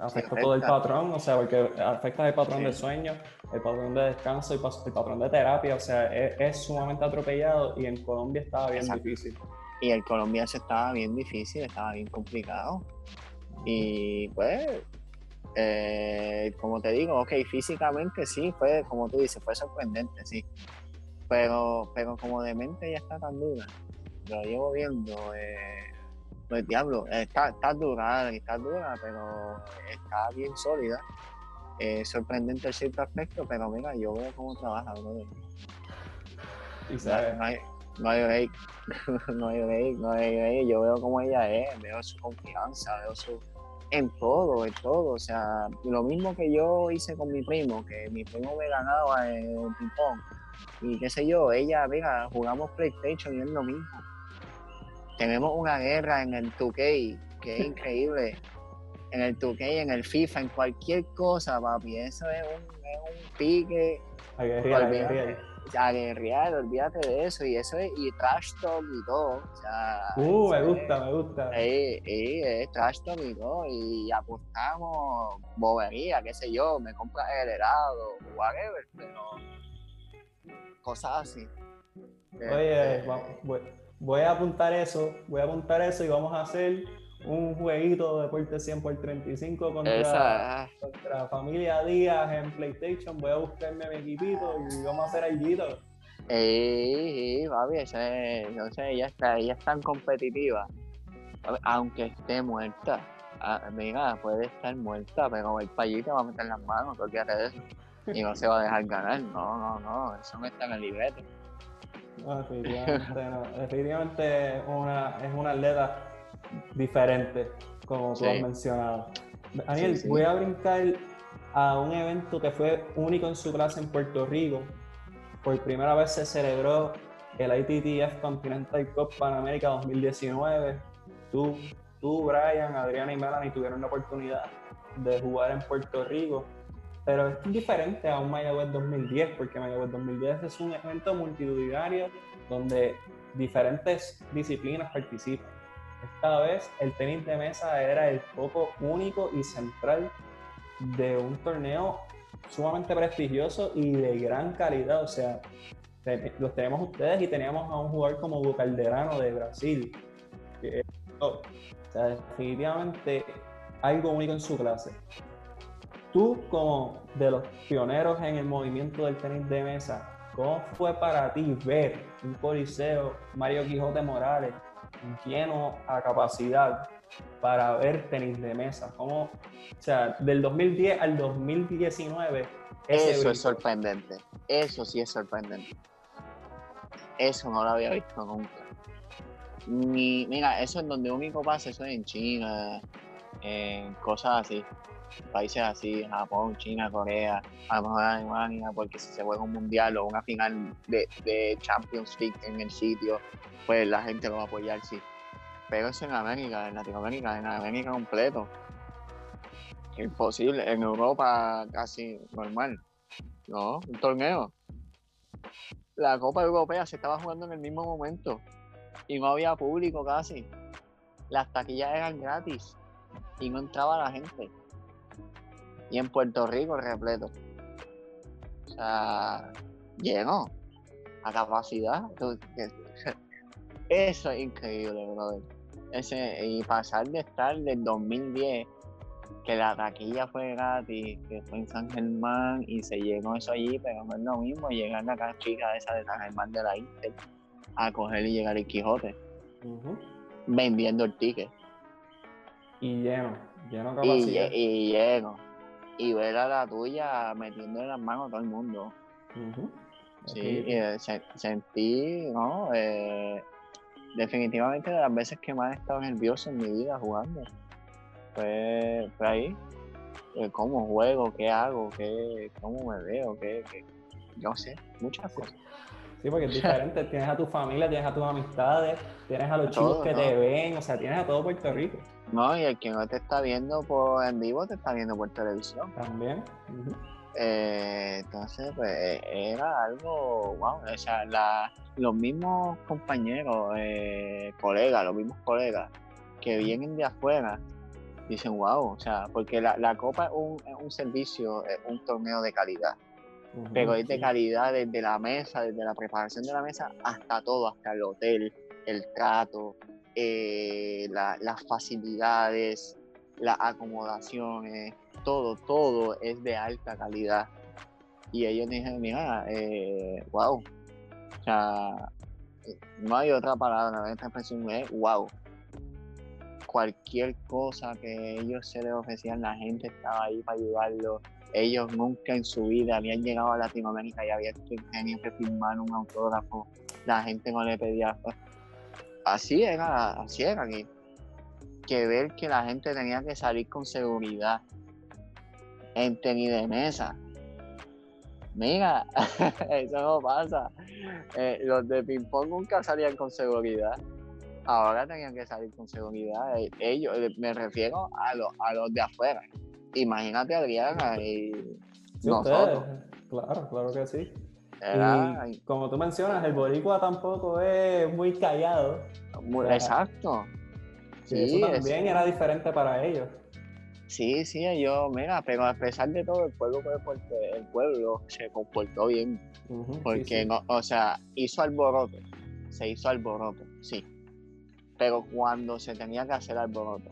Speaker 1: Afecta, todo el patrón, o sea, porque afecta el patrón de sueño, el patrón de descanso, el, el patrón de terapia, o sea, es, sumamente atropellado y en Colombia estaba bien difícil.
Speaker 2: Y en Colombia se estaba bien difícil, estaba bien complicado. Y pues, eh, como te digo, ok, físicamente sí, fue, como tú dices, fue sorprendente, sí. Pero, pero como de mente ya está tan dura. Lo llevo viendo. Eh, pues diablo, está, está dura, está dura, pero está bien sólida. Es sorprendente en cierto aspecto, pero mira, yo veo cómo trabaja, brother. No, hay, no hay break, no hay break, no hay break. Yo veo cómo ella es, veo su confianza, veo su. En todo, en todo. O sea, lo mismo que yo hice con mi primo, que mi primo me ganaba en ping-pong. Y qué sé yo, ella, mira, jugamos PlayStation y es lo mismo tenemos una guerra en el 2K que es increíble. en el 2K, en el FIFA, en cualquier cosa, papi. Eso es un, es un pique. A guerrear, olvídate de eso. Y eso es, y trash talk y todo. O sea,
Speaker 1: uh, me gusta, me gusta.
Speaker 2: Sí, sí, es trash talk y todo. Y apostamos bobería, qué sé yo, me compras el helado, whatever, pero cosas así.
Speaker 1: Oye, este, vamos, voy a apuntar eso, voy a apuntar eso y vamos a hacer un jueguito de deporte 100 por 35 contra, contra Familia Díaz en PlayStation. Voy a buscarme mi equipito y vamos a hacer algo.
Speaker 2: Sí, papi, no sé, ella está, ella es tan competitiva, aunque esté muerta. Ah, mira, puede estar muerta, pero el payito va a meter las manos, de eso. Y no se va a dejar ganar. No, no, no, eso no está en el libreto.
Speaker 1: No, definitivamente no. Definitivamente una, es una atleta diferente, como tú has mencionado. Daniel, voy a brincar a un evento que fue único en su clase en Puerto Rico. Por primera vez se celebró el ITTF Continental Cup Panamérica 2019. Tú, tú, Brian, Adriana y Melanie tuvieron la oportunidad de jugar en Puerto Rico pero es diferente a un Mayagüez 2010, porque Mayagüez 2010 es un evento multitudinario donde diferentes disciplinas participan. Esta vez el tenis de mesa era el foco único y central de un torneo sumamente prestigioso y de gran calidad. O sea, los tenemos ustedes y teníamos a un jugador como Hugo Calderano de Brasil. o sea, definitivamente algo único en su clase tú como de los pioneros en el movimiento del tenis de mesa, ¿cómo fue para ti ver un Coliseo Mario Quijote Morales lleno a capacidad para ver tenis de mesa? ¿Cómo, o sea, del 2010 al 2019?
Speaker 2: Eso es sorprendente, eso sí es sorprendente. Eso no lo había visto nunca. Ni, mira, eso es donde único pasa, eso es en China, en cosas así países así, Japón, China, Corea, a lo mejor Alemania, porque si se juega un mundial o una final de, Champions League en el sitio, pues la gente lo va a apoyar, sí. Pero eso en América, en Latinoamérica, en América completo. Imposible, en Europa casi normal. No, un torneo. La Copa Europea se estaba jugando en el mismo momento y no había público casi. Las taquillas eran gratis y no entraba la gente. Y en Puerto Rico repleto. O sea, lleno a capacidad. Eso es increíble, brother. Ese, y pasar de estar del 2010, que la taquilla fue gratis, que fue en San Germán y se llenó eso allí, pero no es lo mismo llegar a la chica esa de San Germán de la Inter a coger y llegar el Quijote vendiendo el ticket.
Speaker 1: Y lleno, lleno
Speaker 2: capacidad. Y, lleno. Y ver a la tuya metiendo en las manos a todo el mundo. Sí, eh, sentí, ¿no? Eh, definitivamente de las veces que más he estado nervioso en mi vida jugando. Fue, fue ahí. Eh, ¿Cómo juego? ¿Qué hago? ¿Qué, ¿Cómo me veo? ¿Qué, qué? Yo sé, muchas cosas.
Speaker 1: Sí, porque es diferente. tienes a tu familia, tienes a tus amistades, tienes a los chicos que te ven, o sea, tienes a todo Puerto Rico.
Speaker 2: No, y el que no te está viendo por en vivo te está viendo por televisión.
Speaker 1: También.
Speaker 2: Eh, entonces, pues era algo, wow, o sea, la, los mismos compañeros, eh, colegas, los mismos colegas que vienen de afuera, dicen, wow, o sea, porque la, la Copa es un, es un servicio, es un torneo de calidad pero es de calidad desde la mesa, desde la preparación de la mesa hasta todo, hasta el hotel, el trato, eh, las facilidades, las acomodaciones, todo, todo es de alta calidad. Y ellos dijeron, mira, eh, wow, o sea, no hay otra palabra, esta expresión es wow. Cualquier cosa que ellos se les ofrecían, la gente estaba ahí para ayudarlos ellos nunca en su vida habían llegado a Latinoamérica y habían tenido que firmar un autógrafo. La gente no le pedía. Así era, así era aquí. Que ver que la gente tenía que salir con seguridad en tenis de mesa. Mira, eso no pasa. Eh, los de ping-pong nunca salían con seguridad. Ahora tenían que salir con seguridad. Eh, ellos, eh, me refiero a, los, a los de afuera imagínate Adriana y nosotros.
Speaker 1: Claro, claro que sí. Y como tú mencionas, el boricua tampoco es muy callado.
Speaker 2: exacto.
Speaker 1: Sí, eso también era diferente para ellos.
Speaker 2: Sí, sí, yo, mira, pero a pesar de todo, el pueblo, el pueblo se comportó bien. porque, No, o sea, hizo alboroto, se hizo alboroto, sí. Pero cuando se tenía que hacer alboroto,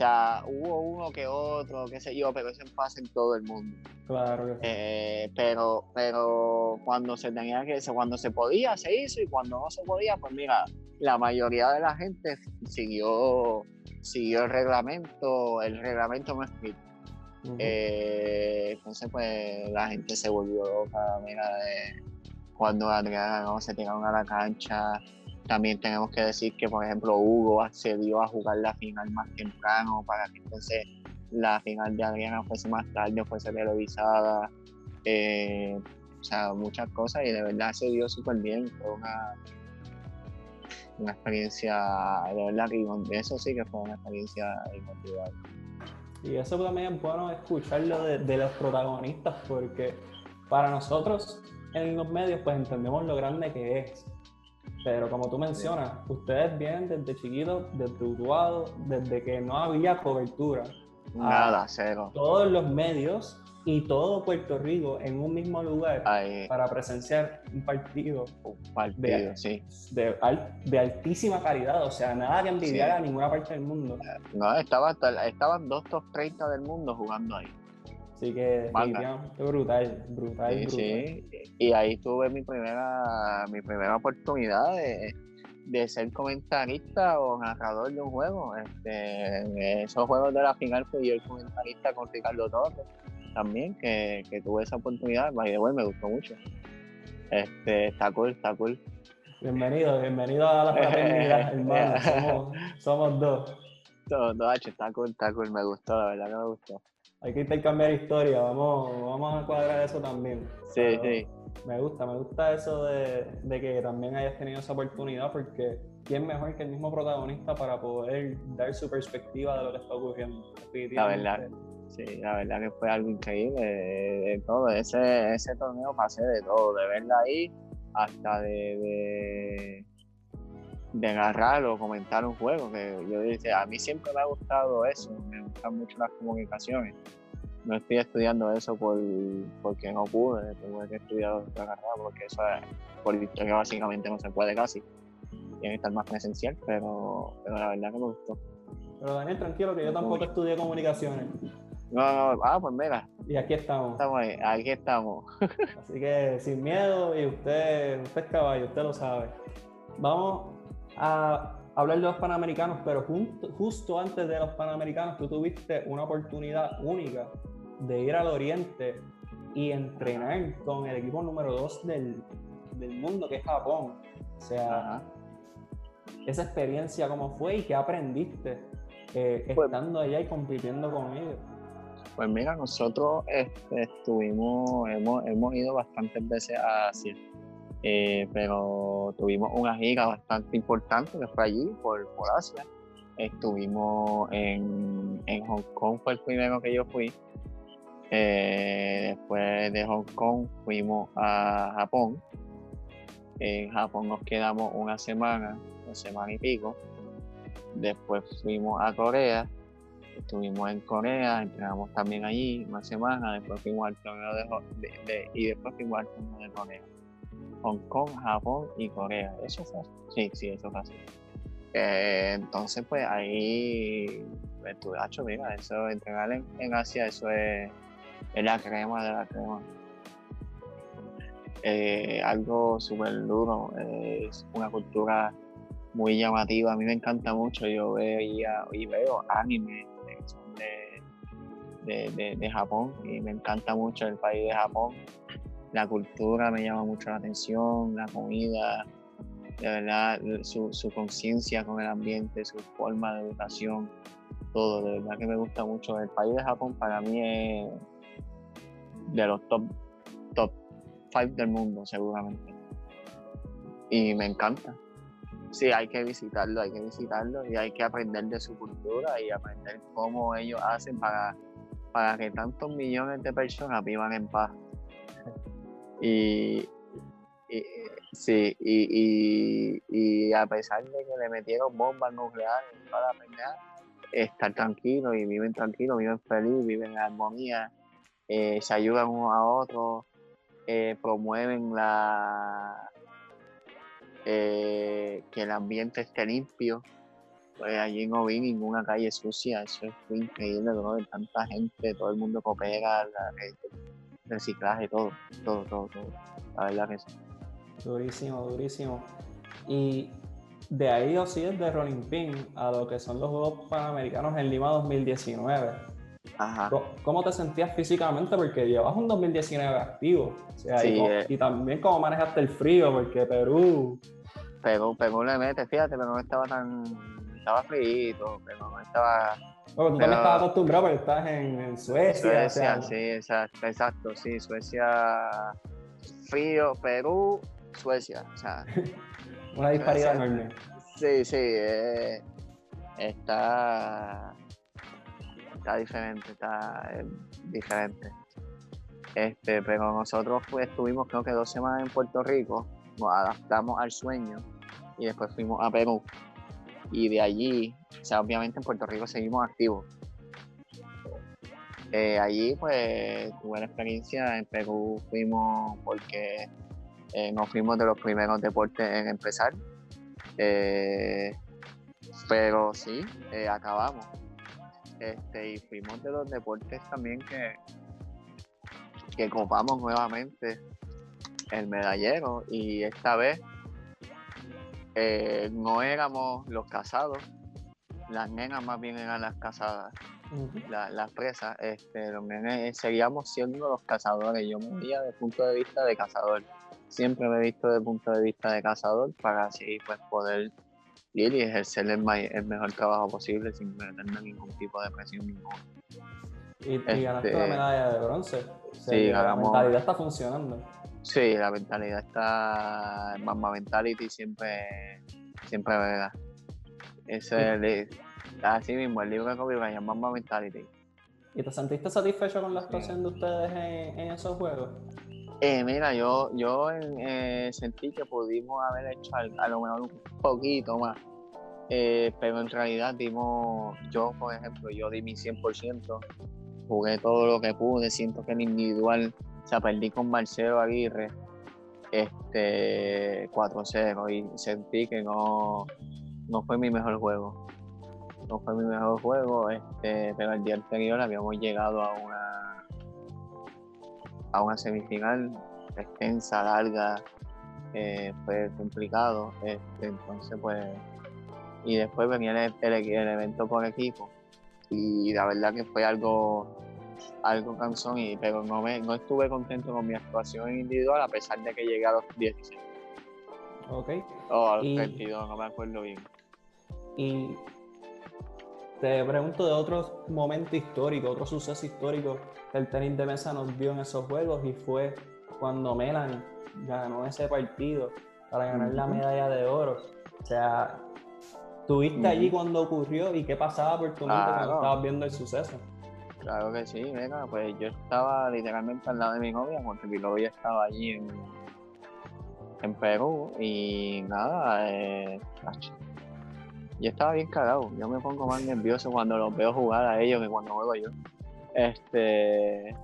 Speaker 2: sea, hubo uno que otro, qué sé yo, pero eso pasa en todo el mundo.
Speaker 1: Claro.
Speaker 2: Eh, pero, pero cuando se tenía que, cuando se podía, se hizo, y cuando no se podía, pues mira, la mayoría de la gente siguió, siguió el reglamento, el reglamento no escrito. Eh, entonces, pues la gente se volvió loca, mira, de cuando Adriana no se tiraron a la cancha, también tenemos que decir que, por ejemplo, Hugo accedió a jugar la final más temprano para que entonces la final de Adriana fuese más tarde, fuese televisada. Eh, o sea, muchas cosas y de verdad se dio súper bien. Fue una, una experiencia, de verdad que eso sí que fue una experiencia inolvidable.
Speaker 1: Y eso también es bueno escucharlo de, de los protagonistas porque para nosotros en los medios pues entendemos lo grande que es pero como tú mencionas, ustedes vienen desde chiquitos, desde Utuado, desde que no había cobertura.
Speaker 2: Nada, cero.
Speaker 1: Todos los medios y todo Puerto Rico en un mismo lugar para presenciar un partido.
Speaker 2: Un partido, de, sí.
Speaker 1: De, altísima calidad, o sea, nada que envidiar a ninguna parte del mundo.
Speaker 2: No, estaba estaban dos top 30 del mundo jugando ahí.
Speaker 1: Así que brutal, brutal, sí, Sí.
Speaker 2: Y ahí tuve mi primera, mi primera oportunidad de, ser comentarista o narrador de un juego. Este, en esos juegos de la final fui yo el comentarista con Ricardo Torres también, que, tuve esa oportunidad. Y de me gustó mucho. Este, está cool, está cool.
Speaker 1: Bienvenido, bienvenido a la fraternidad, hermano. Somos, somos dos.
Speaker 2: Dos, dos, está cool, está cool, me gustó, la verdad que me gustó
Speaker 1: hay que intercambiar historia, vamos, vamos a cuadrar eso también.
Speaker 2: Sí, sí.
Speaker 1: Me gusta, me gusta eso de, que también hayas tenido esa oportunidad porque ¿quién mejor que el mismo protagonista para poder dar su perspectiva de lo que está ocurriendo?
Speaker 2: La verdad, Sí, la verdad que fue algo increíble de, todo. Ese, ese torneo pasé de todo, de verla ahí hasta de, de, agarrar o comentar un juego. Que yo dije, a mí siempre me ha gustado eso, me gustan mucho las comunicaciones. No estoy estudiando eso por, porque no pude, tengo que estudiar otra carrera porque eso es, por historia básicamente no se puede casi. Tiene que estar más presencial, pero, pero la verdad que me gustó.
Speaker 1: Pero Daniel, tranquilo, que yo tampoco estudié comunicaciones.
Speaker 2: No, no, ah, pues mira.
Speaker 1: Y aquí estamos.
Speaker 2: Estamos ahí, aquí estamos.
Speaker 1: Así que sin miedo, y usted, usted es caballo, usted lo sabe. Vamos a hablar de los Panamericanos, pero justo antes de los Panamericanos tú tuviste una oportunidad única de ir al Oriente y entrenar con el equipo número 2 del, mundo, que es Japón. O sea, esa experiencia, ¿cómo fue y qué aprendiste eh, pues estando allá y compitiendo con ellos?
Speaker 2: Pues mira, nosotros este, estuvimos, hemos, hemos, ido bastantes veces a Asia, eh, pero tuvimos una gira bastante importante que fue allí, por, Asia. Estuvimos en, en, Hong Kong, fue el primero que yo fui. Eh, después de Hong Kong fuimos a Japón. En Japón nos quedamos una semana, una semana y pico. Después fuimos a Corea estuvimos en Corea, entrenamos también allí una semana, después fuimos al torneo de, y después fuimos al torneo de Corea. Hong Kong, Japón y Corea. ¿Eso fue Sí, sí, eso fue así. Eh, entonces, pues ahí, pues, hecho, mira, eso, entrenar en, Asia, eso es, la crema de la crema. Eh, algo súper duro, es una cultura muy llamativa. A mí me encanta mucho. Yo veo y veo anime, de, de, Japón y me encanta mucho el país de Japón. La cultura me llama mucho la atención, la comida, de verdad, su, su conciencia con el ambiente, su forma de educación, todo, de verdad que me gusta mucho. El país de Japón para mí es de los top, top 5 del mundo, seguramente. Y me encanta. Sí, hay que visitarlo, hay que visitarlo y hay que aprender de su cultura y aprender cómo ellos hacen para para que tantos millones de personas vivan en paz. Y, sí, y, a pesar de que le metieron bombas nucleares para la estar tranquilos y viven tranquilos, viven felices, viven en armonía, eh, se ayudan unos a otros, eh, promueven la eh, que el ambiente esté limpio pues allí no vi ninguna calle sucia, eso fue increíble, ¿no? Tanta gente, todo el mundo coopera, el reciclaje, todo, todo, todo, todo. La verdad que sí.
Speaker 1: Durísimo, durísimo. Y de ahí o sí, de Rolling Pin a lo que son los Juegos Panamericanos en Lima 2019. Ajá. ¿Cómo te sentías físicamente? Porque llevas un 2019 activo. sí, eh. y, también cómo manejaste el frío, porque Perú.
Speaker 2: Perú, Perú le mete, fíjate, pero no estaba tan estaba frío, pero no estaba.
Speaker 1: Bueno, tú también estabas acostumbrado porque estás en, Suecia.
Speaker 2: Suecia, sí, exacto, exacto, sí, Suecia, frío, Perú, Suecia, o sea.
Speaker 1: Una disparidad enorme.
Speaker 2: Sí, sí, eh, está, está diferente, está eh, diferente. Este, pero nosotros pues, estuvimos creo que dos semanas en Puerto Rico, nos adaptamos al sueño y después fuimos a Perú y de allí, o sea, obviamente en Puerto Rico seguimos activos. Eh, allí pues tuve la experiencia, en Perú fuimos porque eh, nos fuimos de los primeros deportes en empezar, eh, pero sí, acabamos. Este, y fuimos de los deportes también que, que copamos nuevamente el medallero y esta vez eh, no éramos los casados, las nenas más bien eran las casadas, las presas, este, los nenes seguíamos siendo los cazadores, yo me veía el punto de vista de cazador, siempre me he visto el punto de vista de cazador para así pues poder ir y ejercer el, mejor trabajo posible sin tener ningún tipo de presión ninguna.
Speaker 1: Y, ganaste la este, medalla de bronce. sí, la mentalidad está funcionando.
Speaker 2: Sí, la mentalidad está. Mamba Mentality siempre, siempre verdad. Ese es el, así mismo, el libro que se llama Mamba Mentality.
Speaker 1: ¿Y te sentiste satisfecho con la actuación de ustedes en, esos juegos?
Speaker 2: Eh, mira, yo, yo eh, sentí que pudimos haber hecho a, lo mejor un poquito más, eh, pero en realidad dimos, yo por ejemplo, yo di mi 100%, jugué todo lo que pude, siento que en individual, o sea, perdí con Marcelo Aguirre, este 4-0 y sentí que no, no fue mi mejor juego. No fue mi mejor juego, este, pero el día anterior habíamos llegado a una a una semifinal extensa, larga, eh, fue complicado. Este, entonces pues y después venía el, evento por equipo y la verdad que fue algo algo cansón, y, pero no, me, no estuve contento con mi actuación individual a pesar de que llegué a los 16.
Speaker 1: Ok.
Speaker 2: O a los 32, no me acuerdo bien.
Speaker 1: Y te pregunto de otros momentos históricos, otro suceso histórico que el tenis de mesa nos dio en esos juegos y fue cuando Melanie ganó ese partido para ganar la medalla de oro. O sea, ¿tuviste allí cuando ocurrió y qué pasaba por tu mente cuando estabas viendo el suceso?
Speaker 2: Claro que sí, venga, pues yo estaba literalmente al lado de mi novia, porque mi novia estaba allí en, en Perú y nada, eh, yo estaba bien cagado, yo me pongo más nervioso cuando los veo jugar a ellos que cuando juego yo. Este,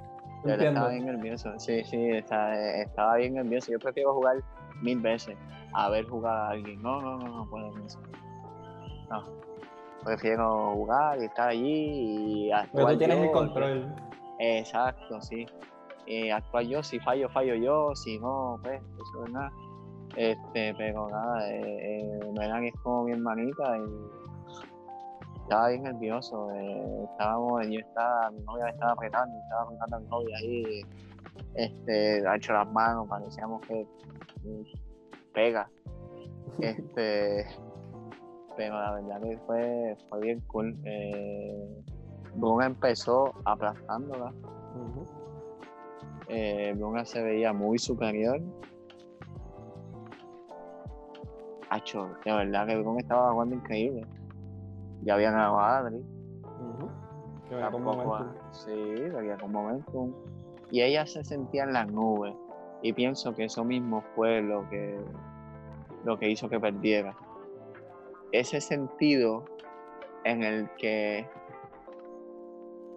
Speaker 2: yo estaba bien nervioso, sí, sí, estaba, bien nervioso, yo prefiero jugar mil veces a ver jugar a alguien, no, no, no, no puedo No prefiero jugar y estar allí y
Speaker 1: actuar. Pero tú tienes el control.
Speaker 2: Exacto, sí. Y actuar yo, si fallo, fallo yo, si no, pues, eso es nada. Este, pero nada, eh, eh, que es como mi hermanita y estaba bien nervioso. Eh, estábamos, yo estaba, mi novia estaba apretando, estaba apretando a mi novia ahí, este, ha hecho las manos, parecíamos que mm, pega. Este, pero la verdad que fue, fue bien cool. Eh, Bruna empezó aplastándola. Eh, Bruna se veía muy superior. Hacho, de verdad que Bruna estaba jugando increíble. Ya había ganado a Adri. Sí, veía con momentum. Y ella se sentía en las nubes. Y pienso que eso mismo fue lo que, lo que hizo que perdiera ese sentido en el que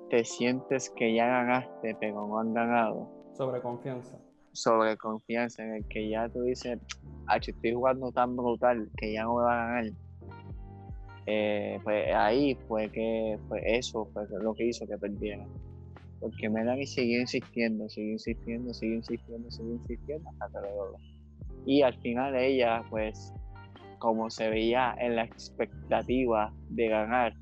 Speaker 2: te sientes que ya ganaste, pero no han ganado.
Speaker 1: Sobre confianza.
Speaker 2: Sobre confianza, en el que ya tú dices, estoy jugando tan brutal que ya no me va a ganar. Eh, pues ahí fue que fue eso fue lo que hizo que perdiera. Porque Melanie siguió insistiendo, siguió insistiendo, siguió insistiendo, siguió insistiendo hasta que lo logró. Y al final ella, pues, como se veía en la expectativa de ganar,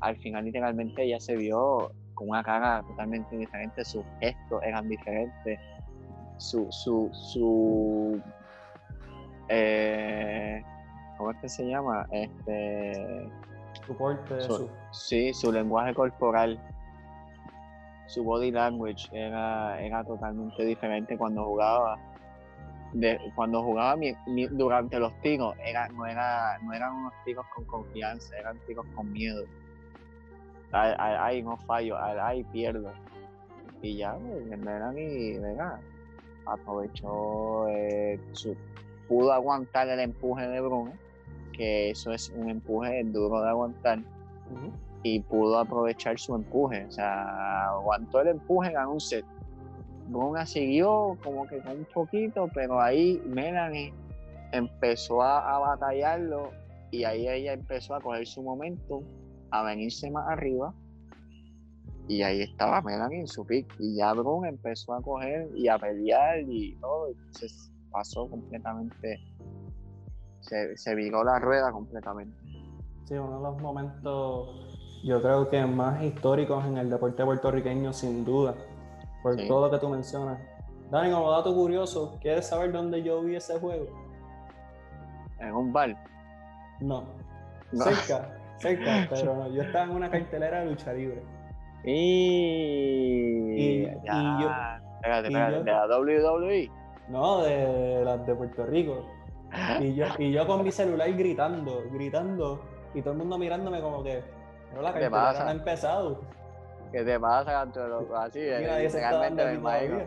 Speaker 2: al final literalmente ella se vio con una cara totalmente diferente, sus gestos eran diferentes, su, su, su eh, ¿cómo es que se llama? Este,
Speaker 1: su porte, su,
Speaker 2: sí, su lenguaje corporal, su body language era, era totalmente diferente cuando jugaba cuando jugaba durante los tiros, era, no, era, no eran unos tiros con confianza, eran tiros con miedo. Ahí no fallo, ahí pierdo. Y ya, Melanie, venga, aprovechó, eh, su, pudo aguantar el empuje de Bruno, que eso es un empuje duro de aguantar, y pudo aprovechar su empuje. O sea, aguantó el empuje, ganó un set Bruna siguió como que con un poquito, pero ahí Melanie empezó a, batallarlo y ahí ella empezó a coger su momento, a venirse más arriba. Y ahí estaba Melanie en su pick. Y ya Bruna empezó a coger y a pelear y todo. Entonces pasó completamente. Se, se viró la rueda completamente.
Speaker 1: Sí, uno de los momentos, yo creo que más históricos en el deporte puertorriqueño, sin duda por todo lo que tú mencionas. Dani, como dato curioso, ¿quieres saber dónde yo vi ese juego?
Speaker 2: ¿En un bar?
Speaker 1: No. Cerca, cerca, pero yo estaba en una cartelera de lucha libre.
Speaker 2: Y. y, yo. Espérate, espérate, ¿de la WWE?
Speaker 1: No, de las de Puerto Rico. Y yo, y yo con mi celular gritando, gritando, y todo el mundo mirándome como que. Pero la cartelera no ha empezado.
Speaker 2: ¿Qué te pasa, loco? Así,
Speaker 1: realmente me imagino.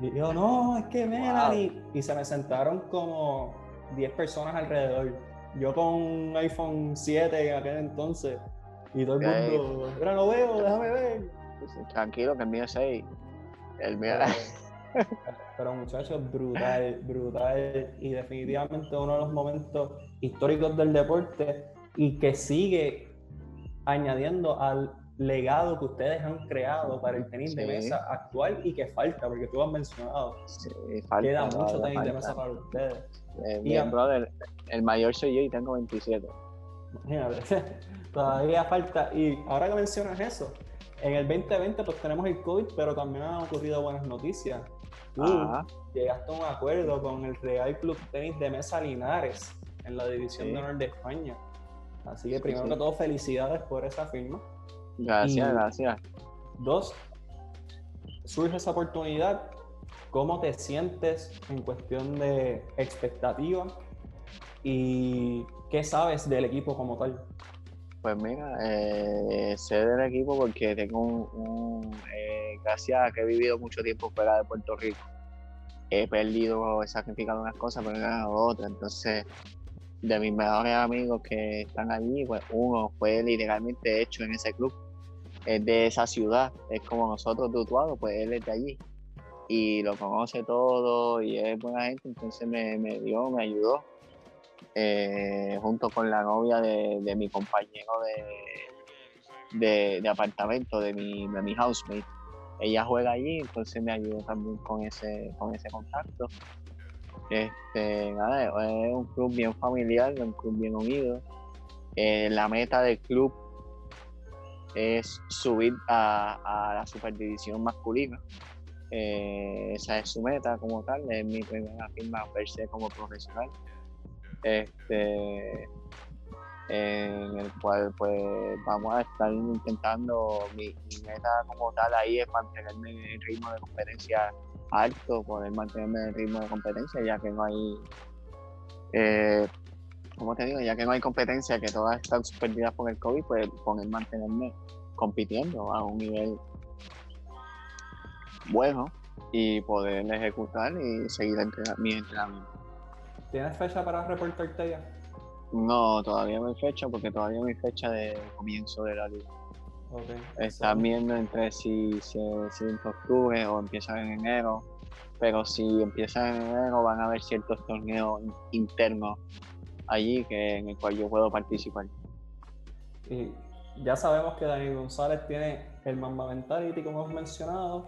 Speaker 1: y yo, no, es que Melanie. Y se me sentaron como 10 personas alrededor. Yo con un iPhone 7 en aquel entonces. Y todo el mundo, mira, lo veo, déjame ver.
Speaker 2: Tranquilo, que el mío es 6. El mío.
Speaker 1: Pero, muchachos, brutal, brutal. Y definitivamente uno de los momentos históricos del deporte y que sigue añadiendo al legado que ustedes han creado para el tenis de mesa actual y que falta, porque tú has mencionado. Sí, falta, Queda mucho tenis de mesa para ustedes.
Speaker 2: Eh, bien, brother, el mayor soy yo y tengo 27.
Speaker 1: Imagínate, todavía falta. Y ahora que mencionas eso, en el 2020 pues tenemos el COVID, pero también han ocurrido buenas noticias. Tú llegaste a un acuerdo con el Real Club Tenis de Mesa Linares en la División de Honor de España. Así que primero que todo, felicidades por esa firma.
Speaker 2: Gracias, gracias.
Speaker 1: Dos, surge esa oportunidad. ¿Cómo te sientes en cuestión de expectativa? ¿Y qué sabes del equipo como tal?
Speaker 2: Pues mira, eh, sé del equipo porque tengo un, eh, gracias a que he vivido mucho tiempo fuera de Puerto Rico, he perdido, he sacrificado unas cosas, pero he ganado otras. Entonces, de mis mejores amigos que están allí, pues uno fue literalmente hecho en ese club, es de esa ciudad, es como nosotros de Utuado, pues él es de allí y lo conoce todo y es buena gente, entonces me, me dio, me ayudó eh, junto con la novia de, mi compañero de, de, apartamento, de mi, de mi housemate. Ella juega allí, entonces me ayudó también con ese, con ese contacto. Este, es un club bien familiar, un club bien unido. Eh, la meta del club es subir a, la superdivisión masculina. Eh, esa es su meta como tal, es mi primera firma per se como profesional este, en el cual pues vamos a estar intentando, mi, meta como tal ahí es mantenerme en el ritmo de competencia alto, poder mantenerme en el ritmo de competencia, ya que no hay, eh, como te digo, ya que no hay competencia, que todas están suspendidas por el COVID, pues poder mantenerme compitiendo a un nivel bueno y poder ejecutar y seguir mi entrenamiento.
Speaker 1: ¿Tienes fecha para reportarte ya?
Speaker 2: No, todavía no hay fecha porque todavía no hay fecha de comienzo de la liga. Okay. Están viendo entre si se si, en octubre o empiezan en enero, pero si empiezan en enero van a haber ciertos torneos internos allí que, en el cual yo puedo participar.
Speaker 1: Y ya sabemos que Daniel González tiene el Mamba Mentality, como hemos mencionado,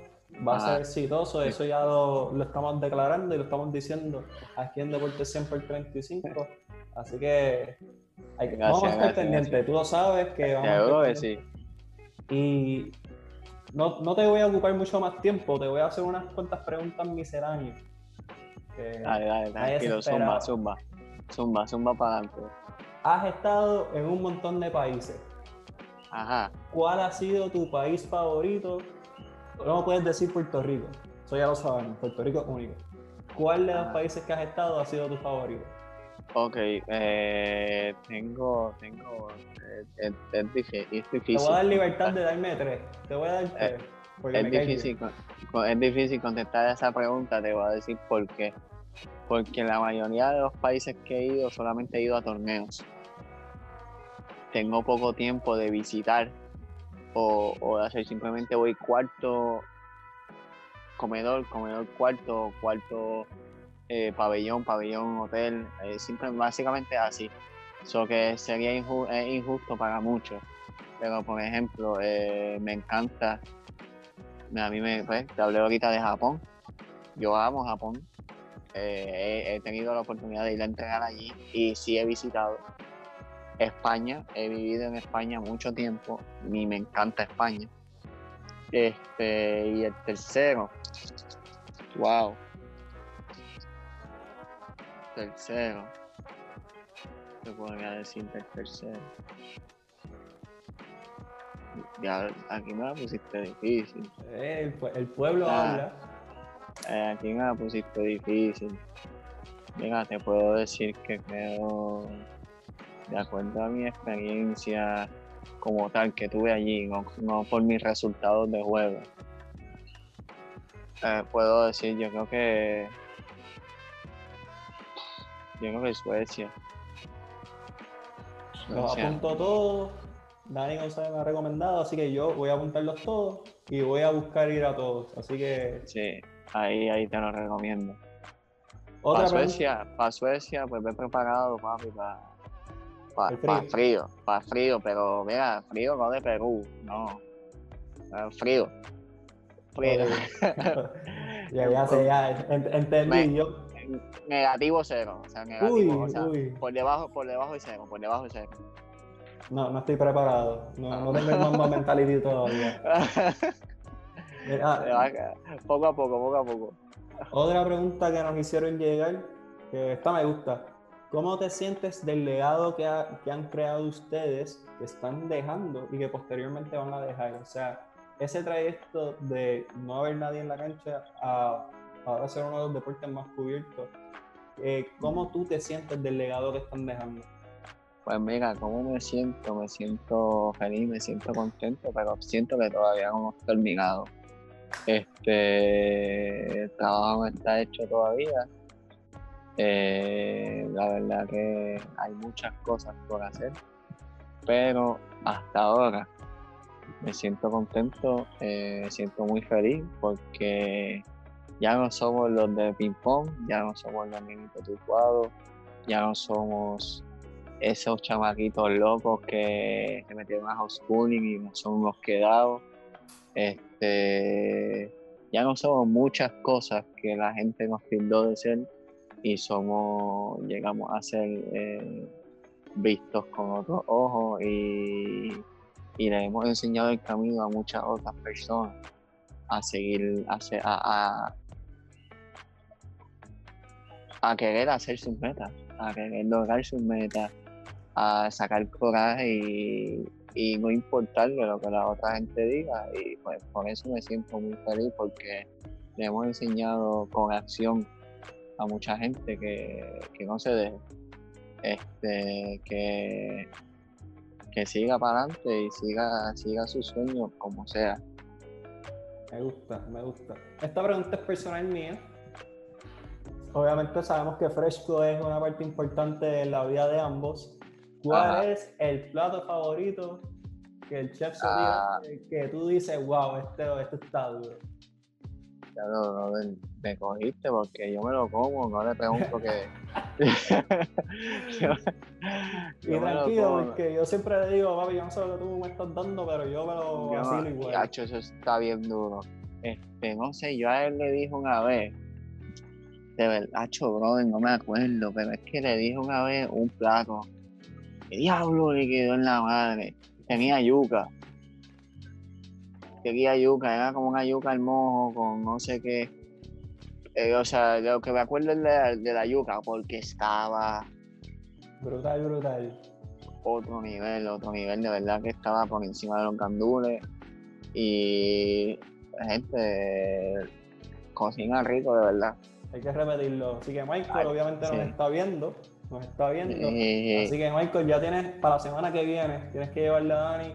Speaker 1: va a ser exitoso, eso ya lo, estamos declarando y lo estamos diciendo aquí en Deporte 100 por 35. Así que hay vamos a estar pendientes, tú lo sabes que vamos a
Speaker 2: sí.
Speaker 1: Y no, no, te voy a ocupar mucho más tiempo, te voy a hacer unas cuantas preguntas misceláneas.
Speaker 2: Dale, dale, tranquilo, zumba, zumba, zumba, zumba para adelante.
Speaker 1: Has estado en un montón de países.
Speaker 2: Ajá.
Speaker 1: ¿Cuál ha sido tu país favorito no puedes decir Puerto Rico. Eso ya lo sabemos. Puerto Rico es único. ¿Cuál de los ah. países que has estado ha sido tu favorito?
Speaker 2: Ok, eh, tengo, tengo, eh, es, difícil, Te
Speaker 1: voy a dar libertad de darme tres. Te voy a dar tres.
Speaker 2: es, difícil, es difícil contestar esa pregunta, te voy a decir por qué. Porque en la mayoría de los países que he ido solamente he ido a torneos. Tengo poco tiempo de visitar o, o hacer simplemente voy cuarto comedor, comedor cuarto, cuarto eh, pabellón, pabellón hotel, eh, básicamente así. Eso que sería injusto para muchos. Pero por ejemplo, eh, me encanta, a mí me, pues, te hablé ahorita de Japón. Yo amo Japón. he, tenido la oportunidad de ir a entrenar allí y sí he visitado. España, he vivido en España mucho tiempo y me encanta España. Este, y el tercero, wow. Tercero, ¿qué podría decir del tercero? Ya, aquí me la pusiste difícil.
Speaker 1: Eh, el, pueblo ah, habla.
Speaker 2: Eh, aquí me la pusiste difícil. Mira, te puedo decir que creo de acuerdo a mi experiencia, como tal que tuve allí, no, por mis resultados de juego. Eh, puedo decir, yo creo que. Yo creo que Suecia.
Speaker 1: Los apunto todos. Dani González me ha recomendado, así que yo voy a apuntarlos todos y voy a buscar ir a todos. Así que.
Speaker 2: Sí, ahí, ahí te lo recomiendo. Para Suecia, para Suecia, pues ven preparado, papi, para para frío. para frío, pero mira, frío no de Perú, no. Frío. Frío.
Speaker 1: ya, ya sé, ya entendí yo.
Speaker 2: Negativo cero, o sea, negativo, o sea, por debajo, por debajo de cero, por debajo de cero.
Speaker 1: No, no estoy preparado. No, no tengo el mambo mentality todavía.
Speaker 2: poco a poco, poco a poco.
Speaker 1: Otra pregunta que nos hicieron llegar, que esta me gusta. ¿Cómo te sientes del legado que, han creado ustedes, que están dejando y que posteriormente van a dejar? O sea, ese trayecto de no haber nadie en la cancha a ahora ser uno de los deportes más cubiertos, eh, ¿cómo tú te sientes del legado que están dejando?
Speaker 2: Pues mira, ¿cómo me siento? Me siento feliz, me siento contento, pero siento que todavía no hemos terminado. Este, el trabajo no está hecho todavía eh, la verdad que hay muchas cosas por hacer, pero hasta ahora me siento contento, eh, me siento muy feliz porque ya no somos los de ping pong, ya no somos los niños turcuados, ya no somos esos chamaquitos locos que se metieron a homeschooling y no somos quedados. Este, ya no somos muchas cosas que la gente nos pintó de ser y somos, llegamos a ser eh, vistos con otros ojos y, le hemos enseñado el camino a muchas otras personas a seguir, a, a, a querer hacer sus metas, a querer lograr sus metas, a sacar coraje y, y no importarle lo que la otra gente diga. Y pues por eso me siento muy feliz porque le hemos enseñado con acción a mucha gente que, no se deje, este, que, que siga para adelante y siga, siga sus sueños como sea.
Speaker 1: Me gusta, me gusta. Esta pregunta es personal mía. Obviamente sabemos que Fresco es una parte importante de la vida de ambos. ¿Cuál es el plato favorito que el chef se ah. que tú dices, wow, este, este está duro?
Speaker 2: Ya no, me cogiste porque yo me lo como, no le pregunto que.
Speaker 1: y tranquilo, porque yo siempre le digo, papi, yo no sé lo que tú me estás dando, pero yo me lo vacilo igual.
Speaker 2: eso está bien duro. Este, no sé, yo a él le dije una vez, de verdad, brother, no me acuerdo, pero es que le dije una vez un plato. ¿Qué diablo le quedó en la madre? Tenía yuca quería yuca, era como una yuca al mojo con no sé qué. Eh, o sea, lo que me acuerdo es de, la yuca, porque estaba.
Speaker 1: Brutal, brutal.
Speaker 2: Otro nivel, otro nivel, de verdad que estaba por encima de los candules. Y la gente cocina rico, de verdad.
Speaker 1: Hay que repetirlo. Así que Michael, obviamente, nos está viendo. Nos está viendo. Así que, Michael, ya tienes para la semana que viene, tienes que llevarle a Dani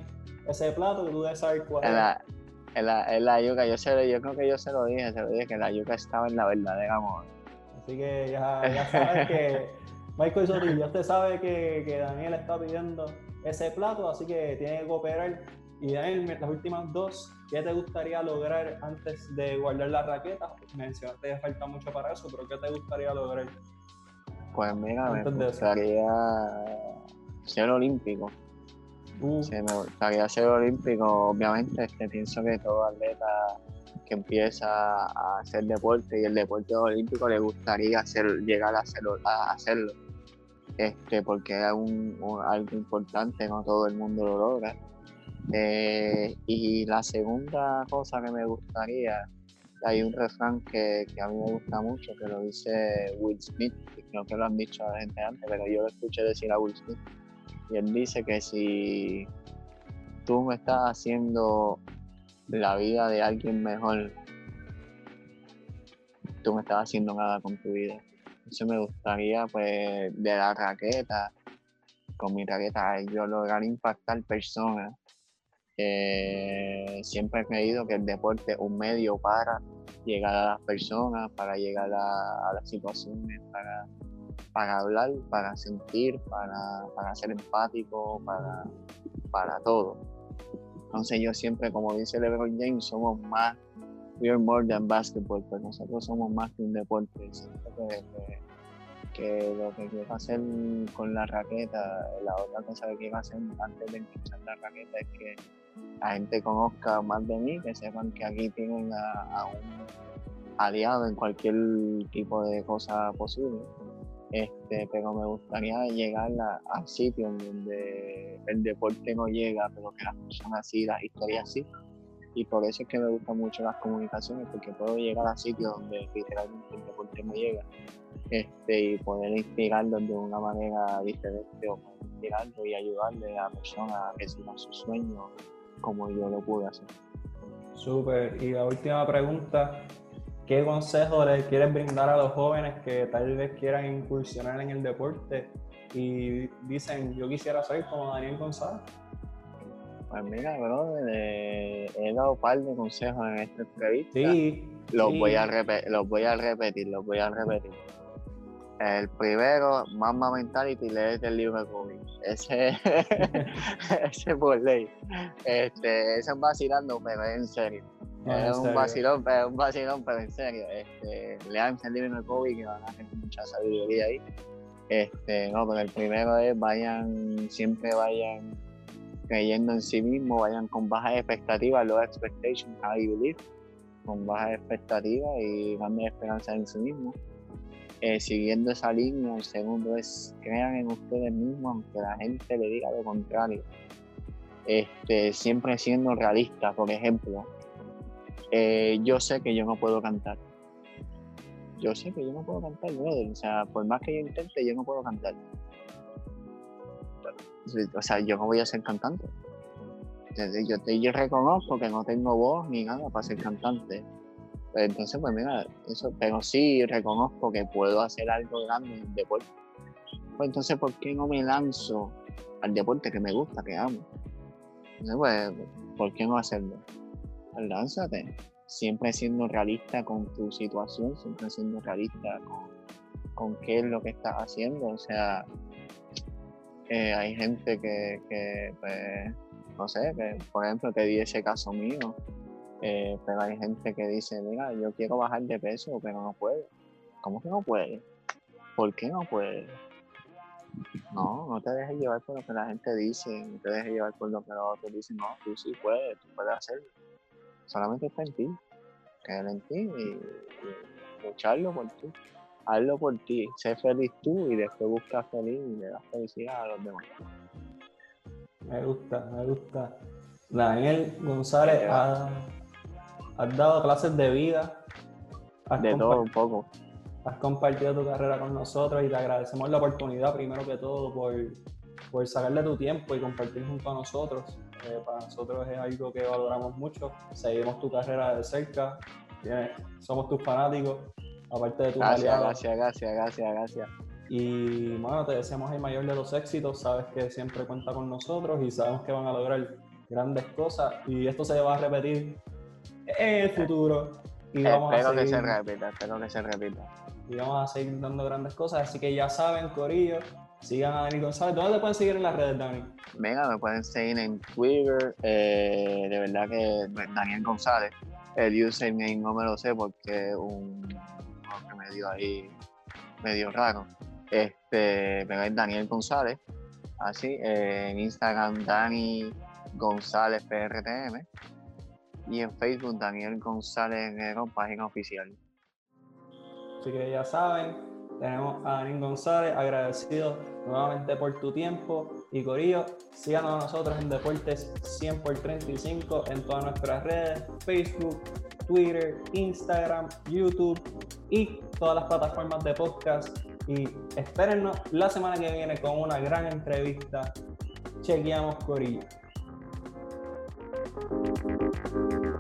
Speaker 1: ese plato que tú debes saber cuál es.
Speaker 2: En la, yuca, yo, sé, yo creo que yo se lo dije, se lo dije, que la yuca estaba en la verdadera amor.
Speaker 1: Así que ya, ya sabes que Michael Sotil, ya usted sabe que, que, Daniel está pidiendo ese plato, así que tiene que cooperar. Y Daniel, las últimas dos, ¿qué te gustaría lograr antes de guardar la raqueta? Mencionaste que falta mucho para eso, pero ¿qué te gustaría lograr?
Speaker 2: Pues mira, me gustaría ser olímpico. Uh. me gustaría ser olímpico, obviamente, este, pienso que todo atleta que empieza a hacer deporte y el deporte olímpico le gustaría hacer, llegar a hacerlo, a hacerlo. Este, porque es un, algo importante, no todo el mundo lo logra. Eh, y la segunda cosa que me gustaría, hay un refrán que, a mí me gusta mucho, que lo dice Will Smith, creo que lo han dicho a la gente antes, pero yo lo escuché decir a Will Smith, y él dice que si tú me estás haciendo la vida de alguien mejor, tú me estás haciendo nada con tu vida. Eso me gustaría, pues, de la raqueta, con mi raqueta yo lograr impactar personas. Siempre he creído que el deporte es un medio para llegar a las personas, para llegar a, las situaciones, para, para hablar, para sentir, para, para ser empático, para, para todo. Entonces yo siempre, como dice LeBron James, somos más, we are more than basketball, pues nosotros somos más que un deporte. que, lo que quiero hacer con la raqueta, la otra cosa que quiero hacer antes de empezar la raqueta es que la gente conozca más de mí, que sepan que aquí tienen a, un aliado en cualquier tipo de cosa posible. Este, pero me gustaría llegar a, a sitios donde el deporte no llega, pero que las personas sí, las historias sí. Y por eso es que me gustan mucho las comunicaciones, porque puedo llegar a sitios donde literalmente el deporte no llega este, y poder inspirarlos de una manera diferente o inspirarlo y ayudarle a la persona a que siga su sueño como yo lo pude hacer.
Speaker 1: Súper. Y la última pregunta, ¿qué consejo le quieres brindar a los jóvenes que tal vez quieran incursionar en el deporte y dicen, yo quisiera ser como Daniel González?
Speaker 2: Pues mira, bro, he dado un par de consejos en esta entrevista.
Speaker 1: Sí.
Speaker 2: Los, Voy a los voy a repetir, los voy a repetir. El primero, Mama Mentality, lees el libro de Kobe. Ese, ese por ley. Este, ese es vacilando, pero en serio. es un vacilón, pero un vacilón, pero en serio. Este, lean el libro de Kobe que van a tener mucha sabiduría ahí. Este, no, pero el primero es vayan, siempre vayan creyendo en sí mismo, vayan con bajas expectativas, low expectations, how you believe, con bajas expectativas y grandes esperanzas en sí mismo eh, siguiendo esa línea, el segundo es crean en ustedes mismos, aunque la gente le diga lo contrario. Este, siempre siendo realista, por ejemplo, eh, yo sé que yo no puedo cantar. Yo sé que yo no puedo cantar, O sea, por más que yo intente, yo no puedo cantar. O sea, yo no voy a ser cantante. Yo, yo reconozco que no tengo voz ni nada para ser cantante entonces, pues mira, eso, pero sí reconozco que puedo hacer algo grande en el deporte. Pues entonces, ¿por qué no me lanzo al deporte que me gusta, que amo? Entonces, pues, ¿por qué no hacerlo? Pues lánzate, siempre siendo realista con tu situación, siempre siendo realista con, con qué es lo que estás haciendo. O sea, eh, hay gente que, que pues, no sé, que por ejemplo te di ese caso mío, eh, pero hay gente que dice, mira, yo quiero bajar de peso, pero no puede. ¿Cómo que no puede? ¿Por qué no puede? No, no te dejes llevar por lo que la gente dice, no te dejes llevar por lo que los otros dicen, no, tú sí puedes, tú puedes hacerlo. Solamente está en ti, creer en ti y, lucharlo por ti. Hazlo por ti, sé feliz tú y después busca feliz y le das felicidad a los demás.
Speaker 1: Me gusta, me gusta. Daniel González ha has dado clases de vida.
Speaker 2: de todo un poco.
Speaker 1: Has compartido tu carrera con nosotros y te agradecemos la oportunidad, primero que todo, por, por sacarle tu tiempo y compartir junto a nosotros. Eh, para nosotros es algo que valoramos mucho. Seguimos tu carrera de cerca. somos tus fanáticos, aparte de tu
Speaker 2: Gracias, gracias, gracias, gracias, gracias.
Speaker 1: Y bueno, te deseamos el mayor de los éxitos. Sabes que siempre cuenta con nosotros y sabemos que van a lograr grandes cosas. Y esto se va a repetir en el futuro.
Speaker 2: Y vamos espero a seguir, que se repita, espero que se repita.
Speaker 1: Y vamos a seguir dando grandes cosas. Así que ya saben, Corillo, sigan a Dani González. ¿Dónde te pueden seguir en las redes, Dani?
Speaker 2: Venga, me pueden seguir en Twitter. Eh, de verdad que Daniel González. El username no me lo sé porque un que me dio ahí medio raro. Este, pero es Daniel González. Así, eh, en Instagram, Dani González PRTM y en Facebook Daniel González Guerrero, página oficial.
Speaker 1: Así que ya saben, tenemos a Daniel González, agradecido nuevamente por tu tiempo. Y Corillo, síganos a nosotros en Deportes 100 por 35 en todas nuestras redes, Facebook, Twitter, Instagram, YouTube y todas las plataformas de podcast. Y espérennos la semana que viene con una gran entrevista. Chequeamos Corillo. Thank you.